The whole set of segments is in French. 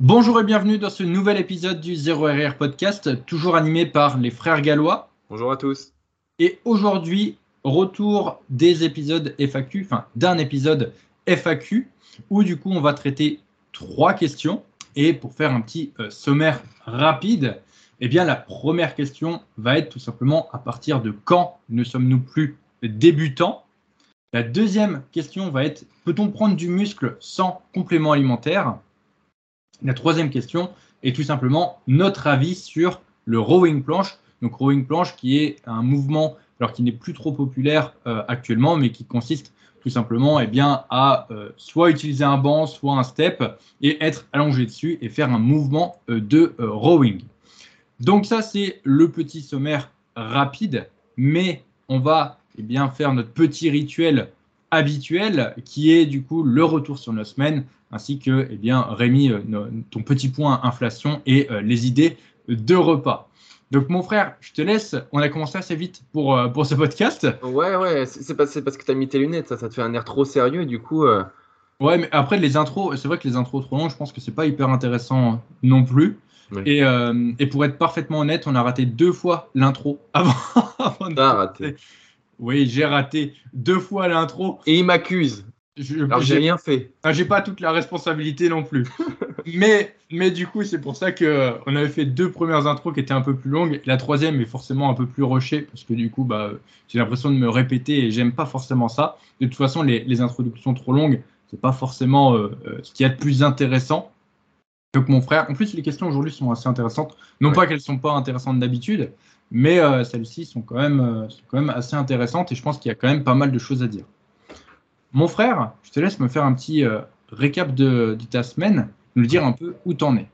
Bonjour et bienvenue dans ce nouvel épisode du 0RR Podcast, toujours animé par les frères gallois. Bonjour à tous. Et aujourd'hui, retour des épisodes FAQ, enfin d'un épisode FAQ, où du coup on va traiter trois questions. Et pour faire un petit euh, sommaire rapide, eh bien la première question va être tout simplement à partir de quand ne sommes-nous plus débutants? La deuxième question va être peut-on prendre du muscle sans complément alimentaire? La troisième question est tout simplement notre avis sur le rowing planche. Donc rowing planche qui est un mouvement alors qui n'est plus trop populaire euh, actuellement, mais qui consiste tout simplement eh bien, à euh, soit utiliser un banc, soit un step, et être allongé dessus et faire un mouvement euh, de rowing. Donc ça, c'est le petit sommaire rapide, mais on va eh bien, faire notre petit rituel habituel qui est du coup le retour sur nos semaines ainsi que eh bien, Rémi, euh, ton petit point inflation et euh, les idées de repas. Donc mon frère, je te laisse. On a commencé assez vite pour, euh, pour ce podcast. Ouais, ouais, c'est parce, parce que tu as mis tes lunettes, ça, ça te fait un air trop sérieux et du coup... Ouais, mais après les intros, c'est vrai que les intros trop longs, je pense que c'est pas hyper intéressant non plus. Et, et, pour être parfaitement honnête, on a raté deux fois l'intro avant, avant de... raté. Oui, j'ai raté deux fois l'intro. Et il m'accuse. Je, Alors j'ai rien fait. J'ai pas toute la responsabilité non plus. mais, mais du coup, c'est pour ça que on avait fait deux premières intros qui étaient un peu plus longues. La troisième est forcément un peu plus rushée parce que du coup, bah, j'ai l'impression de me répéter et j'aime pas forcément ça. De toute façon, les, les introductions trop longues, c'est pas forcément euh, euh, ce qui est de plus intéressant. Donc mon frère, en plus les questions aujourd'hui sont assez intéressantes. Non pas qu'elles sont pas intéressantes d'habitude, mais euh, celles-ci sont quand même, sont quand même assez intéressantes et je pense qu'il y a quand même pas mal de choses à dire. Mon frère, je te laisse me faire un petit euh, récap de, ta semaine, nous dire un peu où t'en es.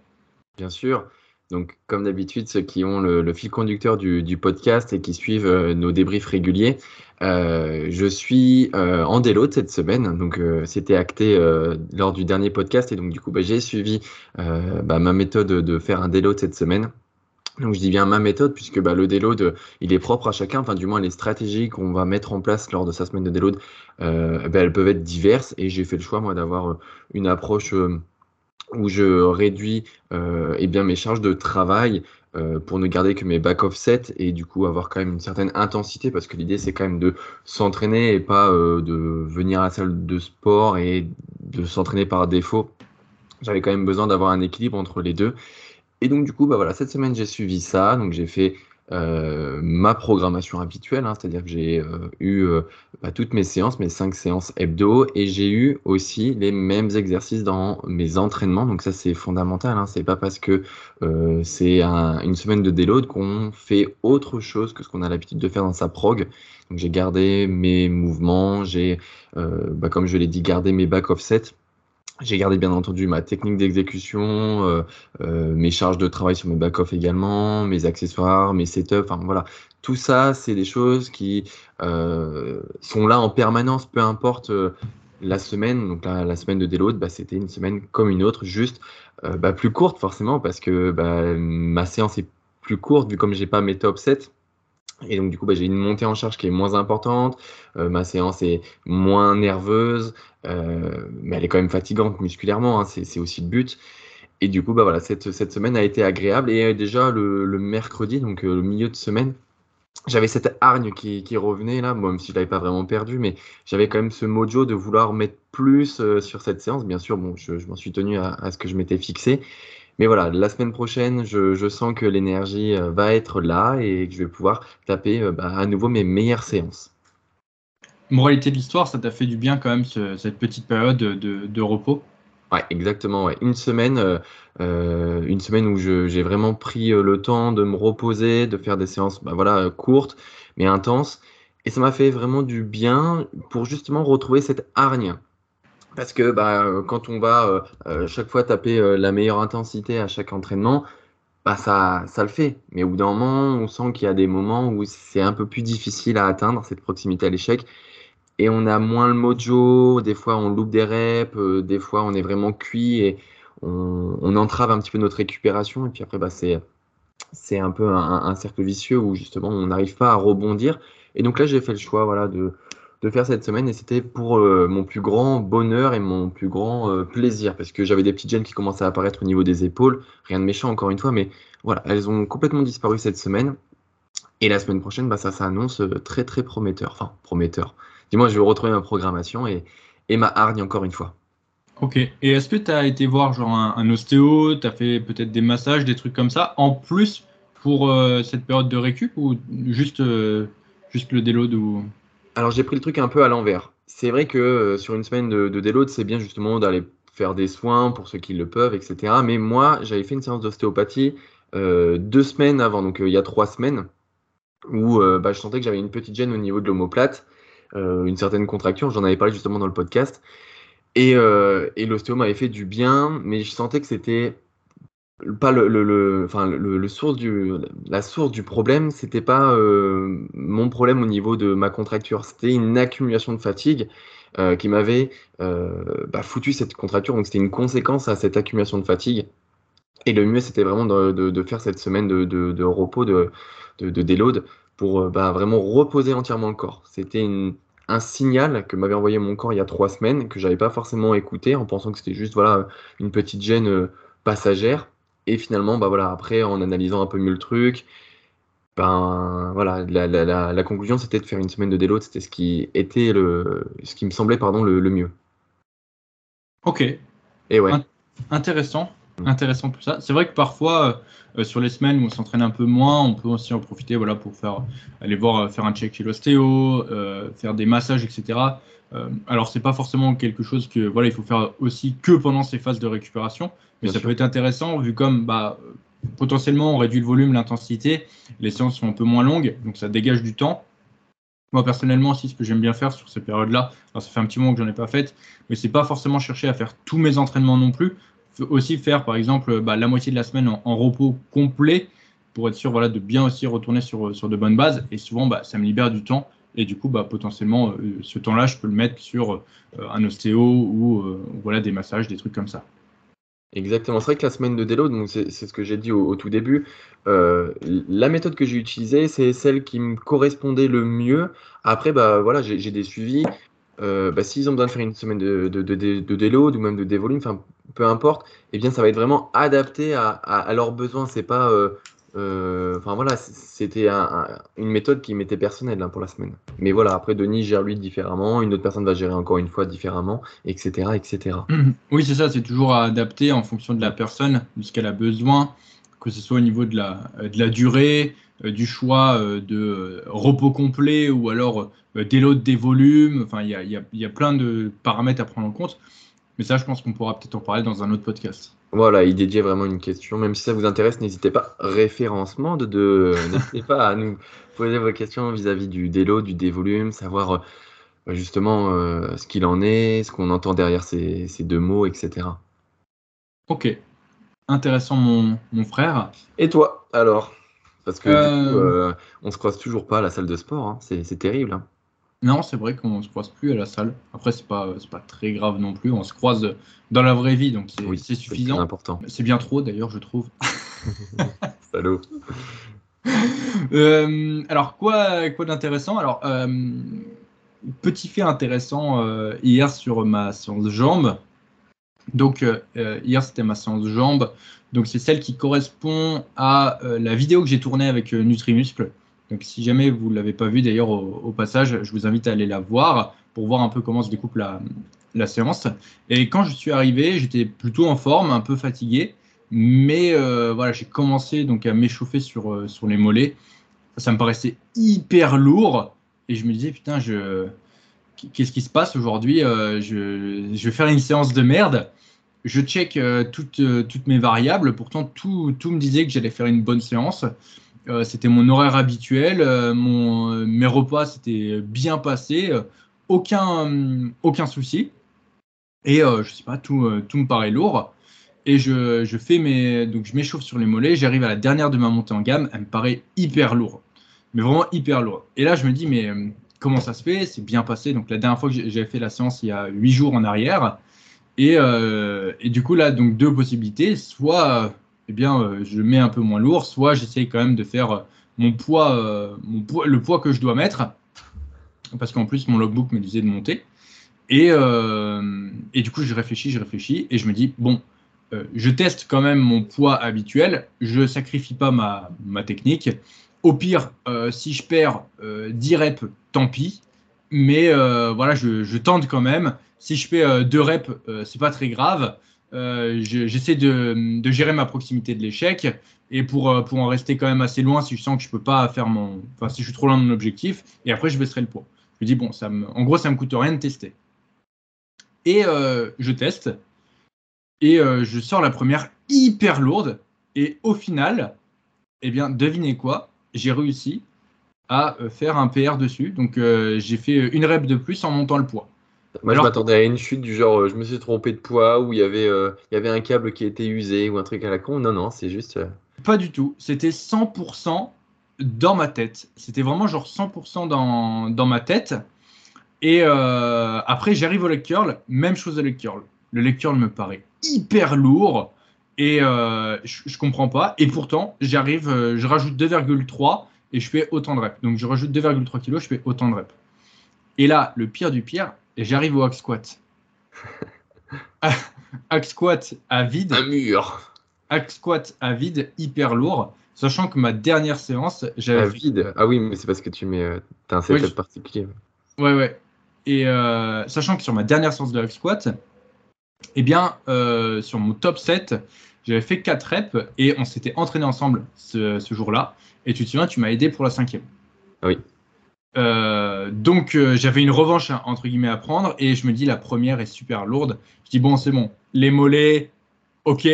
Bien sûr. Donc, comme d'habitude, ceux qui ont le, fil conducteur du, podcast et qui suivent euh, nos débriefs réguliers, euh, je suis en déload cette semaine. Donc, c'était acté lors du dernier podcast et donc du coup, bah, j'ai suivi bah, ma méthode de faire un déload cette semaine. Donc je dis bien ma méthode puisque bah, le déload il est propre à chacun, enfin du moins les stratégies qu'on va mettre en place lors de sa semaine de déload, euh, bah, elles peuvent être diverses et j'ai fait le choix moi d'avoir euh, une approche euh, où je réduis eh bien mes charges de travail pour ne garder que mes back offset et du coup avoir quand même une certaine intensité parce que l'idée c'est quand même de s'entraîner et pas de venir à la salle de sport et de s'entraîner par défaut. J'avais quand même besoin d'avoir un équilibre entre les deux. Et donc, du coup, bah voilà, cette semaine, j'ai suivi ça. Donc, j'ai fait euh, ma programmation habituelle, hein, c'est-à-dire que j'ai euh, eu euh, bah, toutes mes séances, mes cinq séances hebdo, et j'ai eu aussi les mêmes exercices dans mes entraînements. Donc ça c'est fondamental. Hein, c'est pas parce que c'est une semaine de déload qu'on fait autre chose que ce qu'on a l'habitude de faire dans sa prog. Donc j'ai gardé mes mouvements, j'ai, bah, comme je l'ai dit, gardé mes back offset j'ai gardé bien entendu ma technique d'exécution, euh, euh, mes charges de travail sur mes back-off également, mes accessoires, mes setups, enfin voilà. Tout ça, c'est des choses qui euh, sont là en permanence, peu importe la semaine. Donc la, la semaine de déload, bah, c'était une semaine comme une autre, juste bah, plus courte forcément, parce que bah, ma séance est plus courte, vu comme j'ai pas mes top 7. Et donc, du coup, bah, j'ai une montée en charge qui est moins importante. Euh, ma séance est moins nerveuse, euh, mais elle est quand même fatigante musculairement. Hein, c'est aussi le but. Et du coup, bah, cette, semaine a été agréable. Et euh, déjà, le, mercredi, donc le milieu de semaine, j'avais cette hargne qui, revenait là, même si je l'avais pas vraiment perdu, mais j'avais quand même ce mojo de vouloir mettre plus sur cette séance. Bien sûr, je m'en suis tenu à, à, ce que je m'étais fixé. Mais voilà, la semaine prochaine, je, sens que l'énergie euh, va être là et que je vais pouvoir taper euh, bah, à nouveau mes meilleures séances. Moralité de l'histoire, ça t'a fait du bien quand même cette petite période de, repos? Ouais, exactement. Ouais. Une semaine, euh, une semaine où j'ai vraiment pris le temps de me reposer, de faire des séances, bah, voilà, courtes mais intenses, et ça m'a fait vraiment du bien pour justement retrouver cette hargne. Parce que bah, euh, quand on va euh, euh, chaque fois taper la meilleure intensité à chaque entraînement, bah, ça, ça le fait. Mais au bout d'un moment, on sent qu'il y a des moments où c'est un peu plus difficile à atteindre cette proximité à l'échec. Et on a moins le mojo, des fois on loupe des reps, des fois on est vraiment cuit et on, entrave un petit peu notre récupération. Et puis après, bah, c'est, c'est un peu un, un, cercle vicieux où justement on n'arrive pas à rebondir. Et donc là, j'ai fait le choix voilà, de, de faire cette semaine et c'était pour mon plus grand bonheur et mon plus grand plaisir parce que j'avais des petites gènes qui commençaient à apparaître au niveau des épaules. Rien de méchant encore une fois, mais voilà, elles ont complètement disparu cette semaine. Et la semaine prochaine, bah, ça s'annonce très très prometteur. Enfin, prometteur. Dis-moi, je vais retrouver ma programmation et, et ma hargne encore une fois. Ok. Et est-ce que tu as été voir genre un, ostéo, tu as fait peut-être des massages, des trucs comme ça, en plus pour euh, cette période de récup ou juste, euh, juste le déload ou... Alors j'ai pris le truc un peu à l'envers. C'est vrai que euh, sur une semaine de, de c'est bien justement d'aller faire des soins pour ceux qui le peuvent, etc. Mais moi, j'avais fait une séance d'ostéopathie deux semaines avant, donc il y a trois semaines, où bah, je sentais que j'avais une petite gêne au niveau de l'omoplate, une certaine contraction. J'en avais parlé justement dans le podcast. Et, euh, et l'ostéo m'avait fait du bien, mais je sentais que c'était pas le, le, enfin, le, source du, la source du problème, c'était pas euh, mon problème au niveau de ma contracture, c'était une accumulation de fatigue euh, qui m'avait bah, foutu cette contracture, donc c'était une conséquence à cette accumulation de fatigue. Et le mieux, c'était vraiment de, de, faire cette semaine de, de repos, de, déload, pour bah, vraiment reposer entièrement le corps. C'était un signal que m'avait envoyé mon corps il y a trois semaines, que j'avais pas forcément écouté, en pensant que c'était juste voilà, une petite gêne euh, passagère. Et finalement, bah voilà, après, en analysant un peu mieux le truc, ben voilà, la, la, la, conclusion c'était de faire une semaine de déload, c'était ce qui était le, ce qui me semblait pardon le, mieux. Ok. Et ouais. Intéressant. Intéressant tout ça. C'est vrai que parfois, euh, euh, sur les semaines où on s'entraîne un peu moins, on peut aussi en profiter voilà, pour faire, aller voir, euh, faire un check chez l'ostéo, faire des massages, etc. alors, c'est pas forcément quelque chose que voilà, il faut faire aussi que pendant ces phases de récupération, mais ça peut être intéressant vu comme bah, potentiellement on réduit le volume, l'intensité, les séances sont un peu moins longues, donc ça dégage du temps. Moi personnellement aussi, ce que j'aime bien faire sur ces périodes-là, ça fait un petit moment que j'en ai pas fait, mais c'est pas forcément chercher à faire tous mes entraînements non plus aussi faire, par exemple, bah, la moitié de la semaine en, repos complet pour être sûr voilà, de bien aussi retourner sur, sur de bonnes bases. Et souvent, bah, ça me libère du temps. Et du coup, bah, potentiellement, euh, ce temps-là, je peux le mettre sur euh, un ostéo ou euh, voilà, des massages, des trucs comme ça. Exactement. C'est vrai que la semaine de déload, c'est ce que j'ai dit au, tout début, la méthode que j'ai utilisée, c'est celle qui me correspondait le mieux. Après, bah, voilà, j'ai des suivis. bah, S'ils ont besoin de faire une semaine de, de, déload ou même de dévolume, peu importe, eh bien ça va être vraiment adapté à, à, leurs besoins. Pas, euh, euh, enfin voilà, c'était une méthode qui m'était personnelle hein, pour la semaine. Mais voilà, après Denis gère lui différemment, une autre personne va gérer encore une fois différemment, etc., etc. Oui, c'est ça, c'est toujours adapté en fonction de la personne, de ce qu'elle a besoin, que ce soit au niveau de la, la durée, euh, du choix de repos complet ou alors déload des volumes. Enfin, il y a, plein de paramètres à prendre en compte. Mais ça, je pense qu'on pourra peut-être en parler dans un autre podcast. Voilà, il dédiait vraiment une question. Même si ça vous intéresse, n'hésitez pas. Référencement de, de n'hésitez pas à nous poser vos questions vis-à-vis du délo, du dévolume, savoir euh, justement euh, ce qu'il en est, ce qu'on entend derrière ces, ces, deux mots, etc. Ok. Intéressant, mon, mon frère. Et toi, alors? Parce que du coup, euh, on se croise toujours pas à la salle de sport. Hein. C'est terrible. Hein. Non, c'est vrai qu'on ne se croise plus à la salle. Après, c'est pas, pas très grave non plus. On se croise dans la vraie vie, donc c'est suffisant. C'est important. C'est bien trop, d'ailleurs, je trouve. Salaud. Euh, alors, quoi, quoi d'intéressant? Alors, euh, petit fait intéressant euh, hier sur ma séance jambes. Donc, hier, c'était ma séance jambes. Donc, c'est celle qui correspond à la vidéo que j'ai tournée avec Nutrimuscle. Donc, si jamais vous ne l'avez pas vu d'ailleurs au, passage, je vous invite à aller la voir pour voir un peu comment se découpe la, séance. Et quand je suis arrivé, j'étais plutôt en forme, un peu fatigué, mais euh, voilà, j'ai commencé donc à m'échauffer sur, euh, sur les mollets. Ça me paraissait hyper lourd et je me disais putain, je qu'est-ce qui se passe aujourd'hui euh, je, je, vais faire une séance de merde. Je check toutes, toutes mes variables. Pourtant, tout, tout me disait que j'allais faire une bonne séance. Euh, c'était mon horaire habituel. Euh, euh, mes repas s'étaient bien passés. aucun, aucun souci. Et je sais pas, tout, tout me paraît lourd. Et je, je fais mes, donc je m'échauffe sur les mollets. J'arrive à la dernière de ma montée en gamme. Elle me paraît hyper lourde. Mais vraiment hyper lourde. Et là, je me dis, mais comment ça se fait? C'est bien passé. Donc la dernière fois que j'ai fait la séance, il y a huit jours en arrière. Et, et, du coup, là, donc deux possibilités. Soit eh bien, euh, je mets un peu moins lourd, soit j'essaye quand même de faire euh, mon poids, euh, mon poids, le poids que je dois mettre. parce qu'en plus, mon logbook me disait de monter. Et, du coup, je réfléchis, je réfléchis, et je me dis, bon, je teste quand même mon poids habituel, je sacrifie pas ma, technique. Au pire, si je perds 10 reps, tant pis. Mais voilà, je, je, tente quand même. Si je fais 2 reps, c'est pas très grave. J'essaie de, gérer ma proximité de l'échec. Et pour, pour en rester quand même assez loin, si je sens que je peux pas faire mon. Enfin, si je suis trop loin de mon objectif, et après, je baisserai le poids. Je me dis, bon, ça en gros, ça me coûte rien de tester. Et euh, je teste. Et euh, je sors la première hyper lourde. Et au final, eh bien, devinez quoi? J'ai réussi à euh, faire un PR dessus. Donc, j'ai fait une rep de plus en montant le poids. Moi, je m'attendais à une chute du genre, je me suis trompé de poids, ou il y avait, il y avait un câble qui été usé, ou un truc à la con. Non, non, c'est juste. Pas du tout. C'était 100% dans ma tête. C'était vraiment genre 100% dans, dans ma tête. Et euh, après, j'arrive au leg curl, même chose au leg curl. Le leg curl me paraît hyper lourd et euh, je, ne comprends pas. Et pourtant, j'arrive, euh, je rajoute 2,3 et je fais autant de reps. Donc, je rajoute 2,3 kg, je fais autant de reps. Et là, le pire du pire, j'arrive au hack squat. hack squat à vide. Un mur. Hack squat à vide, hyper lourd. Sachant que ma dernière séance, j'avais. À vide Ah oui, mais c'est parce que tu mets. as un setup particulier. Ouais, ouais. Et euh, sachant que sur ma dernière séance de hack squat, eh bien, euh, sur mon top 7, j'avais fait 4 reps et on s'était entraîné ensemble ce, jour-là. Et tu te souviens, tu m'as aidé pour la cinquième. Oui. Euh, donc j'avais une revanche entre guillemets à prendre et je me dis la première est super lourde. Je dis bon c'est bon, les mollets, ok,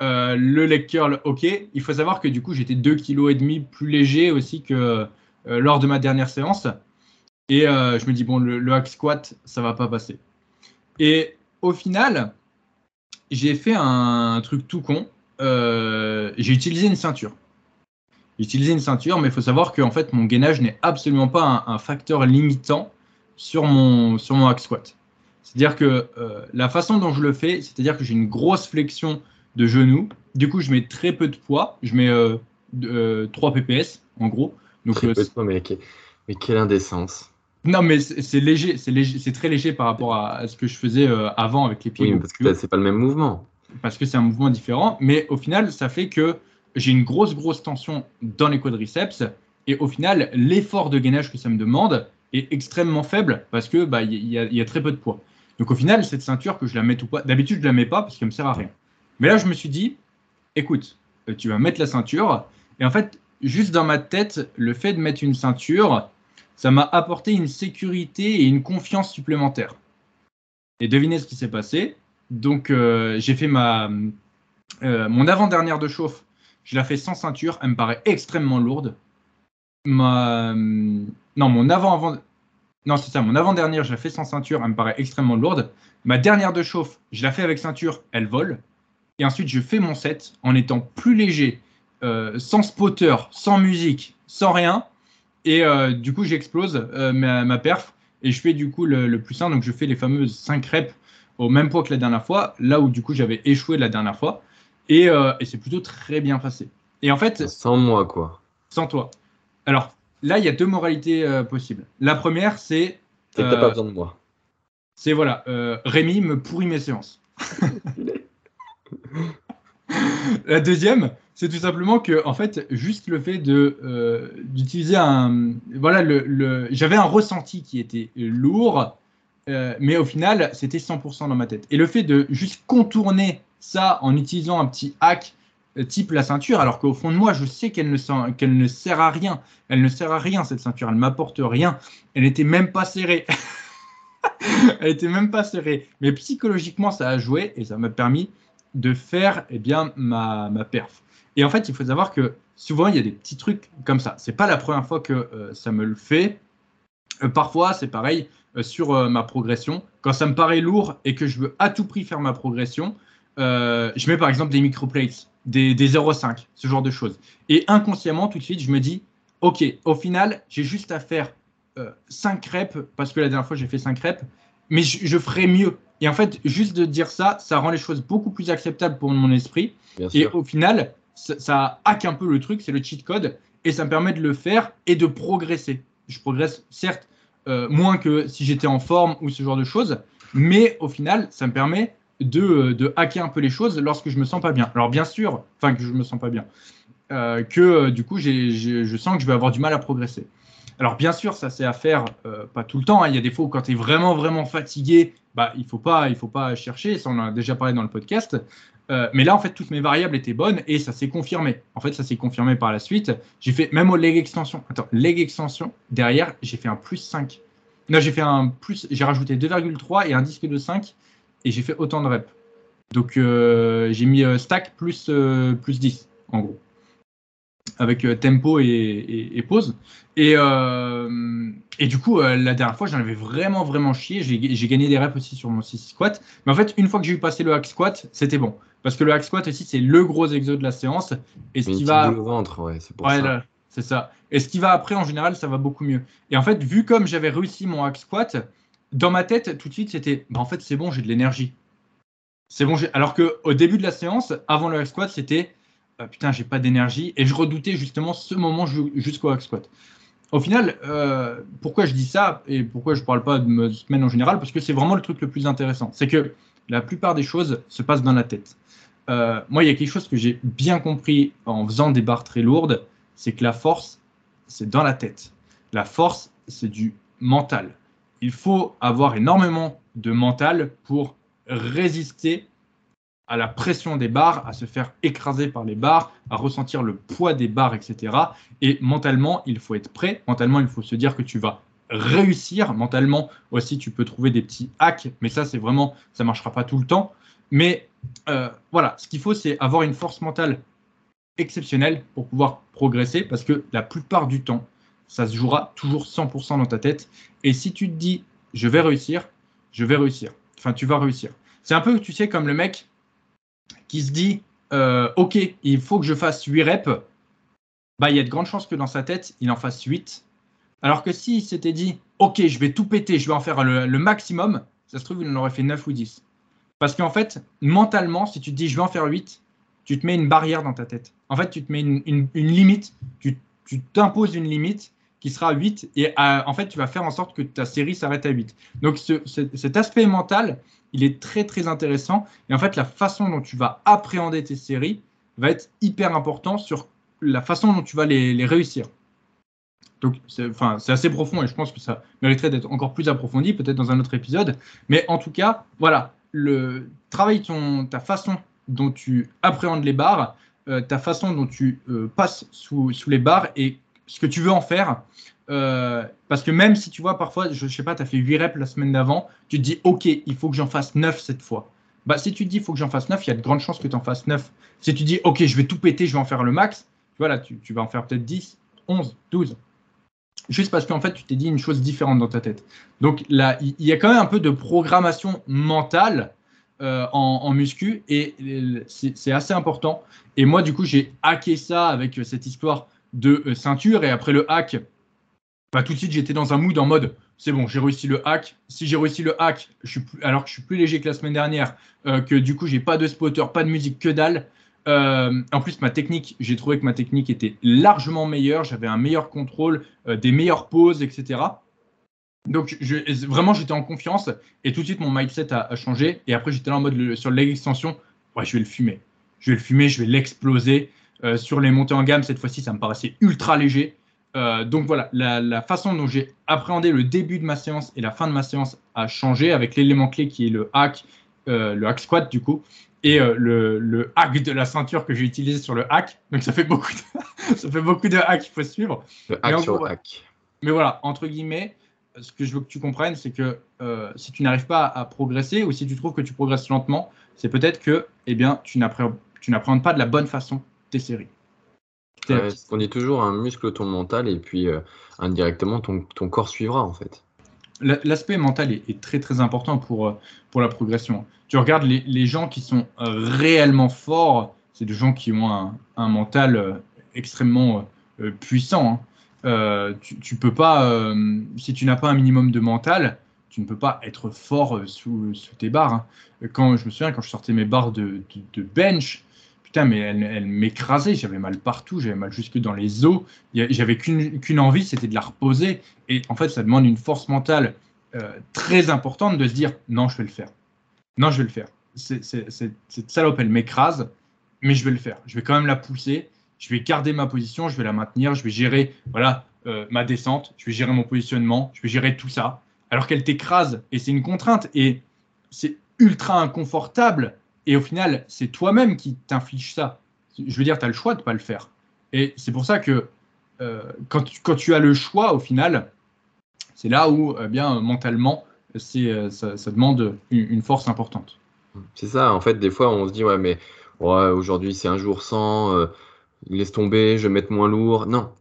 le leg curl, ok. Il faut savoir que du coup j'étais 2 kg et demi plus léger aussi que lors de ma dernière séance. Et euh, je me dis, bon, le, hack squat, ça va pas passer. Et au final, j'ai fait un, truc tout con. Euh, j'ai utilisé une ceinture. J'ai utilisé une ceinture, mais il faut savoir que en fait, mon gainage n'est absolument pas un, facteur limitant sur mon, sur mon hack squat. C'est-à-dire que euh, la façon dont je le fais, c'est-à-dire que j'ai une grosse flexion de genou. Du coup, je mets très peu de poids. Je mets 3 ppS, en gros. Donc, très peu de poids, mais, mais quelle indécence. Non, mais c'est léger, c'est très léger par rapport à, ce que je faisais euh, avant avec les pieds. Oui, parce que c'est pas le même mouvement. Parce que c'est un mouvement différent, mais au final, ça fait que j'ai une grosse, grosse tension dans les quadriceps, et au final, l'effort de gainage que ça me demande est extrêmement faible parce que bah y, y, a très peu de poids. Donc au final, cette ceinture que je la mette ou pas, d'habitude je la mets pas parce qu'elle me sert à rien. Mais là, je me suis dit, écoute, euh, tu vas mettre la ceinture, et en fait, juste dans ma tête, le fait de mettre une ceinture, ça m'a apporté une sécurité et une confiance supplémentaire. Et devinez ce qui s'est passé. Donc, euh, j'ai fait ma, euh, mon avant-dernière de chauffe. Je l'ai fait sans ceinture. Elle me paraît extrêmement lourde. Ma, non, mon avant-avant. Non, c'est ça. Mon avant-dernière, je l'ai fait sans ceinture. Elle me paraît extrêmement lourde. Ma dernière de chauffe, je la fais avec ceinture. Elle vole. Et ensuite, je fais mon set en étant plus léger, euh, sans spotter, sans musique, sans rien. Et euh, du coup, j'explose euh, ma, perf et je fais du coup le, plus simple. Donc, je fais les fameuses 5 reps au même poids que la dernière fois, là où du coup j'avais échoué la dernière fois. Et, euh, et c'est plutôt très bien passé. Et en fait. Sans moi, quoi. Sans toi. Alors, là, il y a deux moralités possibles. La première, c'est. C'est que t'as pas besoin de moi. C'est voilà, Rémi me pourrit mes séances. la deuxième, c'est tout simplement que, en fait, juste le fait de euh, d'utiliser un, voilà, le, j'avais un ressenti qui était lourd, euh, mais au final, c'était 100% dans ma tête. Et le fait de juste contourner ça en utilisant un petit hack euh, type la ceinture, alors qu'au fond de moi, je sais qu'elle ne, ne sert à rien. Elle ne sert à rien cette ceinture, elle m'apporte rien. Elle n'était même pas serrée. elle n'était même pas serrée. Mais psychologiquement, ça a joué et ça m'a permis de faire eh bien, ma, ma perf. Et en fait, il faut savoir que souvent, il y a des petits trucs comme ça. C'est pas la première fois que euh, ça me le fait. Euh, parfois, c'est pareil sur ma progression. Quand ça me paraît lourd et que je veux à tout prix faire ma progression, je mets par exemple des microplates, des, des 0,5, ce genre de choses. Et inconsciemment, tout de suite, je me dis, OK, au final, j'ai juste à faire 5 reps, parce que la dernière fois, j'ai fait 5 reps, mais je, je, ferai mieux. Et en fait, juste de dire ça, ça rend les choses beaucoup plus acceptables pour mon esprit. et au final, ça, hack un peu le truc, c'est le cheat code, et ça me permet de le faire et de progresser. Je progresse certes moins que si j'étais en forme ou ce genre de choses. Mais au final, ça me permet de, de, hacker un peu les choses lorsque je me sens pas bien. Alors bien sûr, enfin que je me sens pas bien, que du coup je sens que je vais avoir du mal à progresser. Alors bien sûr, ça c'est à faire euh, pas tout le temps. Hein. Il y a des fois où quand tu es vraiment vraiment fatigué, bah il faut pas il faut pas chercher. Ça on en a déjà parlé dans le podcast. Euh, mais là en fait toutes mes variables étaient bonnes et ça s'est confirmé. En fait ça s'est confirmé par la suite. J'ai fait même au leg extension. Attends leg extension derrière j'ai fait un plus 5. Non j'ai fait un plus j'ai rajouté 2,3 et un disque de 5 et j'ai fait autant de reps. Donc euh, j'ai mis stack plus plus 10 en gros avec euh, tempo et, pause. Et, euh, et, du coup, euh, la dernière fois, j'en avais vraiment, vraiment chié. J'ai gagné des reps aussi sur mon 6 squat. Mais en fait, une fois que j'ai eu passé le hack squat, c'était bon. Parce que le hack squat aussi, c'est le gros exo de la séance. Et ce qui va. Le ventre, ouais, c'est pour ça. C'est ça. Et ce qui va après, en général, ça va beaucoup mieux. Et en fait, vu comme j'avais réussi mon hack squat, dans ma tête, tout de suite, c'était bah, en fait, c'est bon, j'ai de l'énergie. C'est bon. Alors qu'au début de la séance, avant le hack squat, c'était ah, putain, j'ai pas d'énergie. Et je redoutais justement ce moment jusqu'au hack squat. Au final, euh, pourquoi je dis ça et pourquoi je parle pas de ma semaine en général Parce que c'est vraiment le truc le plus intéressant. C'est que la plupart des choses se passent dans la tête. Euh, moi, il y a quelque chose que j'ai bien compris en faisant des barres très lourdes, c'est que la force, c'est dans la tête. La force, c'est du mental. Il faut avoir énormément de mental pour résister à la pression des barres, à se faire écraser par les barres, à ressentir le poids des barres, etc. Et mentalement, il faut être prêt. Mentalement, il faut se dire que tu vas réussir. Mentalement aussi, tu peux trouver des petits hacks, mais ça, c'est vraiment, ça marchera pas tout le temps. Mais euh, voilà, ce qu'il faut, c'est avoir une force mentale exceptionnelle pour pouvoir progresser, parce que la plupart du temps, ça se jouera toujours 100% dans ta tête. Et si tu te dis, je vais réussir, je vais réussir. Enfin, tu vas réussir. C'est un peu, tu sais, comme le mec qui se dit euh, Ok, il faut que je fasse 8 reps, bah, il y a de grandes chances que dans sa tête, il en fasse 8. Alors que s'il s'était dit Ok, je vais tout péter, je vais en faire le, maximum, ça se trouve, il en aurait fait 9 ou 10. Parce qu'en fait, mentalement, si tu te dis je vais en faire 8, tu te mets une barrière dans ta tête. En fait, tu te mets une, limite, tu t'imposes une limite qui sera 8 et en fait, tu vas faire en sorte que ta série s'arrête à 8. Donc, cet aspect mental, il est très très intéressant. Et en fait, la façon dont tu vas appréhender tes séries va être hyper important sur la façon dont tu vas les, réussir. Donc, c'est assez profond et je pense que ça mériterait d'être encore plus approfondi, peut-être dans un autre épisode. Mais en tout cas, voilà, le travail ton, ta façon dont tu appréhendes les barres, euh, ta façon dont tu euh, passes sous, sous, les barres et ce que tu veux en faire. Euh, parce que même si tu vois, parfois, je, ne sais pas, tu as fait 8 reps la semaine d'avant, tu te dis, OK, il faut que j'en fasse 9 cette fois. Bah, si tu te dis, il faut que j'en fasse 9, il y a de grandes chances que tu en fasses 9. Si tu dis, OK, je vais tout péter, je vais en faire le max, tu, tu vas en faire peut-être 10, 11, 12. Juste parce qu'en fait, tu t'es dit une chose différente dans ta tête. Donc là, il y, a quand même un peu de programmation mentale euh, en, en, muscu et c'est assez important. Et moi, du coup, j'ai hacké ça avec cette histoire de euh, ceinture. Et après le hack, bah, tout de suite, j'étais dans un mood en mode c'est bon, j'ai réussi le hack. Si j'ai réussi le hack, je suis alors que je suis plus léger que la semaine dernière, euh, que du coup, j'ai pas de spotter, pas de musique, que dalle. Euh, en plus, ma technique, j'ai trouvé que ma technique était largement meilleure. J'avais un meilleur contrôle, des meilleures pauses, etc. Donc, vraiment, j'étais en confiance et tout de suite, mon mindset a, changé. Et après, j'étais là en mode sur le leg extension. Ouais, je vais le fumer. Je vais le fumer, je vais l'exploser. Euh, sur les montées en gamme, cette fois-ci, ça me paraissait ultra léger. Euh, donc voilà, la, façon dont j'ai appréhendé le début de ma séance et la fin de ma séance a changé avec l'élément clé qui est le hack, euh, le hack squat du coup, et le, hack de la ceinture que j'ai utilisé sur le hack. Donc ça fait beaucoup de, ça fait beaucoup de hacks qu'il faut suivre. Le hack sur le hack. Mais voilà, entre guillemets, ce que je veux que tu comprennes, c'est que si tu n'arrives pas à, progresser ou si tu trouves que tu progresses lentement, c'est peut-être que eh bien, tu n'appréhendes pas de la bonne façon tes séries. on dit toujours un muscle ton mental et puis euh, indirectement ton, ton, corps suivra en fait. L'aspect mental est, très très important pour, euh, pour la progression. Tu regardes les, les gens qui sont réellement forts, c'est des gens qui ont un, un mental euh, extrêmement puissant. Hein. tu, tu, peux pas, si tu n'as pas un minimum de mental, tu ne peux pas être fort sous, sous tes barres. Hein. Quand je me souviens, quand je sortais mes barres de, de, de bench, putain, mais elle, m'écrasait, j'avais mal partout, j'avais mal jusque dans les os, j'avais qu'une envie, c'était de la reposer. Et en fait, ça demande une force mentale euh, très importante de se dire, non, je vais le faire. Non, je vais le faire. Cette salope, elle m'écrase, mais je vais le faire. Je vais quand même la pousser, je vais garder ma position, je vais la maintenir, je vais gérer voilà, euh, ma descente, je vais gérer mon positionnement, je vais gérer tout ça. Alors qu'elle t'écrase, et c'est une contrainte, et c'est ultra inconfortable et au final, c'est toi-même qui t'inflige ça. Je veux dire, tu as le choix de ne pas le faire. Et c'est pour ça que euh, quand, tu, quand, tu, as le choix, au final, c'est là où, eh bien, mentalement, c'est, euh, ça, demande une, force importante. C'est ça, en fait, des fois, on se dit, ouais, mais ouais, aujourd'hui, c'est un jour sans, euh, laisse tomber, je vais mettre moins lourd. Non.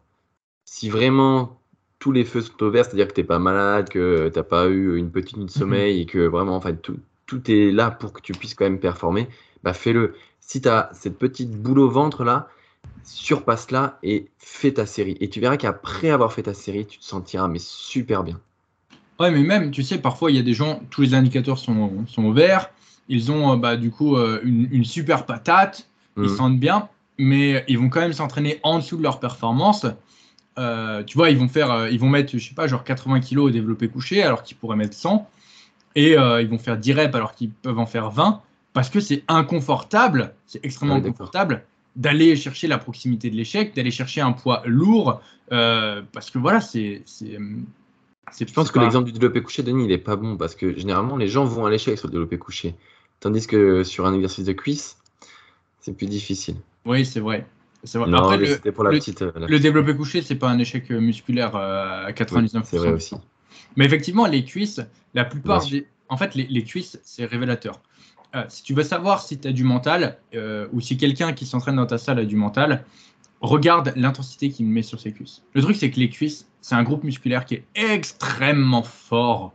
Si vraiment tous les feux sont ouverts, c'est-à-dire que tu n'es pas malade, que tu n'as pas eu une petite nuit de sommeil et que vraiment, en fait, tout, tout est là pour que tu puisses quand même performer, bah fais-le. Si tu as cette petite boule au ventre là, surpasse-la et fais ta série. Et tu verras qu'après avoir fait ta série, tu te sentiras mais super bien. Ouais, mais même, tu sais, parfois il y a des gens, tous les indicateurs sont, sont verts, ils ont euh, bah, du coup euh, une, super patate, ils mhm. sentent bien, mais ils vont quand même s'entraîner en dessous de leur performance. Euh, tu vois, ils vont faire, ils vont mettre, je sais pas, genre 80 kg au développé couché, alors qu'ils pourraient mettre 100 et euh, ils vont faire 10 reps alors qu'ils peuvent en faire 20 parce que c'est inconfortable, c'est extrêmement inconfortable d'aller chercher la proximité de l'échec, d'aller chercher un poids lourd euh, parce que voilà, c'est. Je pense que l'exemple du développé couché, Denis, il est pas bon parce que généralement les gens vont à l'échec sur le développé couché. Tandis que sur un exercice de cuisse, c'est plus difficile. Oui, c'est vrai. vrai. Après, le, pour la petite, euh, le développé couché, c'est pas un échec musculaire à 99%. c'est vrai aussi. Mais effectivement, les cuisses, la plupart des. En fait, les, cuisses, c'est révélateur. Euh, si tu veux savoir si tu as du mental, euh, ou si quelqu'un qui s'entraîne dans ta salle a du mental, regarde l'intensité qu'il met sur ses cuisses. Le truc, c'est que les cuisses, c'est un groupe musculaire qui est extrêmement fort.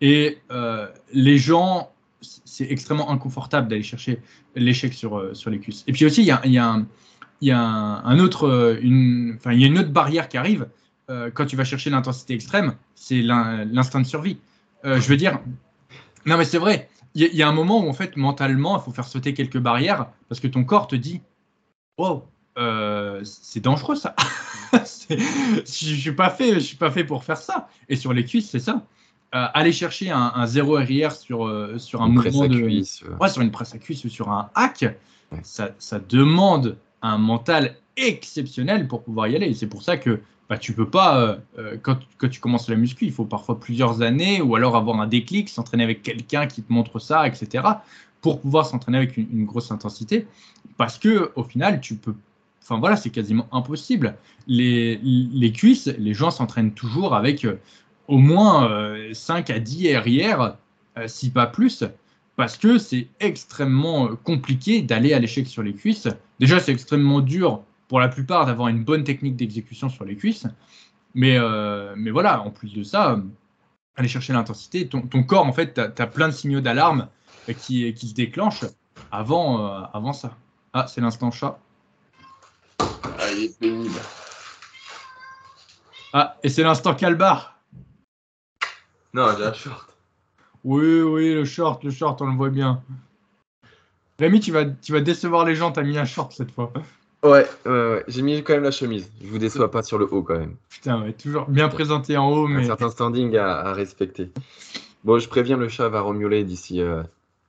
Et euh, les gens, c'est extrêmement inconfortable d'aller chercher l'échec sur, sur les cuisses. Et puis aussi, il y a, y a, un, y a un, autre, une, il y a une autre barrière qui arrive, euh, quand tu vas chercher l'intensité extrême, c'est l'instinct de survie. Euh, je veux dire, non mais c'est vrai, il y, a un moment où en fait mentalement, il faut faire sauter quelques barrières parce que ton corps te dit, oh, c'est dangereux ça. je suis pas fait, je suis pas fait pour faire ça. Et sur les cuisses, c'est ça. aller chercher un, zéro RIR sur, sur un mouvement de cuisse, ouais. sur une presse à cuisse ou sur un hack, ça, ça demande un mental exceptionnel pour pouvoir y aller. Et c'est pour ça que bah, tu peux pas, euh, euh, quand, tu commences la muscu, il faut parfois plusieurs années ou alors avoir un déclic, s'entraîner avec quelqu'un qui te montre ça, etc., pour pouvoir s'entraîner avec une, grosse intensité. Parce que au final, tu peux. Enfin voilà, c'est quasiment impossible. Les, cuisses, les gens s'entraînent toujours avec euh, au moins 5 à 10 RIR, si pas plus, parce que c'est extrêmement compliqué d'aller à l'échec sur les cuisses. Déjà, c'est extrêmement dur pour la plupart d'avoir une bonne technique d'exécution sur les cuisses. Mais, euh, mais voilà, en plus de ça, aller chercher l'intensité, ton, corps, en fait, tu as, plein de signaux d'alarme qui, qui se déclenchent avant, euh, avant ça. Ah, c'est l'instant chat. Ah, il est pénible. Ah, et c'est l'instant calbar. Non, j'ai un short. Oui, oui, le short, le short, on le voit bien. Rémi, tu vas, tu vas décevoir les gens, t'as mis un short cette fois. Ouais, ouais, j'ai mis quand même la chemise. Je vous déçois pas sur le haut quand même. Putain, ouais, toujours bien présenté en haut, mais. Un certain standing à, respecter. Bon, je préviens, le chat va remuler d'ici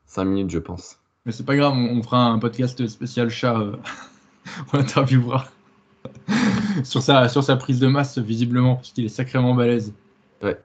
5 euh, minutes, je pense. Mais c'est pas grave, on, fera un podcast spécial chat. Euh, on interviewera sur, sa, sur sa prise de masse, visiblement, parce qu'il est sacrément balèze. Ouais.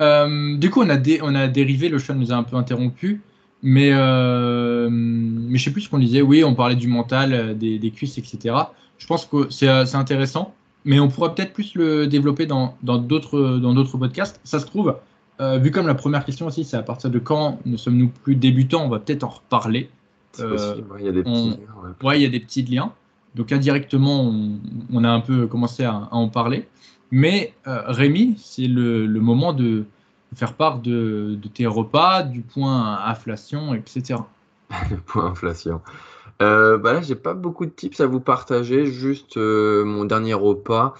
Euh, du coup, on a, on a dérivé, le chat nous a un peu interrompu. Mais, euh, mais je sais plus ce qu'on disait. Oui, on parlait du mental, euh, des, des cuisses, etc. Je pense que c'est euh, intéressant, mais on pourra peut-être plus le développer dans d'autres dans d'autres podcasts. Ça se trouve, euh, vu comme la première question aussi, c'est à partir de quand ne sommes-nous plus débutants, on va peut-être en reparler. C'est possible, il y a des petits liens. Ouais. il y a des petits liens. Donc indirectement, on, on a un peu commencé à, à en parler. Mais Rémi, c'est le, le moment de, faire part de, tes repas, du point inflation, etc. Le point inflation. Euh, bah là, j'ai pas beaucoup de tips à vous partager, juste euh, mon dernier repas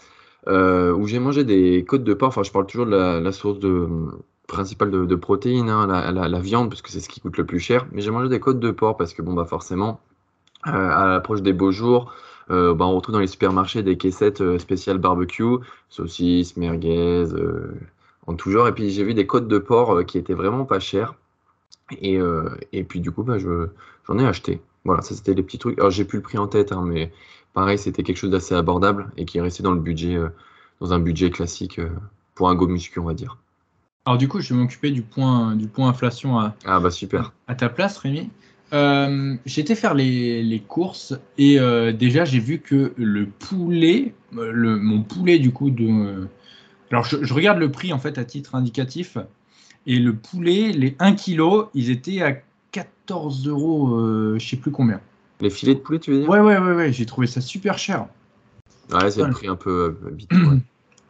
euh, où j'ai mangé des côtes de porc. Enfin, je parle toujours de la, source principale de, protéines, hein, la, viande, parce que c'est ce qui coûte le plus cher. Mais j'ai mangé des côtes de porc parce que, bon, bah forcément, à l'approche des beaux jours, bah, on retrouve dans les supermarchés des caissettes spéciales barbecue, saucisses, merguez, en tout genre. Et puis j'ai vu des côtes de porc qui étaient vraiment pas chères. Et, et puis du coup, bah, j'en ai acheté. Voilà, ça c'était les petits trucs. Alors j'ai plus le prix en tête, hein, mais pareil, c'était quelque chose d'assez abordable et qui est resté dans le budget, euh, dans un budget classique euh, pour un go muscu, on va dire. Alors du coup, je vais m'occuper du point, du point inflation à, ah bah super. à ta place, Rémi. Euh, été faire les, courses et déjà j'ai vu que le poulet, le, mon poulet du coup de... alors je, je, regarde le prix en fait à titre indicatif et le poulet, les 1 kg, ils étaient à 14 euros, euh, je sais plus combien. Les filets de poulet, tu veux dire? Ouais, ouais, ouais, ouais j'ai trouvé ça super cher. Ouais, c'est le prix un peu euh, habituel.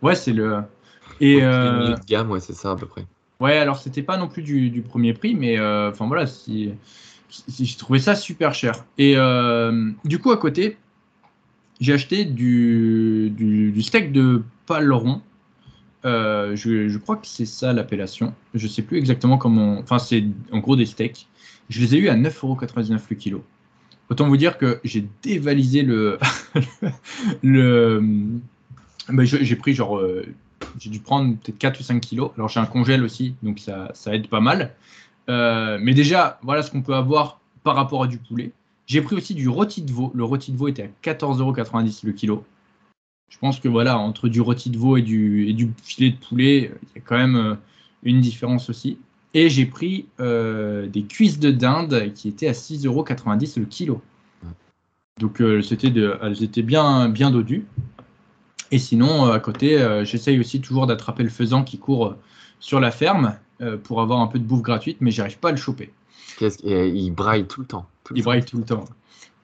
ouais, c'est le. Et euh... de gamme, ouais, c'est ça à peu près. Ouais, alors c'était pas non plus du, premier prix, mais euh, enfin voilà, si, j'ai trouvé ça super cher. Et du coup, à côté, j'ai acheté du, du, steak de paleron. Euh, je, crois que c'est ça l'appellation. Je sais plus exactement comment. Enfin, c'est en gros des steaks. Je les ai eu à 9,99€ le kilo. Autant vous dire que j'ai dévalisé le. ben, j'ai pris genre. Euh, j'ai dû prendre peut-être 4 ou 5 kilos. Alors j'ai un congèle aussi, donc ça, ça aide pas mal. Euh, mais déjà, voilà ce qu'on peut avoir par rapport à du poulet. J'ai pris aussi du rôti de veau. Le rôti de veau était à 14,90€ le kilo. Je pense que voilà, entre du rôti de veau et du, et du filet de poulet, il y a quand même euh, une différence aussi. Et j'ai pris euh, des cuisses de dinde qui étaient à 6,90€ le kilo. Donc euh, c'était de, elles étaient bien, bien dodues. Et sinon, à côté, j'essaye aussi toujours d'attraper le faisan qui court sur la ferme pour avoir un peu de bouffe gratuite, mais j'arrive pas à le choper. Il braille tout le temps. il braille tout le temps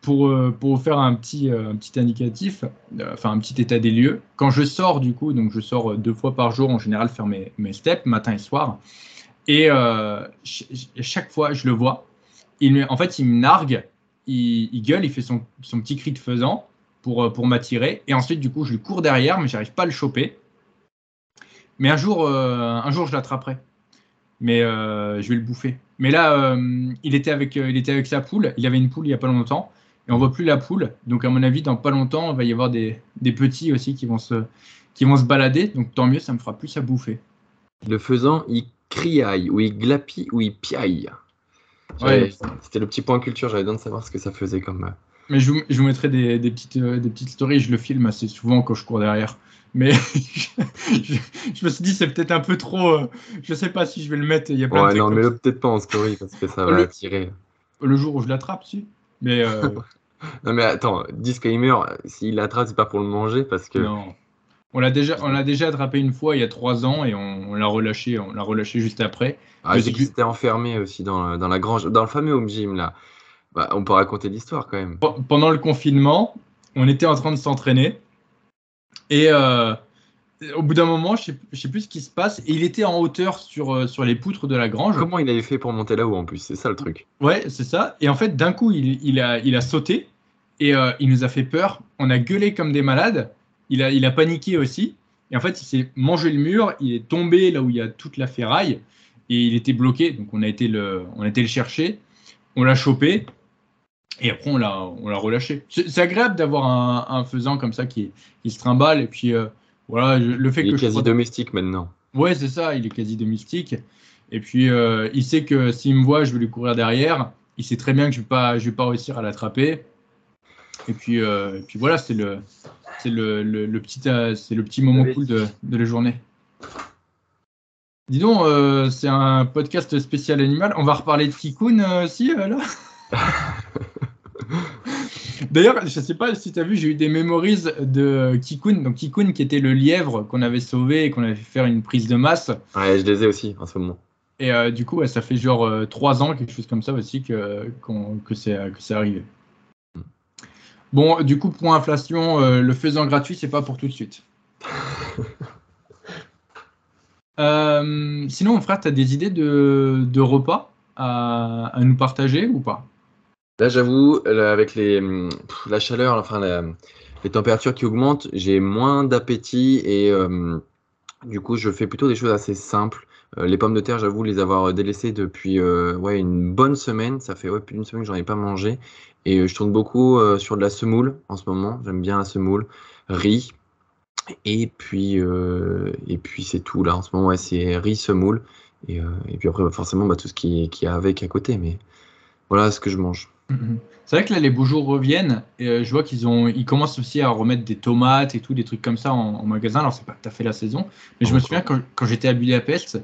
pour, euh, pour faire un petit, euh, indicatif, euh, enfin un petit état des lieux, quand je sors du coup, donc je sors deux fois par jour en général faire mes, steps, matin et soir, et chaque fois je le vois, il, en fait il me nargue, il, gueule, il fait son, petit cri de faisant pour, pour m'attirer, et ensuite du coup je lui cours derrière, mais j'arrive pas à le choper. Mais un jour, un jour je l'attraperai, mais je vais le bouffer. Mais là, il, était avec, il était avec sa poule, il avait une poule il y a pas longtemps, et on voit plus la poule. Donc à mon avis, dans pas longtemps, il va y avoir des, petits aussi qui vont, se, qui vont se balader. Donc tant mieux, ça me fera plus à bouffer. Le faisant, il criaille, ou il glapit, ou il piaille. C'était le petit point culture, j'avais besoin de savoir ce que ça faisait comme. Euh, Mais je vous, je vous mettrai des, petites, euh, des petites stories, je le filme assez souvent quand je cours derrière. Mais je, me suis dit, c'est peut-être un peu trop. Euh, je sais pas si je vais le mettre. Il y a ouais, non, mais le peut-être pas en story parce que ça va attirer. Le jour où je l'attrape, si. Mais non mais attends, disclaimer, s'il l'attrape, c'est pas pour le manger parce que. Non. On l'a déjà, on l'a déjà attrapé une fois il y a trois ans et on, l'a relâché, on l'a relâché juste après. Ah, j'ai c'était enfermé aussi dans, dans, la grange, dans le fameux home gym là. Bah, on peut raconter l'histoire quand même. Pendant le confinement, on était en train de s'entraîner et euh, au bout d'un moment, je sais, sais plus ce qui se passe, et il était en hauteur sur, euh, sur les poutres de la grange. Comment il avait fait pour monter là-haut en plus? C'est ça le truc. Ouais, c'est ça. Et en fait, d'un coup, il, il, a, il a sauté, et euh, il nous a fait peur. On a gueulé comme des malades. Il a, il a paniqué aussi. Et en fait, il s'est mangé le mur, il est tombé là où il y a toute la ferraille, et il était bloqué. Donc on a été le, on a été le chercher, on l'a chopé, et après on l'a, on l'a relâché. C'est agréable d'avoir un, un faisan comme ça qui, qui se trimballe, et puis... Euh, voilà, le fait il que est quasi domestique maintenant. Ouais, c'est ça, il est quasi domestique. Et puis, euh, il sait que s'il me voit, je vais lui courir derrière. Il sait très bien que je ne vais, pas, je vais pas réussir à l'attraper. Et puis, euh, puis voilà, c'est le, c'est le, le, petit, euh, c'est le petit moment cool de, de la journée. Dis donc, c'est un podcast spécial animal. On va reparler de Kikun aussi, là? D'ailleurs, je ne sais pas si tu as vu, j'ai eu des memories de Kikun. Donc Kikun qui était le lièvre qu'on avait sauvé et qu'on avait fait faire une prise de masse. Ouais, je les ai aussi en ce moment. Et euh, du coup, ça fait genre euh, trois ans, quelque chose comme ça aussi, que, que c'est arrivé. Hmm. Bon, du coup, pour inflation, euh, le faisant gratuit, c'est pas pour tout de suite. sinon, frère, tu as des idées de, de repas à, à, nous partager ou pas? Là, j'avoue, avec les, la chaleur, enfin les températures qui augmentent, j'ai moins d'appétit et du coup, je fais plutôt des choses assez simples. les pommes de terre, j'avoue les avoir délaissées depuis ouais, une bonne semaine. Ça fait ouais, plus d'une semaine que j'en ai pas mangé. Et je tourne beaucoup sur de la semoule en ce moment. J'aime bien la semoule. Riz. Et puis, et puis c'est tout là. En ce moment, c'est riz, semoule. Et, puis après, forcément, bah, tout ce qui, qui a avec à côté. Mais voilà ce que je mange. Mm-hmm. C'est vrai que là, les beaux jours reviennent. Et euh, je vois qu'ils ont, ils commencent aussi à remettre des tomates et tout, des trucs comme ça en, magasin. Alors, c'est pas tout à fait la saison. Mais je me souviens quand, quand j'étais à Budapest,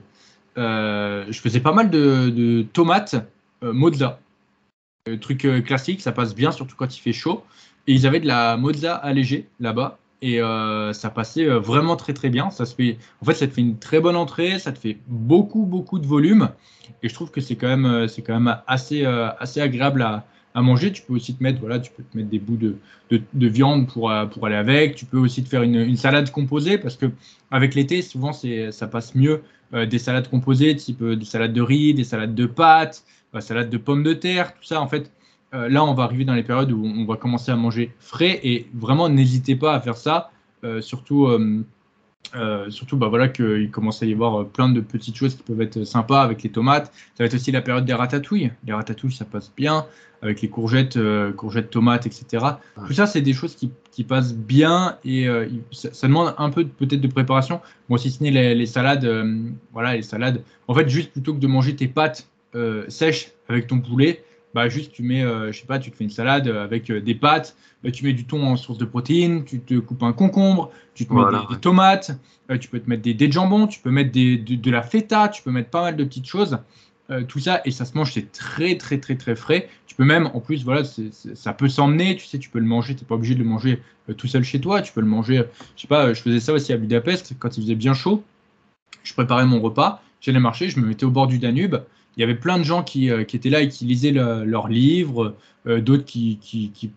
euh, je faisais pas mal de, tomates euh, mozza. truc classique, ça passe bien, surtout quand il fait chaud. Et ils avaient de la mozza allégée là-bas. Et ça passait vraiment très très bien. Ça se fait, en fait, ça te fait une très bonne entrée, ça te fait beaucoup beaucoup de volume. Et je trouve que c'est quand même, c'est quand même assez, assez agréable à, à manger. Tu peux aussi te mettre, voilà, tu peux te mettre des bouts de, de, viande pour, euh, pour aller avec. Tu peux aussi te faire une, une salade composée parce que avec l'été, souvent, c'est, ça passe mieux euh, des salades composées, type euh, des salades de riz, des salades de pâtes, des salades de pommes de terre, tout ça. En fait, là, on va arriver dans les périodes où on va commencer à manger frais et vraiment, n'hésitez pas à faire ça. surtout euh, surtout, bah voilà, qu'il commence à y avoir euh, plein de petites choses qui peuvent être sympas avec les tomates. Ça va être aussi la période des ratatouilles. Les ratatouilles, ça passe bien avec les courgettes, euh, courgettes, tomates, etc. Tout ça, c'est des choses qui, qui, passent bien et ça, demande un peu peut-être de préparation. Moi, si ce n'est les, salades, voilà, les salades. En fait, juste plutôt que de manger tes pâtes sèches avec ton poulet, bah juste tu mets, je sais pas, tu te fais une salade avec des pâtes, tu mets du thon en source de protéines, tu te coupes un concombre, tu te mets des, tomates, euh, tu peux te mettre des, des jambons, tu peux mettre des, de, la feta, tu peux mettre pas mal de petites choses. Euh, tout ça et ça se mange, c'est très très très très frais. Tu peux même, en plus, voilà, ça peut s'emmener, tu sais, tu peux le manger, tu n'es pas obligé de le manger euh, tout seul chez toi, tu peux le manger, je sais pas, je faisais ça aussi à Budapest quand il faisait bien chaud. Je préparais mon repas, j'allais marcher, je me mettais au bord du Danube, il y avait plein de gens qui, qui étaient là et qui lisaient leurs livres, d'autres qui, qui, qui,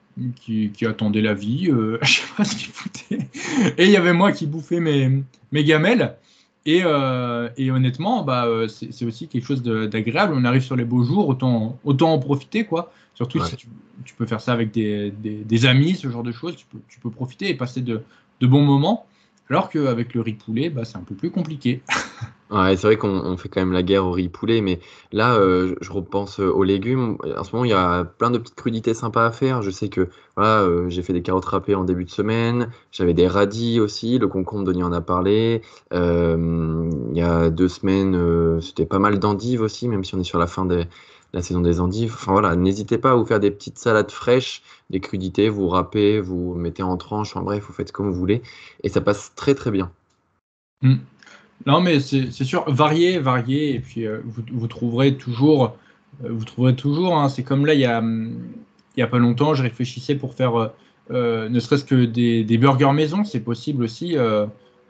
qui, attendait la vie, euh, je sais pas ce qu'il foutait. Et il y avait moi qui bouffais mes, mes gamelles. Et, euh, et honnêtement, bah, euh, c'est aussi quelque chose d'agréable. On arrive sur les beaux jours, autant, autant en profiter, quoi. Surtout si tu, tu, peux faire ça avec des, des, des, amis, ce genre de choses, tu peux, tu peux profiter et passer de, de bons moments. Alors qu'avec le riz poulet, bah, c'est un peu plus compliqué. ouais, c'est vrai qu'on fait quand même la guerre au riz poulet, mais là, euh, je repense euh, aux légumes. En ce moment, il y a plein de petites crudités sympas à faire. Je sais que voilà, euh, j'ai fait des carottes râpées en début de semaine. J'avais des radis aussi. Le concombre, Denis en a parlé. il y a deux semaines, c'était pas mal d'endives aussi, même si on est sur la fin des, la saison des endives. Enfin voilà, n'hésitez pas à vous faire des petites salades fraîches, des crudités, vous râpez, vous mettez en tranches, enfin bref, vous faites comme vous voulez. Et ça passe très très bien. Hmm. Non, mais c'est sûr, varier, varier, et puis euh, vous, trouverez toujours, euh, vous trouverez toujours, hein. c'est comme là, il y a, il y a pas longtemps, je réfléchissais pour faire euh, ne serait-ce que des, burgers maison, c'est possible aussi.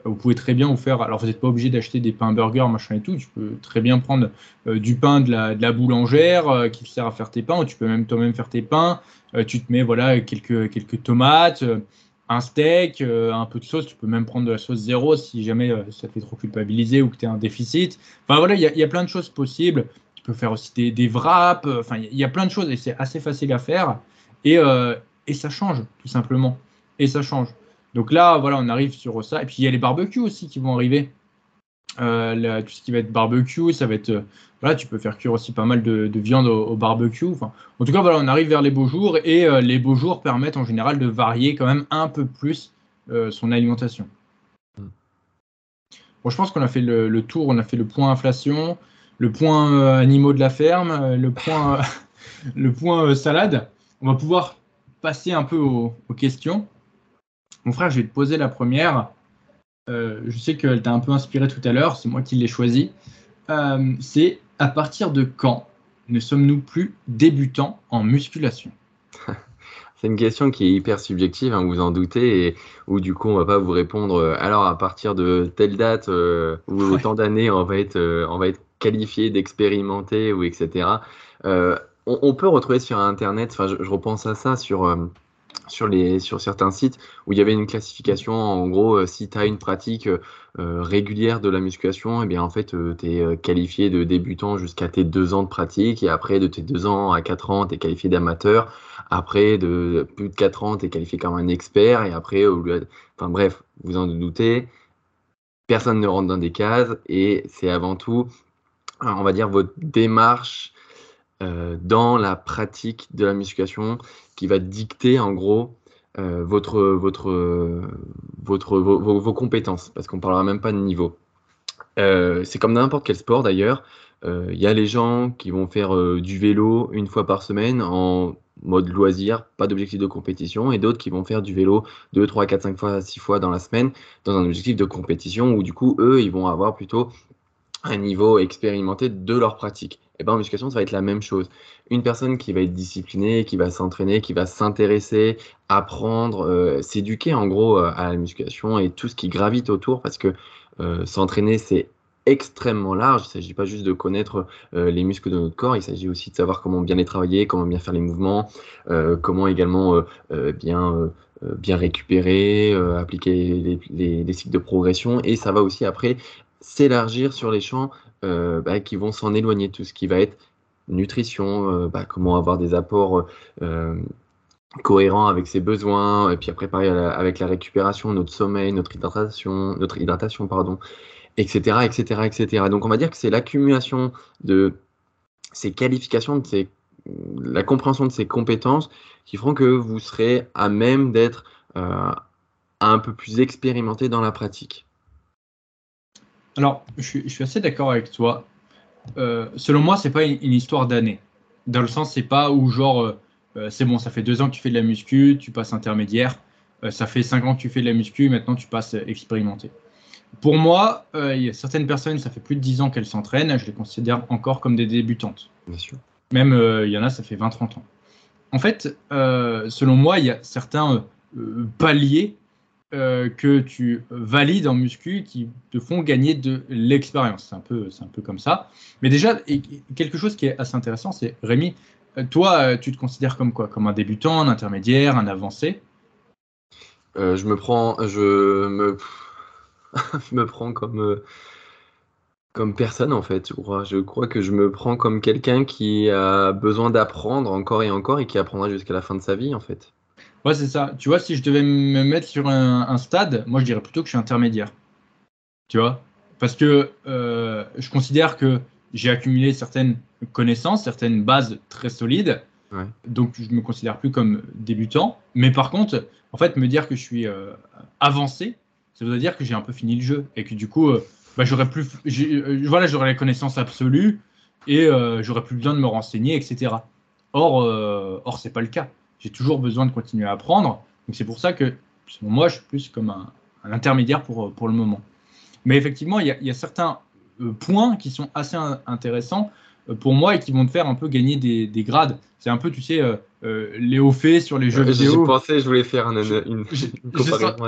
Vous pouvez très bien vous faire. Alors, vous n'êtes pas obligé d'acheter des pains burgers, machin et tout. Tu peux très bien prendre euh, du pain de la, de la boulangère euh, qui sert à faire tes pains. Ou tu peux même toi-même faire tes pains. Euh, tu te mets voilà quelques, quelques tomates, un steak, un peu de sauce. Tu peux même prendre de la sauce zéro si jamais ça te fait trop culpabiliser ou que tu as un déficit. Enfin, voilà, il y, y, a plein de choses possibles. Tu peux faire aussi des, des wraps. Enfin, il y, a plein de choses et c'est assez facile à faire. Et, et ça change, tout simplement. Et ça change. Donc là, voilà, on arrive sur ça. Et puis il y a les barbecues aussi qui vont arriver. Euh, tout ce qui va être barbecue, ça va être. Euh, voilà, tu peux faire cuire aussi pas mal de, viande au, barbecue. Enfin, en tout cas, voilà, on arrive vers les beaux jours et euh, les beaux jours permettent en général de varier quand même un peu plus son alimentation. Bon, je pense qu'on a fait le, tour, on a fait le point inflation, le point animaux de la ferme, le point, le point salade. On va pouvoir passer un peu aux questions. Mon frère, je vais te poser la première. Euh, je sais qu'elle t'a un peu inspiré tout à l'heure, c'est moi qui l'ai choisi. Euh, c'est à partir de quand ne sommes-nous plus débutants en musculation? C'est une question qui est hyper subjective, hein, vous en doutez, et où du coup on va pas vous répondre. Euh, alors à partir de telle date ou autant d'années, on va être, on va être qualifié d'expérimenté ou etc. On, peut retrouver sur Internet. Enfin, je, je, repense à ça sur sur, les, sur certains sites où il y avait une classification, en gros, euh, si tu as une pratique euh, euh, régulière de la musculation, et eh bien en fait, tu es qualifié de débutant jusqu'à tes deux ans de pratique, et après, de tes deux ans à quatre ans, tu es qualifié d'amateur, après, de plus de quatre ans, tu es qualifié comme un expert, et après, enfin bref, vous en doutez, personne ne rentre dans des cases et c'est avant tout, on va dire, votre démarche dans la pratique de la musculation qui va dicter en gros votre, votre, votre, vos, compétences, parce qu'on parlera même pas de niveau. c'est comme n'importe quel sport d'ailleurs. Il y a les gens qui vont faire du vélo une fois par semaine en mode loisir, pas d'objectif de compétition, et d'autres qui vont faire du vélo 2, 3, 4, 5 fois, 6 fois dans la semaine dans un objectif de compétition où du coup, eux, ils vont avoir plutôt un niveau expérimenté de leur pratique. Et bien en musculation, ça va être la même chose. Une personne qui va être disciplinée, qui va s'entraîner, qui va s'intéresser, apprendre, euh, s'éduquer en gros euh, à la musculation et tout ce qui gravite autour, parce que euh, s'entraîner, c'est extrêmement large. Il ne s'agit pas juste de connaître les muscles de notre corps, il s'agit aussi de savoir comment bien les travailler, comment bien faire les mouvements, comment également bien récupérer, appliquer les, cycles de progression. Et ça va aussi après s'élargir sur les champs bah, qui vont s'en éloigner, tout ce qui va être nutrition, bah, comment avoir des apports cohérents avec ses besoins, et puis après pareil avec la récupération, notre sommeil, notre hydratation, notre hydratation pardon, etc., etc., etc. Donc on va dire que c'est l'accumulation de ces qualifications, de la compréhension de ces compétences qui feront que vous serez à même d'être euh, un peu plus expérimenté dans la pratique. Alors, je suis, assez d'accord avec toi. Euh, selon moi, c'est pas une, histoire d'année. Dans le sens, c'est pas où genre, euh, c'est bon, ça fait deux ans que tu fais de la muscu, tu passes intermédiaire. ça fait cinq ans que tu fais de la muscu, maintenant tu passes expérimenté. Pour moi, euh, il y a certaines personnes, ça fait plus de 10 ans qu'elles s'entraînent, je les considère encore comme des débutantes. Bien sûr. Même euh, il y en a, ça fait 20-30 ans. En fait, euh, selon moi, il y a certains paliers que tu valides en muscu qui te font gagner de l'expérience. C'est un, peu, un peu comme ça. Mais déjà, quelque chose qui est assez intéressant, c'est Rémi, toi, tu te considères comme quoi? Comme un débutant, un intermédiaire, un avancé? Je me prends. Je me je me prends comme, euh, comme personne en fait. Je crois que je me prends comme quelqu'un qui a besoin d'apprendre encore et encore et qui apprendra jusqu'à la fin de sa vie en fait. Ouais, c'est ça. Tu vois, si je devais me mettre sur un, stade, moi je dirais plutôt que je suis intermédiaire. Tu vois? Parce que euh, je considère que j'ai accumulé certaines connaissances, certaines bases très solides. Donc je me considère plus comme débutant. Mais par contre, en fait, me dire que je suis euh, avancé, ça veut dire que j'ai un peu fini le jeu et que du coup, euh, bah, j'aurais plus, voilà, j'aurais la connaissance absolue et j'aurais plus besoin de me renseigner, etc. Or, or c'est pas le cas. J'ai toujours besoin de continuer à apprendre. Donc c'est pour ça que moi, je suis plus comme un, intermédiaire pour, pour le moment. Mais effectivement, il y, y, a certains points qui sont assez intéressants pour moi et qui vont te faire un peu gagner des, des grades. C'est un peu, tu sais, euh, les hauts faits sur les jeux vidéo. J'ai pensé, je voulais faire une, une,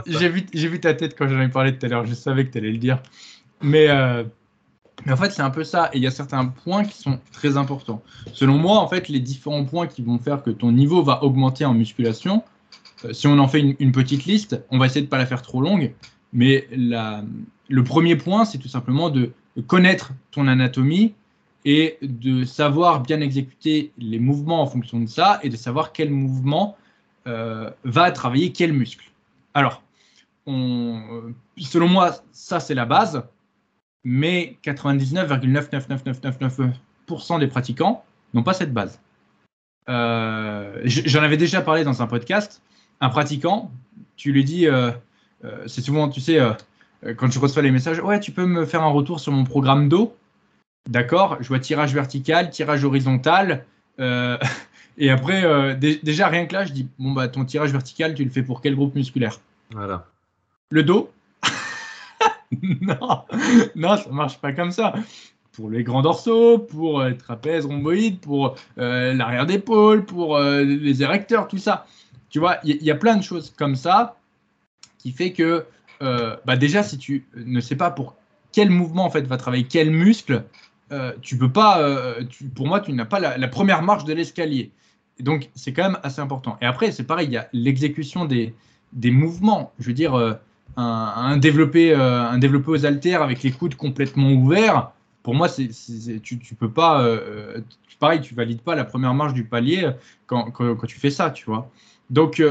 J'ai vu, vu, ta tête quand j'en ai parlé tout à l'heure, je savais que tu allais le dire. Mais, euh, mais en fait, c'est un peu ça. Et il y a certains points qui sont très importants. Selon moi, en fait, les différents points qui vont faire que ton niveau va augmenter en musculation, euh, si on en fait une, petite liste, on va essayer de ne pas la faire trop longue. Mais le premier point, c'est tout simplement de connaître ton anatomie et de savoir bien exécuter les mouvements en fonction de ça et de savoir quel mouvement euh, va travailler quel muscle. Alors, on, selon moi, ça c'est la base, mais 99,99999% des pratiquants n'ont pas cette base. Euh, j'en avais déjà parlé dans un podcast. Un pratiquant, tu lui dis, euh, c'est souvent, tu sais, quand tu reçois les messages, ouais, tu peux me faire un retour sur mon programme d'eau D'accord Je vois tirage vertical, tirage horizontal. Euh, et après, euh, déjà, rien que là, je dis bon, bah, ton tirage vertical, tu le fais pour quel groupe musculaire Voilà. Le dos Non, non, ça marche pas comme ça. Pour les grands dorsaux, pour euh, trapèze rhomboïde, pour l'arrière d'épaule, pour les érecteurs, tout ça. Tu vois, il y, a plein de choses comme ça qui fait que, bah déjà, si tu ne sais pas pour quel mouvement en fait va travailler quel muscle, euh, tu peux pas, euh, pour moi, tu n'as pas la, première marche de l'escalier. Donc, c'est quand même assez important. Et après, c'est pareil, il y a l'exécution des, des mouvements. Je veux dire, euh, un, développé, un développé aux haltères avec les coudes complètement ouverts, pour moi, tu, tu peux pas. pareil, tu valides pas la première marche du palier quand, tu fais ça, tu vois. Donc,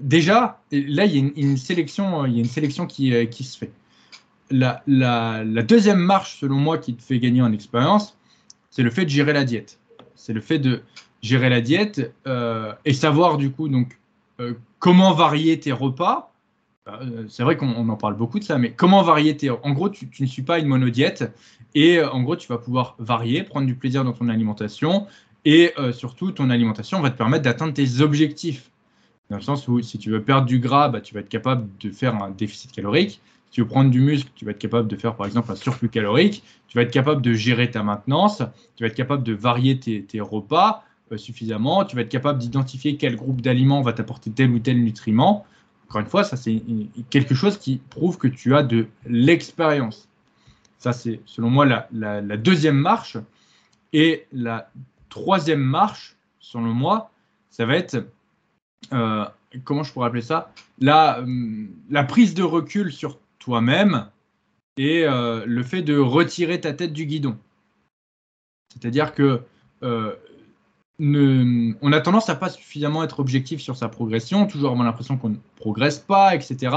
déjà, là, il y a une, sélection, y a une sélection qui, se fait. la, deuxième marche, selon moi, qui te fait gagner en expérience, c'est le fait de gérer la diète. C'est le fait de gérer la diète euh, et savoir du coup donc euh, comment varier tes repas. Euh, c'est vrai qu'on en parle beaucoup de ça, mais comment varier tes. En gros, tu, ne suis pas une monodiète et en gros, tu vas pouvoir varier, prendre du plaisir dans ton alimentation et surtout, ton alimentation va te permettre d'atteindre tes objectifs. Dans le sens où si tu veux perdre du gras, bah, tu vas être capable de faire un déficit calorique. Si tu veux prendre du muscle, tu vas être capable de faire par exemple un surplus calorique. Tu vas être capable de gérer ta maintenance. Tu vas être capable de varier tes, repas euh, suffisamment. Tu vas être capable d'identifier quel groupe d'aliments va t'apporter tel ou tel nutriment. Encore une fois, ça c'est quelque chose qui prouve que tu as de l'expérience. Ça c'est selon moi la, deuxième marche. Et la troisième marche, selon moi, ça va être euh, comment je pourrais appeler ça? La, euh, la prise de recul sur toi-même et euh, le fait de retirer ta tête du guidon. C'est-à-dire que on a tendance à pas suffisamment être objectif sur sa progression, toujours avoir l'impression qu'on ne progresse pas, etc.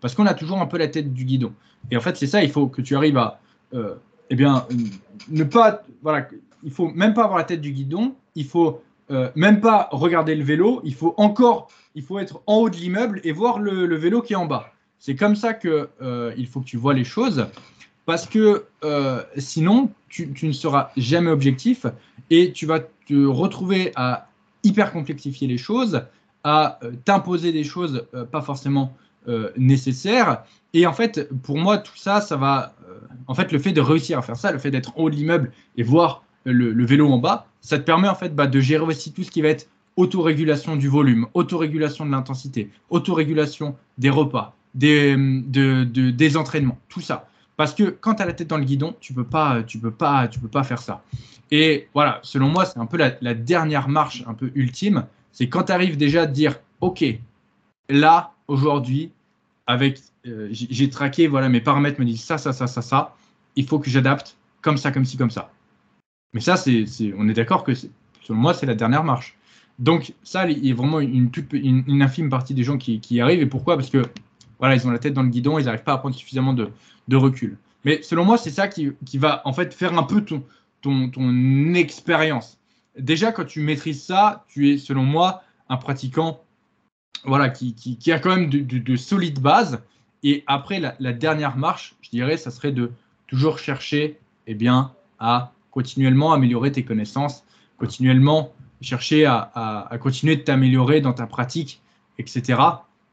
Parce qu'on a toujours un peu la tête du guidon. Et en fait, c'est ça, il faut que tu arrives à, eh bien, ne pas, voilà, il faut même pas avoir la tête du guidon, il faut euh, même pas regarder le vélo, il faut encore, il faut être en haut de l'immeuble et voir le, vélo qui est en bas. C'est comme ça que euh, il faut que tu vois les choses, parce que euh, sinon tu, ne seras jamais objectif et tu vas te retrouver à hyper complexifier les choses, à t'imposer des choses pas forcément nécessaires. Et en fait, pour moi, tout ça, ça va. en fait, le fait de réussir à faire ça, le fait d'être en haut de l'immeuble et voir le, vélo en bas, ça te permet en fait bah, de gérer aussi tout ce qui va être autorégulation du volume, autorégulation de l'intensité, autorégulation des repas, des, des entraînements, tout ça. Parce que quand tu as la tête dans le guidon, tu peux pas, tu peux pas, tu peux pas faire ça. Et voilà, selon moi, c'est un peu la, dernière marche un peu ultime. C'est quand tu arrives déjà à te dire, OK, là, aujourd'hui, avec, euh, j'ai traqué, voilà, mes paramètres me disent ça, ça, ça, ça, ça. Il faut que j'adapte comme ça, comme ci, comme ça. Mais ça, c'est, on est d'accord que selon moi, c'est la dernière marche. Donc ça, il y a vraiment une, une, infime partie des gens qui, y arrivent. Et pourquoi? Parce que voilà, ils ont la tête dans le guidon, ils n'arrivent pas à prendre suffisamment de, recul. Mais selon moi, c'est ça qui, va en fait faire un peu ton, ton, ton expérience. Déjà, quand tu maîtrises ça, tu es, selon moi, un pratiquant voilà, qui, qui, a quand même de, de, solides bases. Et après, la, dernière marche, je dirais, ça serait de toujours chercher eh bien, à continuellement améliorer tes connaissances, continuellement chercher à, continuer de t'améliorer dans ta pratique, etc.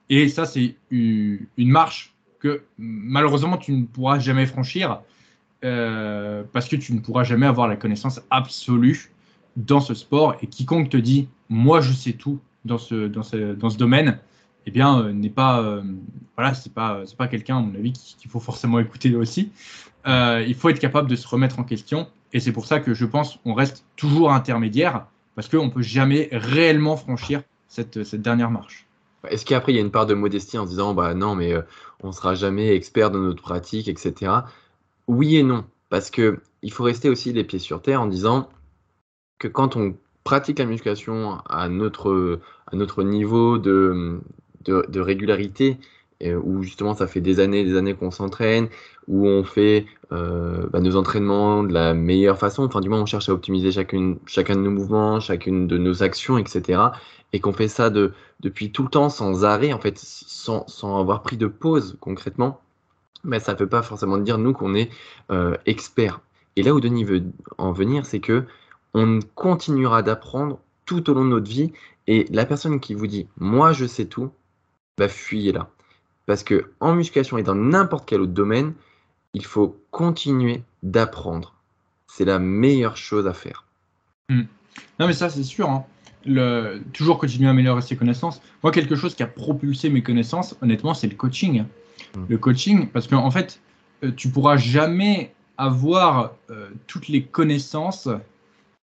Et ça, c'est une marche que malheureusement tu ne pourras jamais franchir euh, parce que tu ne pourras jamais avoir la connaissance absolue dans ce sport. Et quiconque te dit, moi je sais tout dans ce, dans ce, domaine, eh bien, euh, n'est pas, euh, voilà, c'est pas, pas quelqu'un, à mon avis, qu'il faut forcément écouter aussi. il faut être capable de se remettre en question et c'est pour ça que je pense qu'on reste toujours intermédiaire, parce qu'on ne peut jamais réellement franchir cette dernière marche. Est-ce qu'après, il y a une part de modestie en disant, bah non, mais euh, on ne sera jamais expert dans notre pratique, etc. Oui et non, parce que il faut rester aussi les pieds sur terre en disant que quand on pratique la musculation à notre, niveau de, de, de régularité, où justement ça fait des années des années qu'on s'entraîne, où on fait euh, bah, nos entraînements de la meilleure façon, enfin du moins on cherche à optimiser chacune, chacun de nos mouvements, chacune de nos actions, etc. Et qu'on fait ça de, depuis tout le temps sans arrêt, en fait, sans, avoir pris de pause concrètement, mais ça ne peut pas forcément dire nous qu'on est euh, expert. Et là où Denis veut en venir, c'est que on continuera d'apprendre tout au long de notre vie. Et la personne qui vous dit moi je sais tout, bah fuyez là. Parce que en musculation et dans n'importe quel autre domaine, il faut continuer d'apprendre. C'est la meilleure chose à faire. Hmm. Non, mais ça, c'est sûr. Hein. Le, toujours continuer à améliorer ses connaissances. Moi, quelque chose qui a propulsé mes connaissances, honnêtement, c'est le coaching. Hmm. Le coaching, parce qu'en en fait, euh, tu pourras jamais avoir euh, toutes les connaissances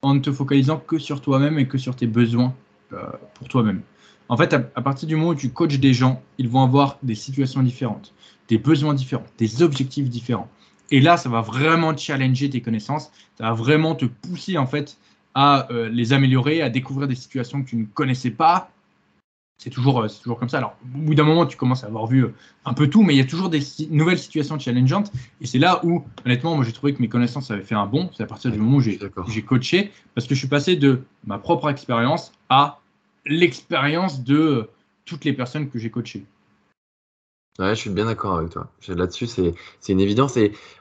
en ne te focalisant que sur toi-même et que sur tes besoins euh, pour toi-même. En fait, à, partir du moment où tu coaches des gens, ils vont avoir des situations différentes, des besoins différents, des objectifs différents. Et là, ça va vraiment challenger tes connaissances, ça va vraiment te pousser en fait à euh, les améliorer, à découvrir des situations que tu ne connaissais pas. c'est toujours, c'est toujours comme ça. Alors, au bout d'un moment, tu commences à avoir vu un peu tout, mais il y a toujours des nouvelles situations challengeantes. Et c'est là où, honnêtement, moi, j'ai trouvé que mes connaissances avaient fait un bond. C'est à partir du moment où j'ai coaché, parce que je suis passé de ma propre expérience à l'expérience de toutes les personnes que j'ai coachées. Ouais, je suis bien d'accord avec toi. Là-dessus, c'est, une évidence.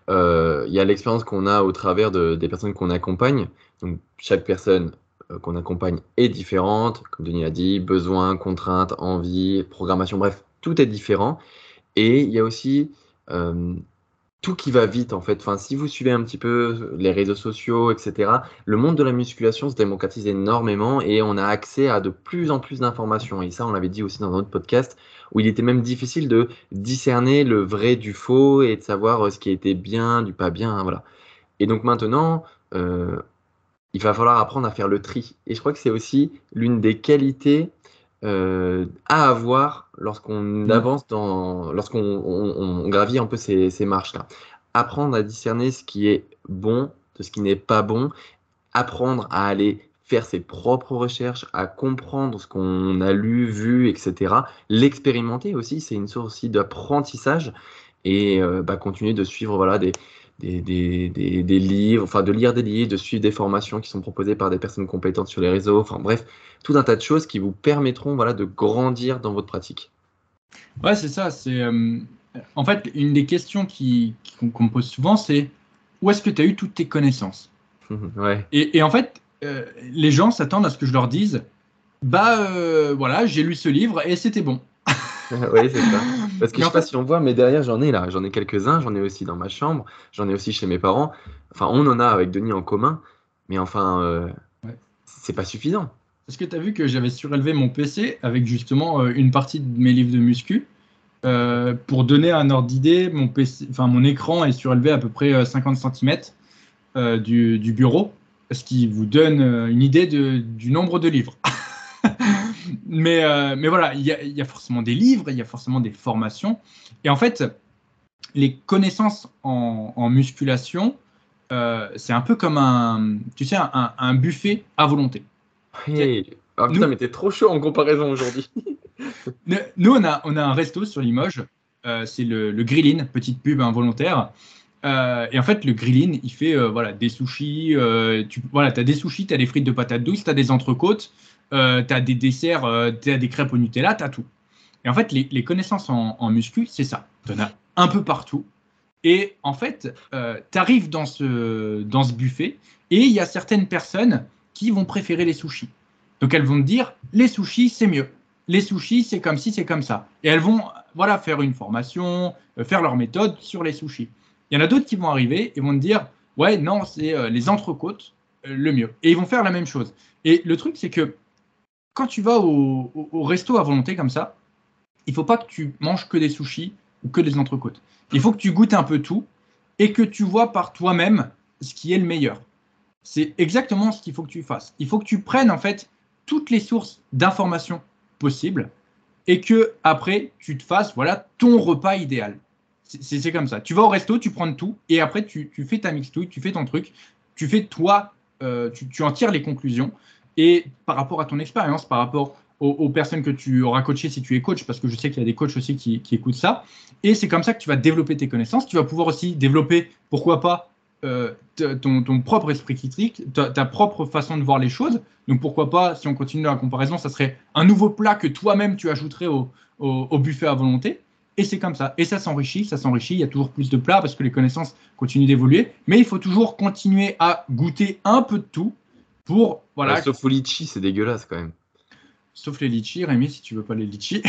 Euh, il y a l'expérience qu'on a au travers de, des personnes qu'on accompagne. Donc, chaque personne euh, qu'on accompagne est différente. Comme Denis l'a dit, besoins, contraintes, envies, programmation, bref, tout est différent. Et il y a aussi euh, tout qui va vite en fait. Enfin, si vous suivez un petit peu les réseaux sociaux, etc., le monde de la musculation se démocratise énormément et on a accès à de plus en plus d'informations. Et ça, on l'avait dit aussi dans notre podcast, où il était même difficile de discerner le vrai du faux et de savoir euh, ce qui était bien, du pas bien. Voilà. Et donc maintenant, euh, il va falloir apprendre à faire le tri. Et je crois que c'est aussi l'une des qualités euh, à avoir lorsqu'on mmh. avance dans, lorsqu'on on, gravit un peu ces, ces marches-là. Apprendre à discerner ce qui est bon de ce qui n'est pas bon, apprendre à aller faire ses propres recherches, à comprendre ce qu'on a lu, vu, etc. L'expérimenter aussi, c'est une source aussi d'apprentissage et euh, bah, continuer de suivre voilà, des, des, des, des, livres, enfin de lire des livres, de suivre des formations qui sont proposées par des personnes compétentes sur les réseaux, enfin bref, tout un tas de choses qui vous permettront voilà, de grandir dans votre pratique. Ouais, c'est ça. C'est euh, En fait, une des questions qu'on me pose souvent, c'est où est-ce que tu as eu toutes tes connaissances? Ouais. et, et, en fait, euh, les gens s'attendent à ce que je leur dise bah euh, voilà, j'ai lu ce livre et c'était bon. oui, c'est ça. Parce que je sais pas si on voit, mais derrière, j'en ai là. J'en ai quelques-uns. J'en ai aussi dans ma chambre. J'en ai aussi chez mes parents. Enfin, on en a avec Denis en commun. Mais enfin, euh, c'est pas suffisant. Est-ce que tu as vu que j'avais surélevé mon PC avec justement euh, une partie de mes livres de muscu euh, Pour donner un ordre d'idée, mon, PC, enfin, mon écran est surélevé à peu près 50 cm du, du, bureau, ce qui vous donne une idée de, du nombre de livres. mais, euh, mais voilà, il y, a forcément des livres, il y a forcément des formations. Et en fait, les connaissances en, musculation, euh, c'est un peu comme un, tu sais, un, buffet à volonté. Hey. Ah, putain, mais t'es trop chaud en comparaison aujourd'hui. nous, on a, on a un resto sur Limoges, euh, c'est le, le Grillin, petite pub involontaire. et en fait, le grillin, il fait voilà, des sushis. tu voilà, as des sushis, tu as des frites de patates douces, tu as des entrecôtes, euh, tu as des desserts, euh, tu as des crêpes au Nutella, tu as tout. Et en fait, les, connaissances en, muscu, c'est ça. Tu en as un peu partout. Et en fait, euh, tu arrives dans ce, dans ce buffet et il y a certaines personnes qui vont préférer les sushis. Donc elles vont te dire, les sushis, c'est mieux. Les sushis, c'est comme si, c'est comme ça. Et elles vont voilà, faire une formation, faire leur méthode sur les sushis. Il y en a d'autres qui vont arriver et vont te dire, ouais, non, c'est les entrecôtes le mieux. Et ils vont faire la même chose. Et le truc, c'est que quand tu vas au, resto à volonté comme ça, il faut pas que tu manges que des sushis ou que des entrecôtes. Il faut que tu goûtes un peu tout et que tu vois par toi-même ce qui est le meilleur. C'est exactement ce qu'il faut que tu fasses. Il faut que tu prennes en fait toutes les sources d'informations possibles et que après tu te fasses voilà ton repas idéal. C'est comme ça. Tu vas au resto, tu prends tout et après tu, fais ta mixtouille, tu fais ton truc, tu fais toi, euh, tu, tu en tires les conclusions et par rapport à ton expérience, par rapport aux, personnes que tu auras coachées si tu es coach, parce que je sais qu'il y a des coachs aussi qui, écoutent ça. Et c'est comme ça que tu vas développer tes connaissances. Tu vas pouvoir aussi développer, pourquoi pas, euh, ton, propre esprit critique, ta, propre façon de voir les choses. Donc pourquoi pas, si on continue la comparaison, ça serait un nouveau plat que toi-même tu ajouterais au, au, buffet à volonté. Et c'est comme ça. Et ça s'enrichit, ça s'enrichit. Il y a toujours plus de plats parce que les connaissances continuent d'évoluer. Mais il faut toujours continuer à goûter un peu de tout pour voilà. sauf les litchis, c'est dégueulasse quand même. Sauf les litchis, Rémi, si tu veux pas les litchis.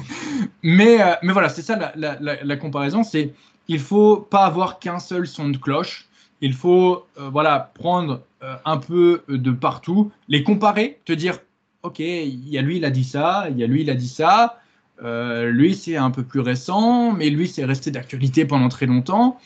mais, euh, mais voilà, c'est ça la, comparaison, c'est il faut pas avoir qu'un seul son de cloche. Il faut euh, voilà prendre euh, un peu de partout, les comparer, te dire ok, il y a lui il a dit ça, il y a lui il a dit ça. lui c'est un peu plus récent, mais lui c'est resté d'actualité pendant très longtemps.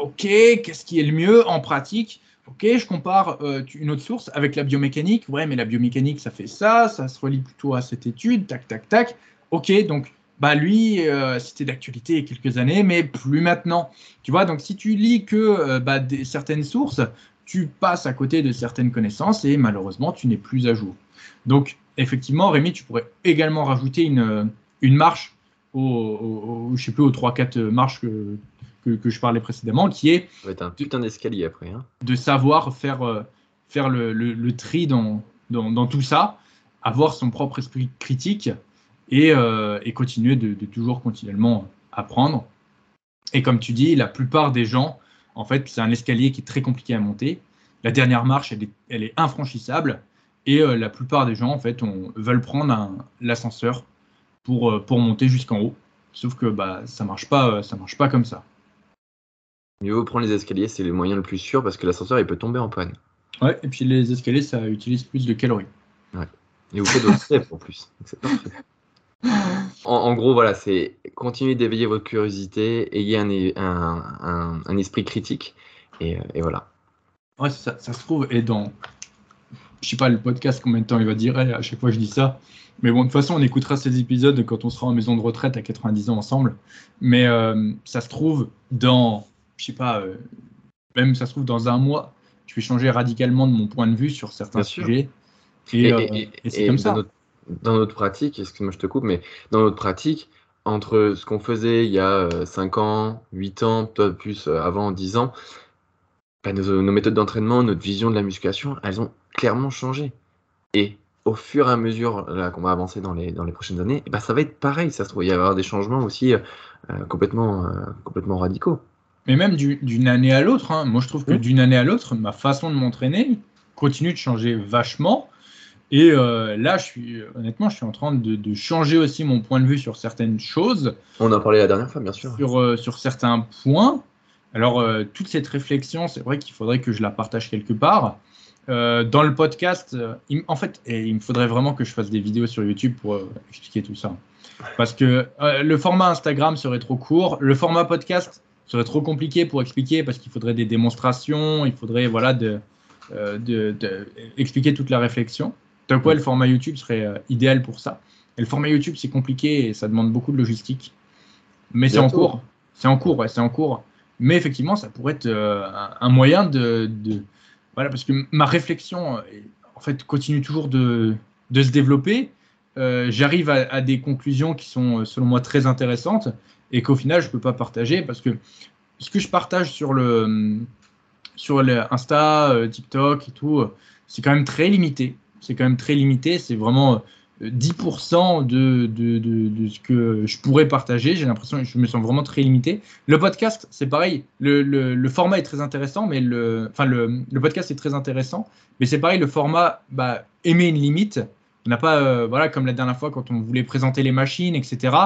Ok, qu'est-ce qui est le mieux en pratique? Ok, je compare euh, une autre source avec la biomécanique. Ouais, mais la biomécanique, ça fait ça, ça se relie plutôt à cette étude, tac, tac, tac. Ok, donc bah lui, euh, c'était d'actualité il y a quelques années, mais plus maintenant. Tu vois, donc si tu lis que euh, bah, certaines sources, tu passes à côté de certaines connaissances et malheureusement, tu n'es plus à jour. Donc, effectivement, Rémi, tu pourrais également rajouter une, une marche au, je sais plus, aux 3-4 marches que, que, je parlais précédemment, qui est. Ça va être un putain d'escalier après. Hein. De savoir faire, euh, faire le, le, tri dans, dans, dans, tout ça, avoir son propre esprit critique et, euh, et continuer de, de, toujours continuellement apprendre. Et comme tu dis, la plupart des gens, en fait, c'est un escalier qui est très compliqué à monter. La dernière marche, elle est, elle est infranchissable. Et euh, la plupart des gens, en fait, on, veulent prendre l'ascenseur pour, pour monter jusqu'en haut. Sauf que bah, ça ne marche, pas, ça marche pas comme ça. Mieux vaut prendre les escaliers, c'est le moyen le plus sûr parce que l'ascenseur il peut tomber en panne. Ouais, et puis les escaliers ça utilise plus de calories. Ouais. Et vous faites d'autres steps en plus. C'est parfait. En, gros, voilà, c'est continuer d'éveiller votre curiosité, ayez un, un, esprit critique, et, et, voilà. Ouais, ça, ça se trouve, et dans, je sais pas le podcast combien de temps il va dire, à chaque fois je dis ça, mais bon, de toute façon, on écoutera ces épisodes quand on sera en maison de retraite à 90 ans ensemble, mais euh, ça se trouve dans je sais pas, euh, même ça se trouve dans un mois, je vais changer radicalement de mon point de vue sur certains sujets. Et, euh, c'est comme ça. dans notre pratique, excuse-moi, je te coupe, mais dans notre pratique, entre ce qu'on faisait il y a 5 euh, ans, 8 ans, peut-être plus avant 10 ans, bah, nos, méthodes d'entraînement, notre vision de la musculation, elles ont clairement changé. Et au fur et à mesure qu'on va avancer dans les, dans les prochaines années, bah, ça va être pareil. Ça se trouve, il y avoir des changements aussi complètement, complètement radicaux mais même d'une année à l'autre. Hein. Moi, je trouve que mmh. d'une année à l'autre, ma façon de m'entraîner continue de changer vachement. Et euh, là, je suis honnêtement, je suis en train de, changer aussi mon point de vue sur certaines choses. On en a parlé la dernière fois, bien sûr. Sur, euh, sur certains points. Alors, euh, toute cette réflexion, c'est vrai qu'il faudrait que je la partage quelque part. dans le podcast, en fait, et il me faudrait vraiment que je fasse des vidéos sur YouTube pour expliquer tout ça. Parce que le format Instagram serait trop court. Le format podcast, serait trop compliqué pour expliquer parce qu'il faudrait des démonstrations, il faudrait voilà de, euh, de, expliquer toute la réflexion. Donc ouais, le format YouTube serait euh, idéal pour ça. Et le format YouTube c'est compliqué et ça demande beaucoup de logistique. Mais c'est en cours. C'est en cours, ouais, c'est en cours. Mais effectivement, ça pourrait être euh, un, moyen de, de, voilà parce que ma réflexion en fait continue toujours de, de se développer. J'arrive à, à, des conclusions qui sont selon moi très intéressantes et qu'au final, je ne peux pas partager parce que ce que je partage sur le sur Insta, euh, TikTok et tout, euh, c'est quand même très limité. C'est quand même très limité. C'est vraiment 10% euh, de, de, de, ce que je pourrais partager. J'ai l'impression que je me sens vraiment très limité. Le podcast, c'est pareil. Le, le, le, format est très intéressant, mais le, enfin le, le podcast est très intéressant, mais c'est pareil. Le format bah, émet une limite. On n'a pas, voilà, comme la dernière fois quand on voulait présenter les machines, etc.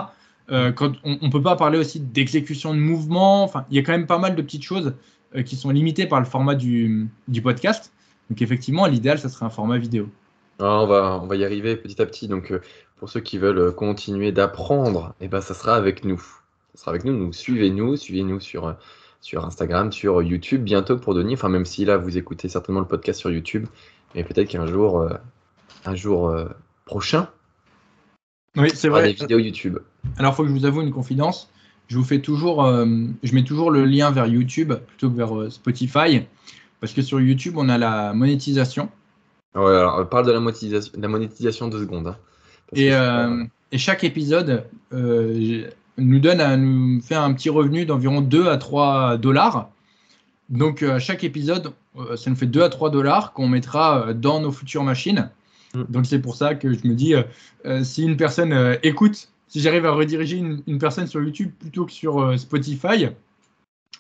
Euh, on ne peut pas parler aussi d'exécution de mouvement. Enfin, il y a quand même pas mal de petites choses euh, qui sont limitées par le format du, podcast. Donc effectivement, l'idéal, ça serait un format vidéo. Ah, on, va, y arriver petit à petit. Donc euh, pour ceux qui veulent continuer d'apprendre, eh ben, ça sera avec nous. Ça sera avec nous. Suivez-nous, suivez-nous sur, Instagram, sur YouTube bientôt pour Denis. Enfin, même si là, vous écoutez certainement le podcast sur YouTube, mais peut-être qu'un jour, jour prochain, oui, c'est vrai. Des vidéos YouTube. Alors, il faut que je vous avoue une confidence. Je vous fais toujours, euh, je mets toujours le lien vers YouTube plutôt que vers euh, Spotify, parce que sur YouTube, on a la monétisation. Ouais, alors parle de la monétisation, la monétisation deux secondes. Hein. et, euh, et, chaque épisode nous donne, nous fait un petit revenu d'environ 2 à 3 dollars. Donc, chaque épisode, ça nous fait 2 à 3 dollars qu'on mettra dans nos futures machines. Donc c'est pour ça que je me dis, euh, euh, si une personne euh, écoute, si j'arrive à rediriger une, personne sur YouTube plutôt que sur Spotify,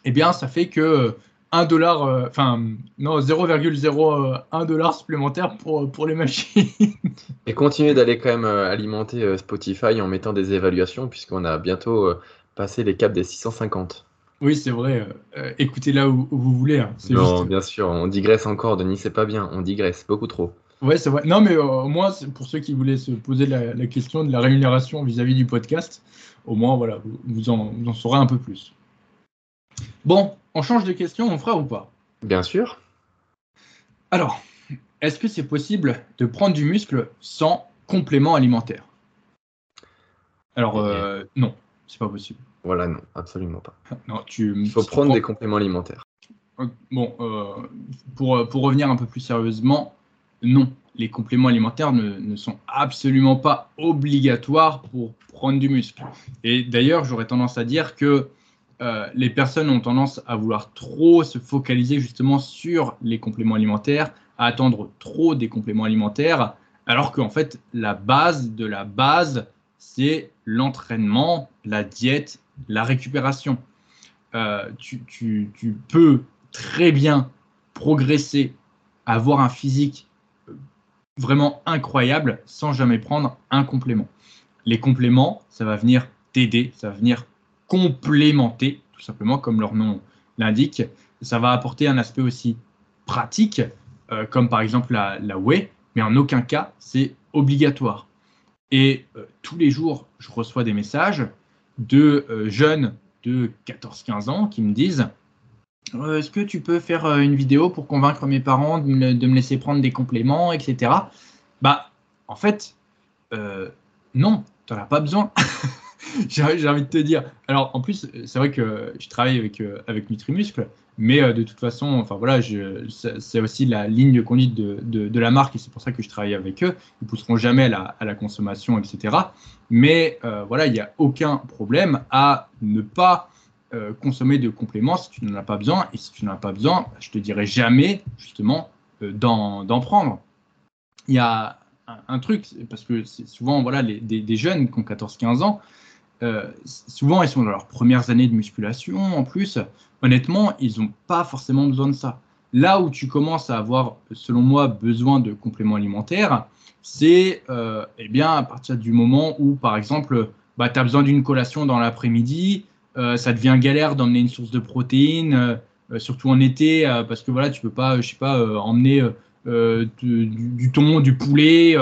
eh bien ça fait que 1 dollar, enfin non 0,01 dollar supplémentaire pour, pour les machines. Et continuez d'aller quand même alimenter Spotify en mettant des évaluations puisqu'on a bientôt passé les caps des 650. Oui, c'est vrai. écoutez là où, vous voulez. Hein. non, bien sûr, on digresse encore, Denis, c'est pas bien. On digresse beaucoup trop. Ouais, c'est vrai. Non, mais euh, au moins, pour ceux qui voulaient se poser la, question de la rémunération vis-à-vis du podcast, au moins, voilà, vous, en, en, saurez un peu plus. Bon, on change de question, on fera ou pas? Bien sûr. Alors, est-ce que c'est possible de prendre du muscle sans complément alimentaire? Alors, euh, non, c'est pas possible. Voilà, non, absolument pas. non, tu, Il faut prendre des compléments alimentaires. Bon, euh, pour, pour revenir un peu plus sérieusement, non. les compléments alimentaires ne, sont absolument pas obligatoires pour prendre du muscle. Et d'ailleurs, j'aurais tendance à dire que euh, les personnes ont tendance à vouloir trop se focaliser justement sur les compléments alimentaires, à attendre trop des compléments alimentaires, alors qu'en fait, la base de la base, c'est l'entraînement, la diète, la récupération. Euh, tu, peux très bien progresser, avoir un physique vraiment incroyable sans jamais prendre un complément. Les compléments, ça va venir t'aider, ça va venir complémenter, tout simplement comme leur nom l'indique. Ça va apporter un aspect aussi pratique, euh, comme par exemple la, la whey, mais en aucun cas c'est obligatoire. Et tous les jours, je reçois des messages de jeunes de 14-15 ans qui me disent euh, Est-ce que tu peux faire euh, une vidéo pour convaincre mes parents de me, laisser prendre des compléments, etc. Bah, en fait, euh, non, tu n'en as pas besoin. J'ai envie de te dire. Alors, en plus, c'est vrai que je travaille avec, avec Nutrimuscle. Mais euh, de toute façon, enfin voilà, c'est aussi la ligne de conduite de, de, la marque et c'est pour ça que je travaille avec eux. Ils ne pousseront jamais à la, consommation, etc. Mais euh, voilà, il n'y a aucun problème à ne pas euh, consommer de compléments si tu n'en as pas besoin. Et si tu n'en as pas besoin, je te dirais jamais justement d'en prendre. Il y a un, truc, parce que souvent voilà, les, des, jeunes qui ont 14-15 ans, souvent ils sont dans leurs premières années de musculation en plus honnêtement, ils n'ont pas forcément besoin de ça. Là où tu commences à avoir, selon moi, besoin de compléments alimentaires, c'est euh, eh bien à partir du moment où, par exemple, bah, tu as besoin d'une collation dans l'après-midi, euh, ça devient galère d'emmener une source de protéines, euh, surtout en été, parce que voilà, tu peux pas, je sais pas, emmener du, thon, du poulet,